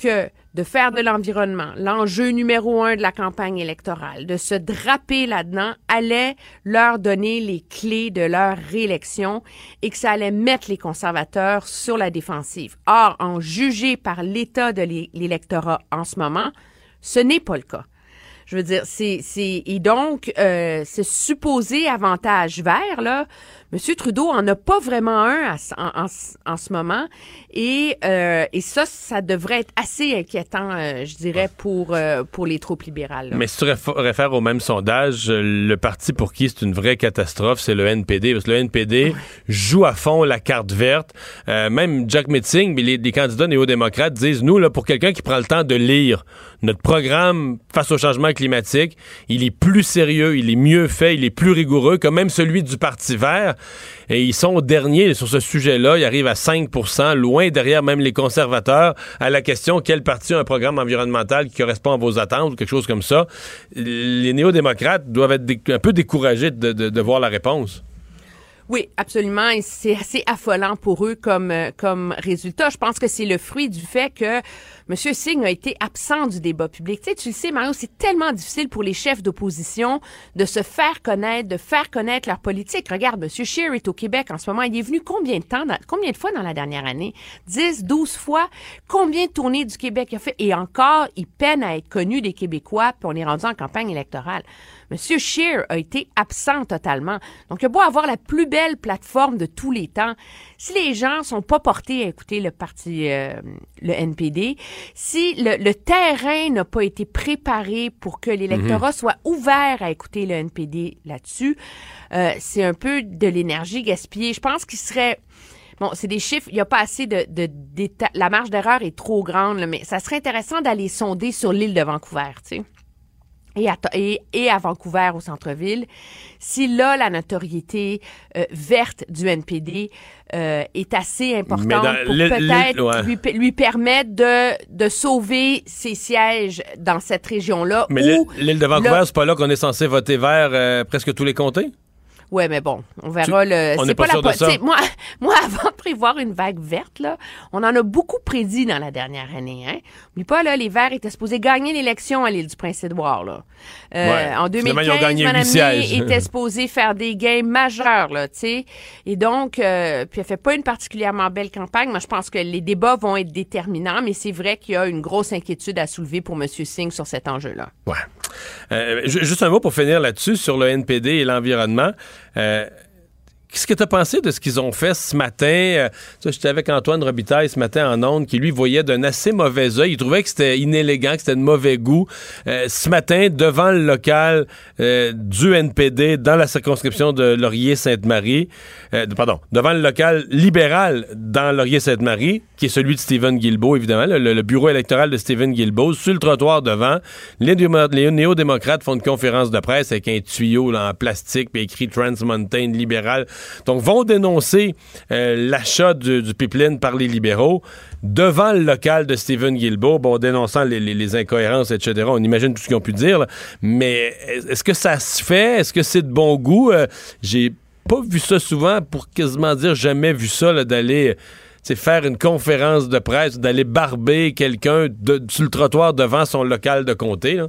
que de faire de l'environnement l'enjeu numéro un de la campagne électorale, de se draper là-dedans, allait leur donner les clés de leur réélection et que ça allait mettre les conservateurs sur la défensive. Or, en jugé par l'état de l'électorat en ce moment, ce n'est pas le cas. Je veux dire, c'est, et donc, euh, ce supposé avantage vert, là, M. Trudeau en a pas vraiment un en, en, ce moment. Et, euh, et ça, ça devrait être assez inquiétant, euh, je dirais, pour, euh, pour les troupes libérales. là. Mais si tu réf- réfères au même sondage, le parti pour qui c'est une vraie catastrophe, c'est le NPD. Parce que le NPD joue à fond la carte verte. Euh, même Jack Metzing, mais les, les candidats néo-démocrates disent, nous, là, pour quelqu'un qui prend le temps de lire notre programme face au changement climatique, il est plus sérieux, il est mieux fait, il est plus rigoureux que même celui du Parti vert. Et ils sont derniers sur ce sujet-là. Ils arrivent à 5% loin derrière même les conservateurs, à la question quel parti a un programme environnemental qui correspond à vos attentes ou quelque chose comme ça? Les néo-démocrates doivent être un peu découragés de voir la réponse. Oui, absolument. C'est assez affolant pour eux comme, euh, comme résultat. Je pense que c'est le fruit du fait que M. Singh a été absent du débat public. Tu sais, tu le sais, Mario, c'est tellement difficile pour les chefs d'opposition de se faire connaître, de faire connaître leur politique. Regarde, M. Scheer est au Québec en ce moment. Il est venu combien de temps, dans- combien de fois dans la dernière année? 10, 12 fois? Combien de tournées du Québec il a fait? Et encore, il peine à être connu des Québécois, puis on est rendu en campagne électorale. Monsieur Scheer a été absent totalement. Donc, il a beau avoir la plus belle plateforme de tous les temps. Si les gens sont pas portés à écouter le parti, euh, le NPD, si le, le terrain n'a pas été préparé pour que l'électorat Mhm. soit ouvert à écouter le NPD là-dessus, euh, c'est un peu de l'énergie gaspillée. Je pense qu'il serait Bon, c'est des chiffres, il n'y a pas assez de, de La marge d'erreur est trop grande, là, mais ça serait intéressant d'aller sonder sur l'île de Vancouver, tu sais. Et à, et, et à Vancouver, au centre-ville, si là, la notoriété euh, verte du NPD euh, est assez importante dans pour peut-être ouais. lui, lui permettre de, de sauver ses sièges dans cette région-là. Mais l'île de Vancouver, c'est pas là qu'on est censé voter vert euh, presque tous les comtés? Ouais, mais bon, on verra Tu- le. on c'est n'est pas la sûr de po- Moi, moi, avant de prévoir une vague verte, là, on en a beaucoup prédit dans la dernière année. Hein. Oublie pas, là, les Verts étaient supposés gagner l'élection à l'île du Prince-Édouard. Là. Euh, Ouais. En Finalement, ils ont 2015, gagné Mme. May était supposée faire des gains majeurs, là. Et donc, euh, puis elle fait pas une particulièrement belle campagne. Moi, je pense que les débats vont être déterminants, mais c'est vrai qu'il y a une grosse inquiétude à soulever pour M. Singh sur cet enjeu-là. Ouais. Euh, ju- juste un mot pour finir là-dessus sur le NPD et l'environnement. Euh, Qu'est-ce que tu as pensé de ce qu'ils ont fait ce matin? Euh, J'étais avec Antoine Robitaille ce matin en ondes, qui lui voyait d'un assez mauvais œil. Il trouvait que c'était inélégant, que c'était de mauvais goût. Euh, ce matin, devant le local euh, du NPD dans la circonscription de Laurier-Sainte-Marie, euh, pardon, devant le local libéral dans Laurier-Sainte-Marie, qui est celui de Stephen Guilbeault, évidemment, le, bureau électoral de Stephen Guilbeault, sur le trottoir devant, les, les néo-démocrates font une conférence de presse avec un tuyau là, en plastique, puis écrit Trans Mountain libéral. Donc, vont dénoncer euh, l'achat du, pipeline par les libéraux devant le local de Stephen Guilbeault, bon, dénonçant les, incohérences, etc. On imagine tout ce qu'ils ont pu dire, mais est-ce que ça se fait? Est-ce que c'est de bon goût? Euh, J'ai pas vu ça souvent, pour quasiment dire jamais vu ça, d'aller faire une conférence de presse, d'aller barber quelqu'un sur le trottoir devant son local de comté.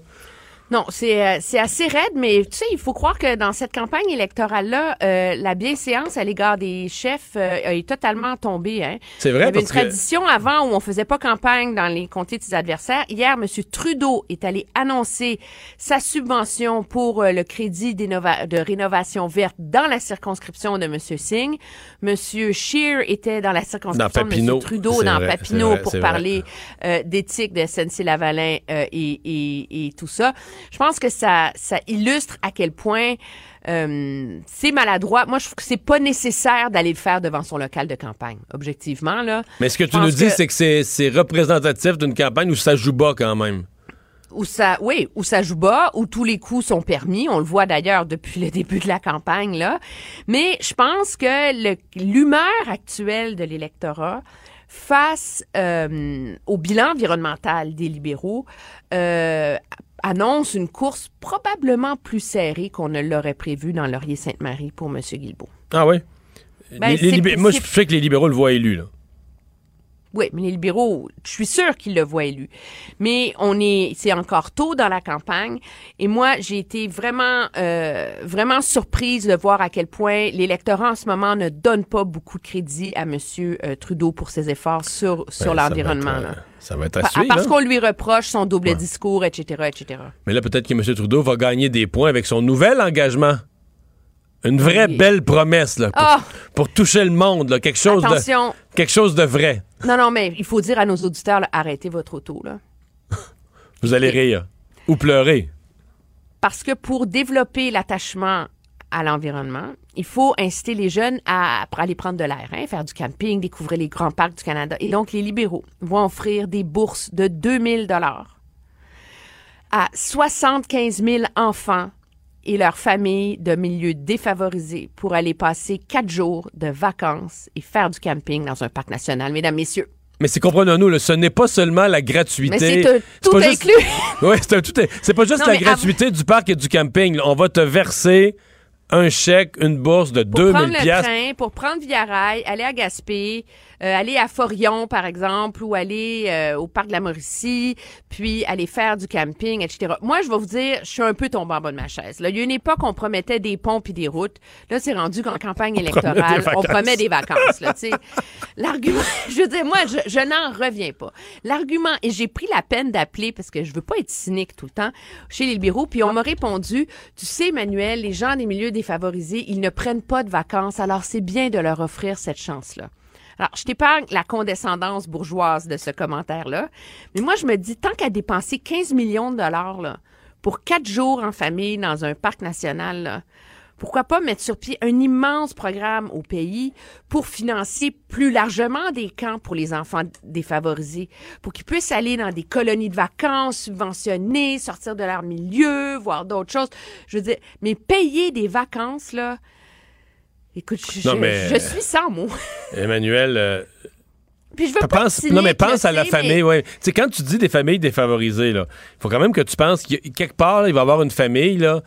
Non, c'est euh, c'est assez raide, mais tu sais, il faut croire que dans cette campagne électorale-là, euh, la bienséance à l'égard des chefs euh, est totalement tombée. Hein. C'est vrai, Il y avait une que- tradition avant où on faisait pas campagne dans les comtés de ses adversaires. Hier, M. Trudeau est allé annoncer sa subvention pour euh, le crédit de rénovation verte dans la circonscription de M. Singh. M. Scheer était dans la circonscription Dans de. M. Trudeau, dans vrai, Papineau, vrai, pour parler euh, d'éthique de SNC-Lavalin euh, et, et, et tout ça. Je pense que ça, ça illustre à quel point euh, c'est maladroit. Moi, je trouve que c'est pas nécessaire d'aller le faire devant son local de campagne, objectivement. Là. Mais ce que Je tu nous dis, c'est que c'est- représentatif d'une campagne où ça joue bas quand même. où ça, oui, où ça joue bas, où tous les coups sont permis. On le voit d'ailleurs depuis le début de la campagne là. Mais je pense que l'humeur actuelle de l'électorat face euh, au bilan environnemental des libéraux euh, annonce une course probablement plus serrée qu'on ne l'aurait prévu dans Laurier-Sainte-Marie pour M. Guilbeault. Ah oui? Ben, Les- les Moi, je sais que les libéraux le voient élu. Là. Oui, mais les libéraux, je suis sûre qu'ils le voient élu. Mais on est, c'est encore tôt dans la campagne. Et moi, j'ai été vraiment, euh, vraiment surprise de voir à quel point l'électorat en ce moment ne donne pas beaucoup de crédit à Monsieur euh, Trudeau pour ses efforts sur sur Ben, l'environnement. euh, Ça va être à suivre. Parce hein. qu'on lui reproche son double discours, etc., etc. Mais là, peut-être que M. Trudeau va gagner des points avec son nouvel engagement. Une vraie Oui. belle promesse, là, pour, Ah! pour toucher le monde, là, quelque chose Attention. de quelque chose de vrai. Non, non, mais il faut dire à nos auditeurs, là, arrêtez votre auto, là. Vous allez rire ou pleurer. Parce que pour développer l'attachement à l'environnement, il faut inciter les jeunes à, à aller prendre de l'air, hein, faire du camping, découvrir les grands parcs du Canada. Et donc, les libéraux vont offrir des bourses de 2000 dollars à 75 000 enfants et leurs familles de milieux défavorisés pour aller passer quatre jours de vacances et faire du camping dans un parc national. Mesdames, messieurs, Mais c'est comprenons-nous, ce n'est pas seulement la gratuité. Mais c'est tout pas juste- inclus. Oui, c'est tout. C'est pas juste Non, la gratuité du parc et du camping. là. On va te verser un chèque, une bourse de pour 2000 prendre le train, pour prendre Via-Rail, aller à Gaspé, euh, aller à Forion, par exemple, ou aller euh, au parc de la Mauricie, puis aller faire du camping, etc. Moi, je vais vous dire, je suis un peu tombée en bas de ma chaise. Là, il y a une époque, on promettait des ponts puis des routes. Là, c'est rendu qu'en campagne électorale, on promet des vacances. Là. L'argument, je veux dire, moi, je, je n'en reviens pas. L'argument, et j'ai pris la peine d'appeler parce que je veux pas être cynique tout le temps chez les libéraux, puis on m'a répondu, tu sais, Emmanuel, les gens des milieux défavorisés, ils ne prennent pas de vacances, alors c'est bien de leur offrir cette chance-là. Alors, je t'épargne la condescendance bourgeoise de ce commentaire-là, mais moi, je me dis, tant qu'à dépenser 15 millions de dollars là, pour quatre jours en famille dans un parc national, pourquoi pas mettre sur pied un immense programme au pays pour financer plus largement des camps pour les enfants défavorisés, pour qu'ils puissent aller dans des colonies de vacances subventionnées, sortir de leur milieu, voir d'autres choses. Je veux dire, mais payer des vacances, là, écoute, je, Non, je- mais- je suis sans mots. Emmanuel, euh, Puis je veux pas pense, non, mais pense à la sais, famille, mais- ouais. Tu sais, quand tu dis des familles défavorisées, là, il faut quand même que tu penses qu'il quelque part, là, il va y avoir une famille, là,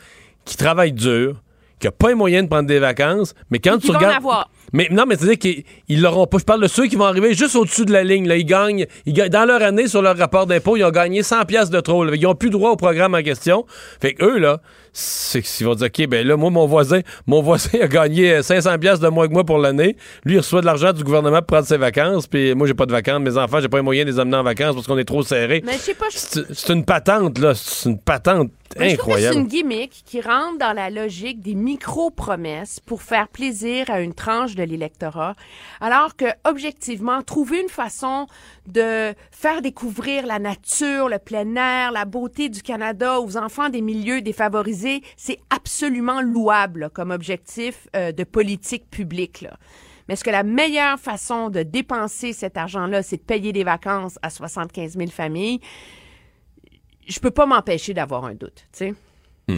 qui travaille dur, qui a pas les moyens de prendre des vacances, mais quand tu regardes. avoir. Mais non, mais c'est-à-dire qu'ils ils l'auront pas. Je parle de ceux qui vont arriver juste au-dessus de la ligne. Là. Ils gagnent, ils gagnent- Dans leur année, sur leur rapport d'impôt, ils ont gagné 100 pièces de trop. là. Ils ont plus droit au programme en question. Fait que eux, là, c'est qu'ils vont dire, OK, ben là, moi, mon voisin, mon voisin a gagné euh, 500 pièces de moins que moi pour l'année. Lui, il reçoit de l'argent du gouvernement pour prendre ses vacances. Puis moi, j'ai pas de vacances. Mes enfants, j'ai pas les moyens de les amener en vacances parce qu'on est trop serré. Mais je sais pas, C'est une patente, là. C'est une patente Mais que c'est incroyable. une gimmick qui rentre dans la logique des micro-promesses pour faire plaisir à une tranche de l'électorat, alors que, objectivement, trouver une façon de faire découvrir la nature, le plein air, la beauté du Canada aux enfants des milieux défavorisés, c'est absolument louable là, comme objectif euh, de politique publique. Là. Mais est-ce que la meilleure façon de dépenser cet argent-là, c'est de payer des vacances à 75 000 familles? je peux pas m'empêcher d'avoir un doute, tu sais.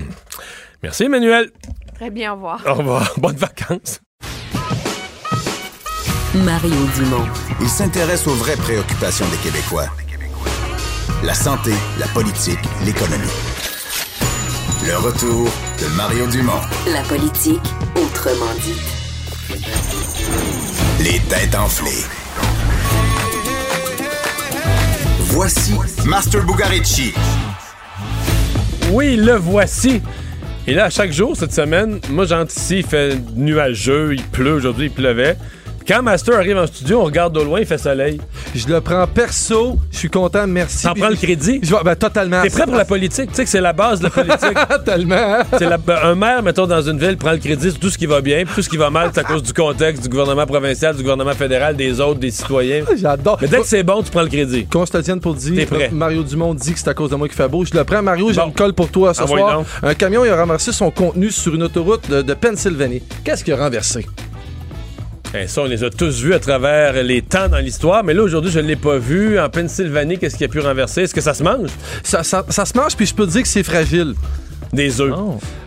Merci, Emmanuel. Très bien, au revoir. Au revoir. Bonnes vacances. Mario Dumont. Il s'intéresse aux vraies préoccupations des Québécois. La santé, la politique, l'économie. Le retour de Mario Dumont. La politique, autrement dit. Les têtes enflées. Voici Master Bugarici. Oui, le voici. Et là, chaque jour cette semaine, moi, j'anticipe, il fait nuageux, il pleut, aujourd'hui, il pleuvait. Quand Master arrive en studio, on regarde au loin, il fait soleil. Je le prends perso, je suis content, merci. T'en prends le crédit? Je vais- ben, totalement. T'es prêt pour la politique? Tu sais que c'est la base de la politique. La- ben, un maire, mettons, dans une ville, prend le crédit sur tout ce qui va bien, puis tout ce qui va mal, c'est à cause du contexte du gouvernement provincial, du gouvernement fédéral, des autres, des citoyens. J'adore. Mais dès que c'est bon, tu prends le crédit. Qu'on se te tienne pour T'es dire, prêt. Mario Dumont dit que c'est à cause de moi qu'il fait beau. Je le prends, Mario, j'ai Bon. une colle pour toi ce Envoie soir. Un camion il a ramassé son contenu sur une autoroute de, de Pennsylvanie. Qu'est-ce qu'il a renversé? Eh, ça, on les a tous vus à travers les temps dans l'histoire, mais là, aujourd'hui, je ne l'ai pas vu. En Pennsylvanie, qu'est-ce qui a pu renverser? Est-ce que ça se mange? Ça, ça- ça se mange, puis je peux te dire que c'est fragile. Des œufs.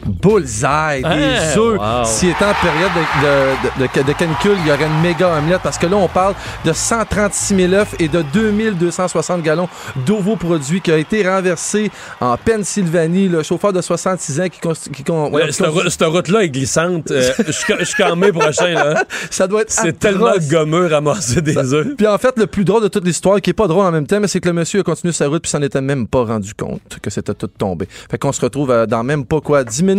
Bullseye, Ah, des œufs. wow. S'il était en période de, de- de- de canicule, il y aurait une méga omelette parce que là, on parle de 136 000 œufs et de 2260 gallons d'ovoproduits qui a été renversé en Pennsylvanie. Le chauffeur de 66 ans qui... qui con- ouais, Cette, rou- cette route-là est glissante. Euh, jusqu'en mai prochain, là. Ça doit être C'est tellement gommeux ramasser des œufs. Puis en fait, le plus drôle de toute l'histoire, qui est pas drôle en même temps, mais c'est que le monsieur a continué sa route puis s'en était même pas rendu compte que c'était tout tombé. Fait qu'on se retrouve euh, dans même pas quoi, 10 minutes.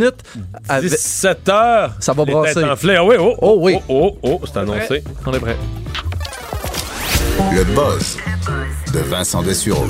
Avec- 17 heures. Ça va Les brasser. têtes. Ah oui, oh, Oh oui. Oh, oh, oh, c'est annoncé. On est prêt. Le buzz de Vincent Dessureau.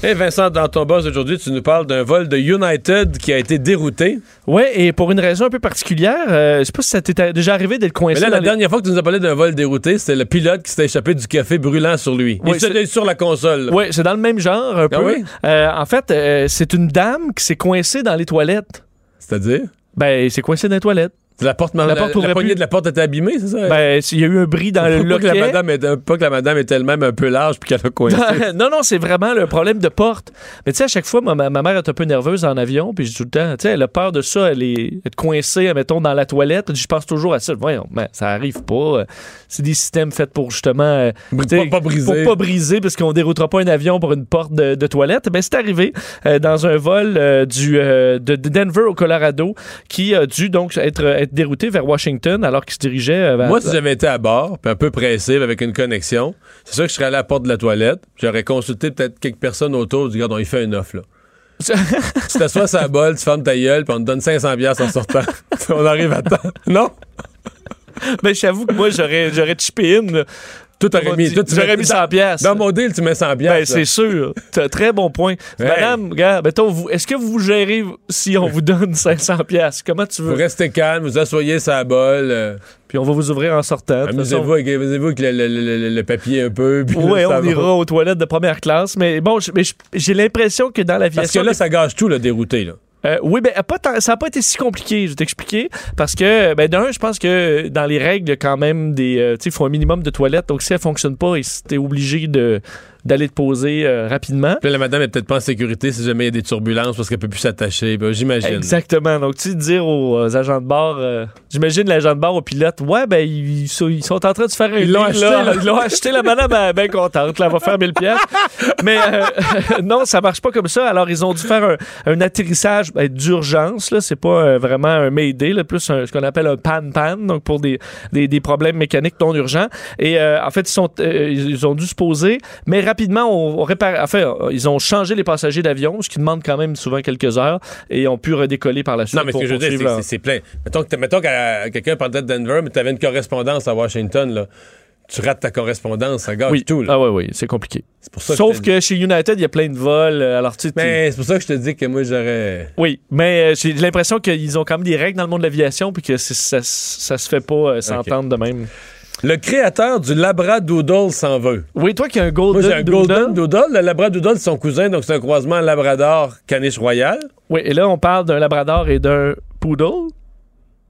Et Vincent, dans ton boss aujourd'hui, tu nous parles d'un vol de United qui a été dérouté. Oui, et pour une raison un peu particulière, euh, je sais pas si ça t'est déjà arrivé d'être coincé. Mais là, la les- dernière fois que tu nous as parlé d'un vol dérouté, c'était le pilote qui s'était échappé du café brûlant sur lui. Oui, Il était sur la console. Oui, c'est dans le même genre un peu. Ah oui? Euh, en fait, euh, c'est une dame qui s'est coincée dans les toilettes. C'est-à-dire? Ben, c'est coincé dans les toilettes. La porte, La la, porte la plus. de la porte était abîmée, c'est ça? Ben, il y a eu un bris dans le pas, que la loquet. madame est, pas que la madame est elle-même un peu large puis qu'elle a coincé. non, non, c'est vraiment le problème de porte. Mais tu sais, à chaque fois, ma, ma- mère est un peu nerveuse en avion, puis je dis tout le temps, tu sais, elle a peur de ça, elle est être coincée, mettons, dans la toilette. Je pense toujours à ça. Voyons, mais ça arrive pas. C'est des systèmes faits pour justement. euh, sais, pas briser. Pour pas briser, parce qu'on déroutera pas un avion pour une porte de, de toilette. Ben, c'est arrivé euh, dans un vol euh, du, euh, de, de Denver au Colorado qui a dû donc être, être dérouté vers Washington alors qu'il se dirigeait euh, vers. Moi, si j'avais été à bord, puis un peu pressé, avec une connexion, c'est sûr que je serais allé à la porte de la toilette, puis j'aurais consulté peut-être quelques personnes autour, du gars, on y fait une offre, là. tu t'assois sur la bol, tu fermes ta gueule, puis on te donne 500 piastres en sortant. on arrive à temps. Non? Ben, j'avoue que moi, j'aurais, j'aurais chippé in. Tout aurait mis. toi, tu J'aurais mis 100 pièces. Dans mon deal, tu mets 100 Ben, piastres. c'est sûr. T'as un très bon point. Hey. Madame, regarde, mettons, vous, est-ce que vous vous gérez si on vous donne 500 pièces Comment tu Vous veux? restez calme, vous asseyez la bol. euh, Puis on va vous ouvrir en sortant. Amusez-vous avec, amusez-vous avec le, le- le- le- papier un peu. ça on va. ira aux toilettes de première classe. Mais bon, j'ai l'impression que dans Parce l'aviation. que là, ça gâche tout, le dérouté. Là. Euh, oui, ben, ça n'a pas été si compliqué, je vais t'expliquer. Parce que, ben, d'un, je pense que dans les règles, quand même des. euh, tu sais, il faut un minimum de toilettes. Donc, si elle fonctionne pas, tu es obligé de, d'aller te poser euh, rapidement. Puis la madame est peut-être pas en sécurité si jamais il y a des turbulences parce qu'elle peut plus s'attacher. Ben, J'imagine. Exactement. Donc, tu sais, dire aux euh, agents de bord, euh, j'imagine l'agent de bord au pilote, ouais, ben, ils, sont, ils sont en train de se faire un Ils l'ont acheté, là. Ils l'ont acheté, la madame est bien contente, là, elle va faire 1000 pièces. Mais euh, non, ça marche pas comme ça. Alors, ils ont dû faire un, un atterrissage ben, d'urgence, là. C'est pas vraiment un Mayday, là, plus un- ce qu'on appelle un pan-pan, donc pour des, des, des problèmes mécaniques non urgents. Et en fait, ils, sont, ils ont dû se poser, mais rapidement, on, on répare, enfin, euh, ils ont changé les passagers d'avion, ce qui demande quand même souvent quelques heures, et ont pu redécoller par la suite. Non, mais ce pour que je veux dire, poursuivre c'est- c'est plein. Mettons que, t'as- mettons que quelqu'un partait de Denver, mais tu avais une correspondance à Washington, là. Tu rates ta correspondance, ça gâche Oui. tout. Là. Ah oui, oui, c'est compliqué. Pour ça Sauf que chez United, il y a plein de vols. euh, Alors, tu Mais c'est pour ça que je te dis que moi, j'aurais. Oui, mais euh, j'ai l'impression qu'ils ont quand même des règles dans le monde de l'aviation puis que ça, ça se fait pas euh, s'entendre de même. Le créateur du Labradoodle s'en veut. Oui, toi qui as un Moi, Golden j'ai un Doodle. Golden Doodle. Le Labradoodle, c'est son cousin, donc c'est un croisement Labrador caniche royal. Oui, et là, on parle d'un Labrador et d'un Poodle.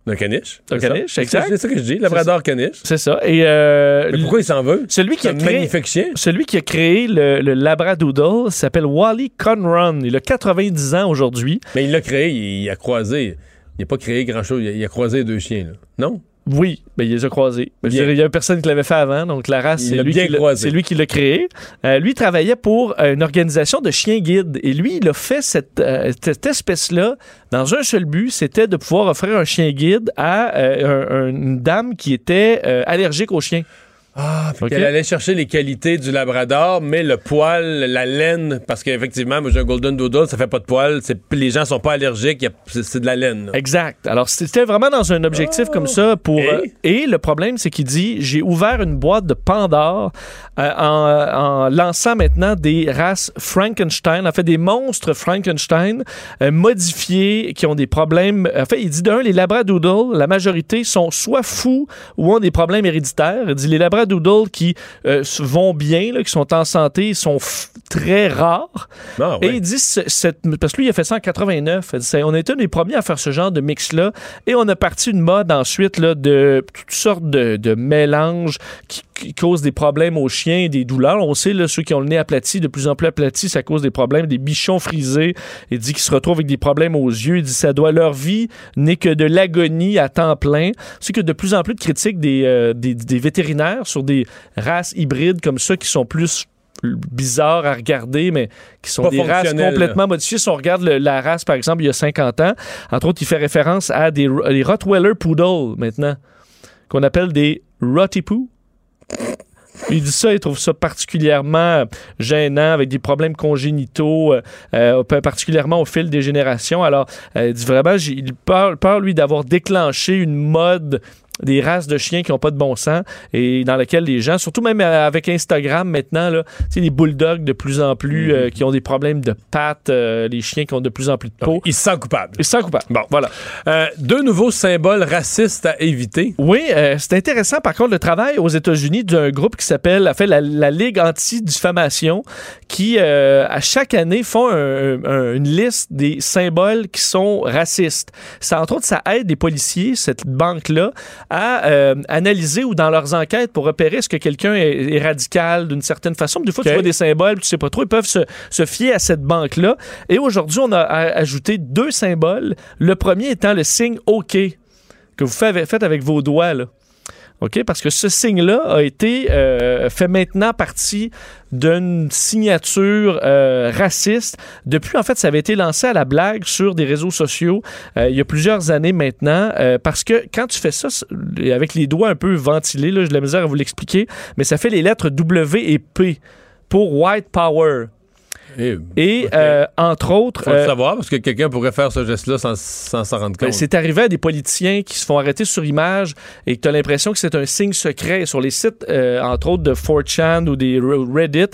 D'un caniche. D'un caniche, ça- exact. C'est ça que je dis, Labrador caniche. C'est ça. Et euh, Mais pourquoi il s'en veut? celui qui a créé, magnifique chien. celui qui a créé le, le Labradoodle s'appelle Wally Conron. Il a 90 ans aujourd'hui. Mais il l'a créé, il, a croisé. Il n'a pas créé grand-chose. Il a croisé deux chiens, là. Non? Oui, ben, il les a croisés. Ben, il y a personne qui l'avait fait avant, donc la race, c'est lui, qui l'a- croisé. c'est lui qui l'a créé. Euh, lui travaillait pour euh, une organisation de chiens guides et lui, il a fait cette, euh, cette espèce-là dans un seul but, c'était de pouvoir offrir un chien guide à euh, un- un- une dame qui était allergique aux chiens. Ah, puis Ok. elle allait chercher les qualités du Labrador, mais le poil, la laine, parce qu'effectivement, moi j'ai un Golden Doodle, ça fait pas de poil, les gens sont pas allergiques, c'est de la laine. là. Exact. Alors, c'était vraiment dans un objectif comme ça pour. Et? euh, et le problème, c'est qu'il dit j'ai ouvert une boîte de Pandore euh, en, en lançant maintenant des races Frankenstein, en fait des monstres Frankenstein euh, modifiés qui ont des problèmes. En fait, il dit d'un, les Labradoodles, la majorité sont soit fous ou ont des problèmes héréditaires. Il dit les Labradoodles qui euh, vont bien, là, qui sont en santé, sont très rares. Ah, Et ouais. il dit, ce- cette- parce que lui, il a fait ça en 89. Il dit, c'est- on a été un des premiers à faire ce genre de mix-là. Et on a parti une mode ensuite là, de toutes sortes de, de mélanges qui qui cause des problèmes aux chiens et des douleurs. On sait, là, ceux qui ont le nez aplati, de plus en plus aplati, ça cause des problèmes, des bichons frisés. Il dit qu'ils se retrouvent avec des problèmes aux yeux. Il dit ça doit leur vie n'est que de l'agonie à temps plein. C'est que de plus en plus de critiques des, euh, des, des vétérinaires sur des races hybrides comme ça qui sont plus bizarres à regarder, mais qui sont Pas des races complètement modifiées. Si on regarde le- la race, par exemple, il y a 50 ans, entre autres, il fait référence à des, des Rottweiler Poodle, maintenant, qu'on appelle des Rottipoo. Il dit ça, il trouve ça particulièrement gênant, avec des problèmes congénitaux, euh, euh, particulièrement au fil des générations. Alors, euh, il dit vraiment, il peur, peur, lui, d'avoir déclenché une mode des races de chiens qui n'ont pas de bon sens et dans laquelle les gens, surtout même euh, avec Instagram maintenant, là, les bulldogs de plus en plus euh, qui ont des problèmes de pattes, euh, les chiens qui ont de plus en plus de peau. Il se sent coupable. Il se sent coupable. Bon, voilà. Euh, deux nouveaux symboles racistes à éviter. Oui, c'est intéressant. Par contre, le travail aux États-Unis d'un groupe qui s'appelle, a fait la, la Ligue anti-diffamation, qui à chaque année font un- un- une liste des symboles qui sont racistes. Ça, entre autres, ça aide les policiers, cette banque-là, à euh, analyser ou dans leurs enquêtes pour repérer est-ce que quelqu'un est, est radical d'une certaine façon. Des fois, tu vois des symboles, tu sais pas trop. Ils peuvent se, se fier à cette banque-là. Et aujourd'hui, on a ajouté deux symboles. Le premier étant le signe OK que vous faites avec vos doigts. Là. OK? Parce que ce signe-là a été euh, fait maintenant partie d'une signature euh, raciste. Depuis, en fait, ça avait été lancé à la blague sur des réseaux sociaux euh, il y a plusieurs années maintenant. euh, parce que quand tu fais ça avec les doigts un peu ventilés, là, j'ai de la misère à vous l'expliquer, mais ça fait les lettres W et P pour White Power. Et euh, entre autres. Faut le euh, savoir parce que quelqu'un pourrait faire ce geste-là sans s'en rendre ben, compte. c'est arrivé à des politiciens qui se font arrêter sur image et que tu as l'impression que c'est un signe secret. Sur les sites, euh, entre autres, de 4chan ou des Re- Reddit,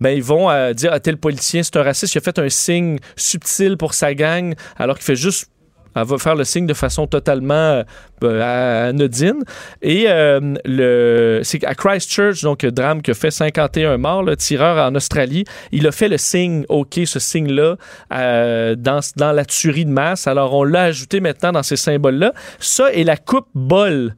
ben, ils vont euh, dire à tel politicien, c'est un raciste, il a fait un signe subtil pour sa gang, alors qu'il fait juste elle va faire le signe de façon totalement euh, anodine. Et euh, c'est à Christchurch, donc drame qui a fait 51 morts, le tireur en Australie, il a fait le signe OK, ce signe-là, euh, dans, dans la tuerie de masse. Alors on l'a ajouté maintenant dans ces symboles-là. Ça et la coupe bol.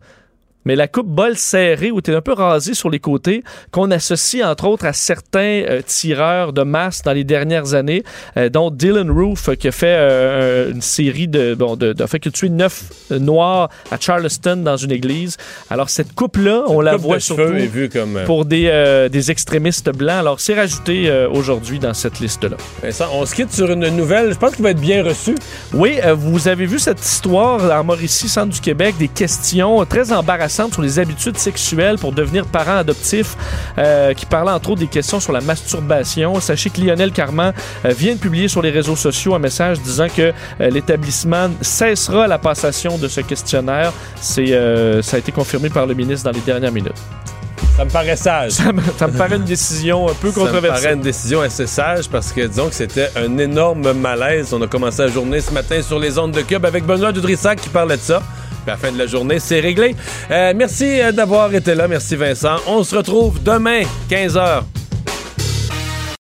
Mais la coupe bol serrée où tu es un peu rasé sur les côtés, qu'on associe entre autres à certains euh, tireurs de masse dans les dernières années, euh, dont Dylan Roof euh, qui a fait euh, une série de, bon, de, de fait que tué neuf noirs à Charleston dans une église. Alors cette coupe-là, on la coupe voit surtout est vue comme, pour des, des extrémistes blancs. Alors c'est rajouté aujourd'hui dans cette liste-là. Vincent, on se quitte sur une nouvelle, je pense qu'il va être bien reçu. Oui, vous avez vu cette histoire en Mauricie, centre du Québec, des questions très embarrassantes sur les habitudes sexuelles pour devenir parent adoptif, euh, qui parlait entre autres des questions sur la masturbation. Sachez que Lionel Carman euh, vient de publier sur les réseaux sociaux un message disant que euh, l'établissement cessera la passation de ce questionnaire. C'est, ça a été confirmé par le ministre dans les dernières minutes. Ça me paraît sage. Ça me, ça me paraît une décision un peu Ça me controversée. paraît une décision assez sage parce que disons que c'était un énorme malaise. On a commencé la journée ce matin sur les ondes de Cube avec Benoît Dudrissac qui parlait de ça. À la fin de la journée, c'est réglé. Euh, merci euh, d'avoir été là. Merci Vincent. On se retrouve demain, 15h.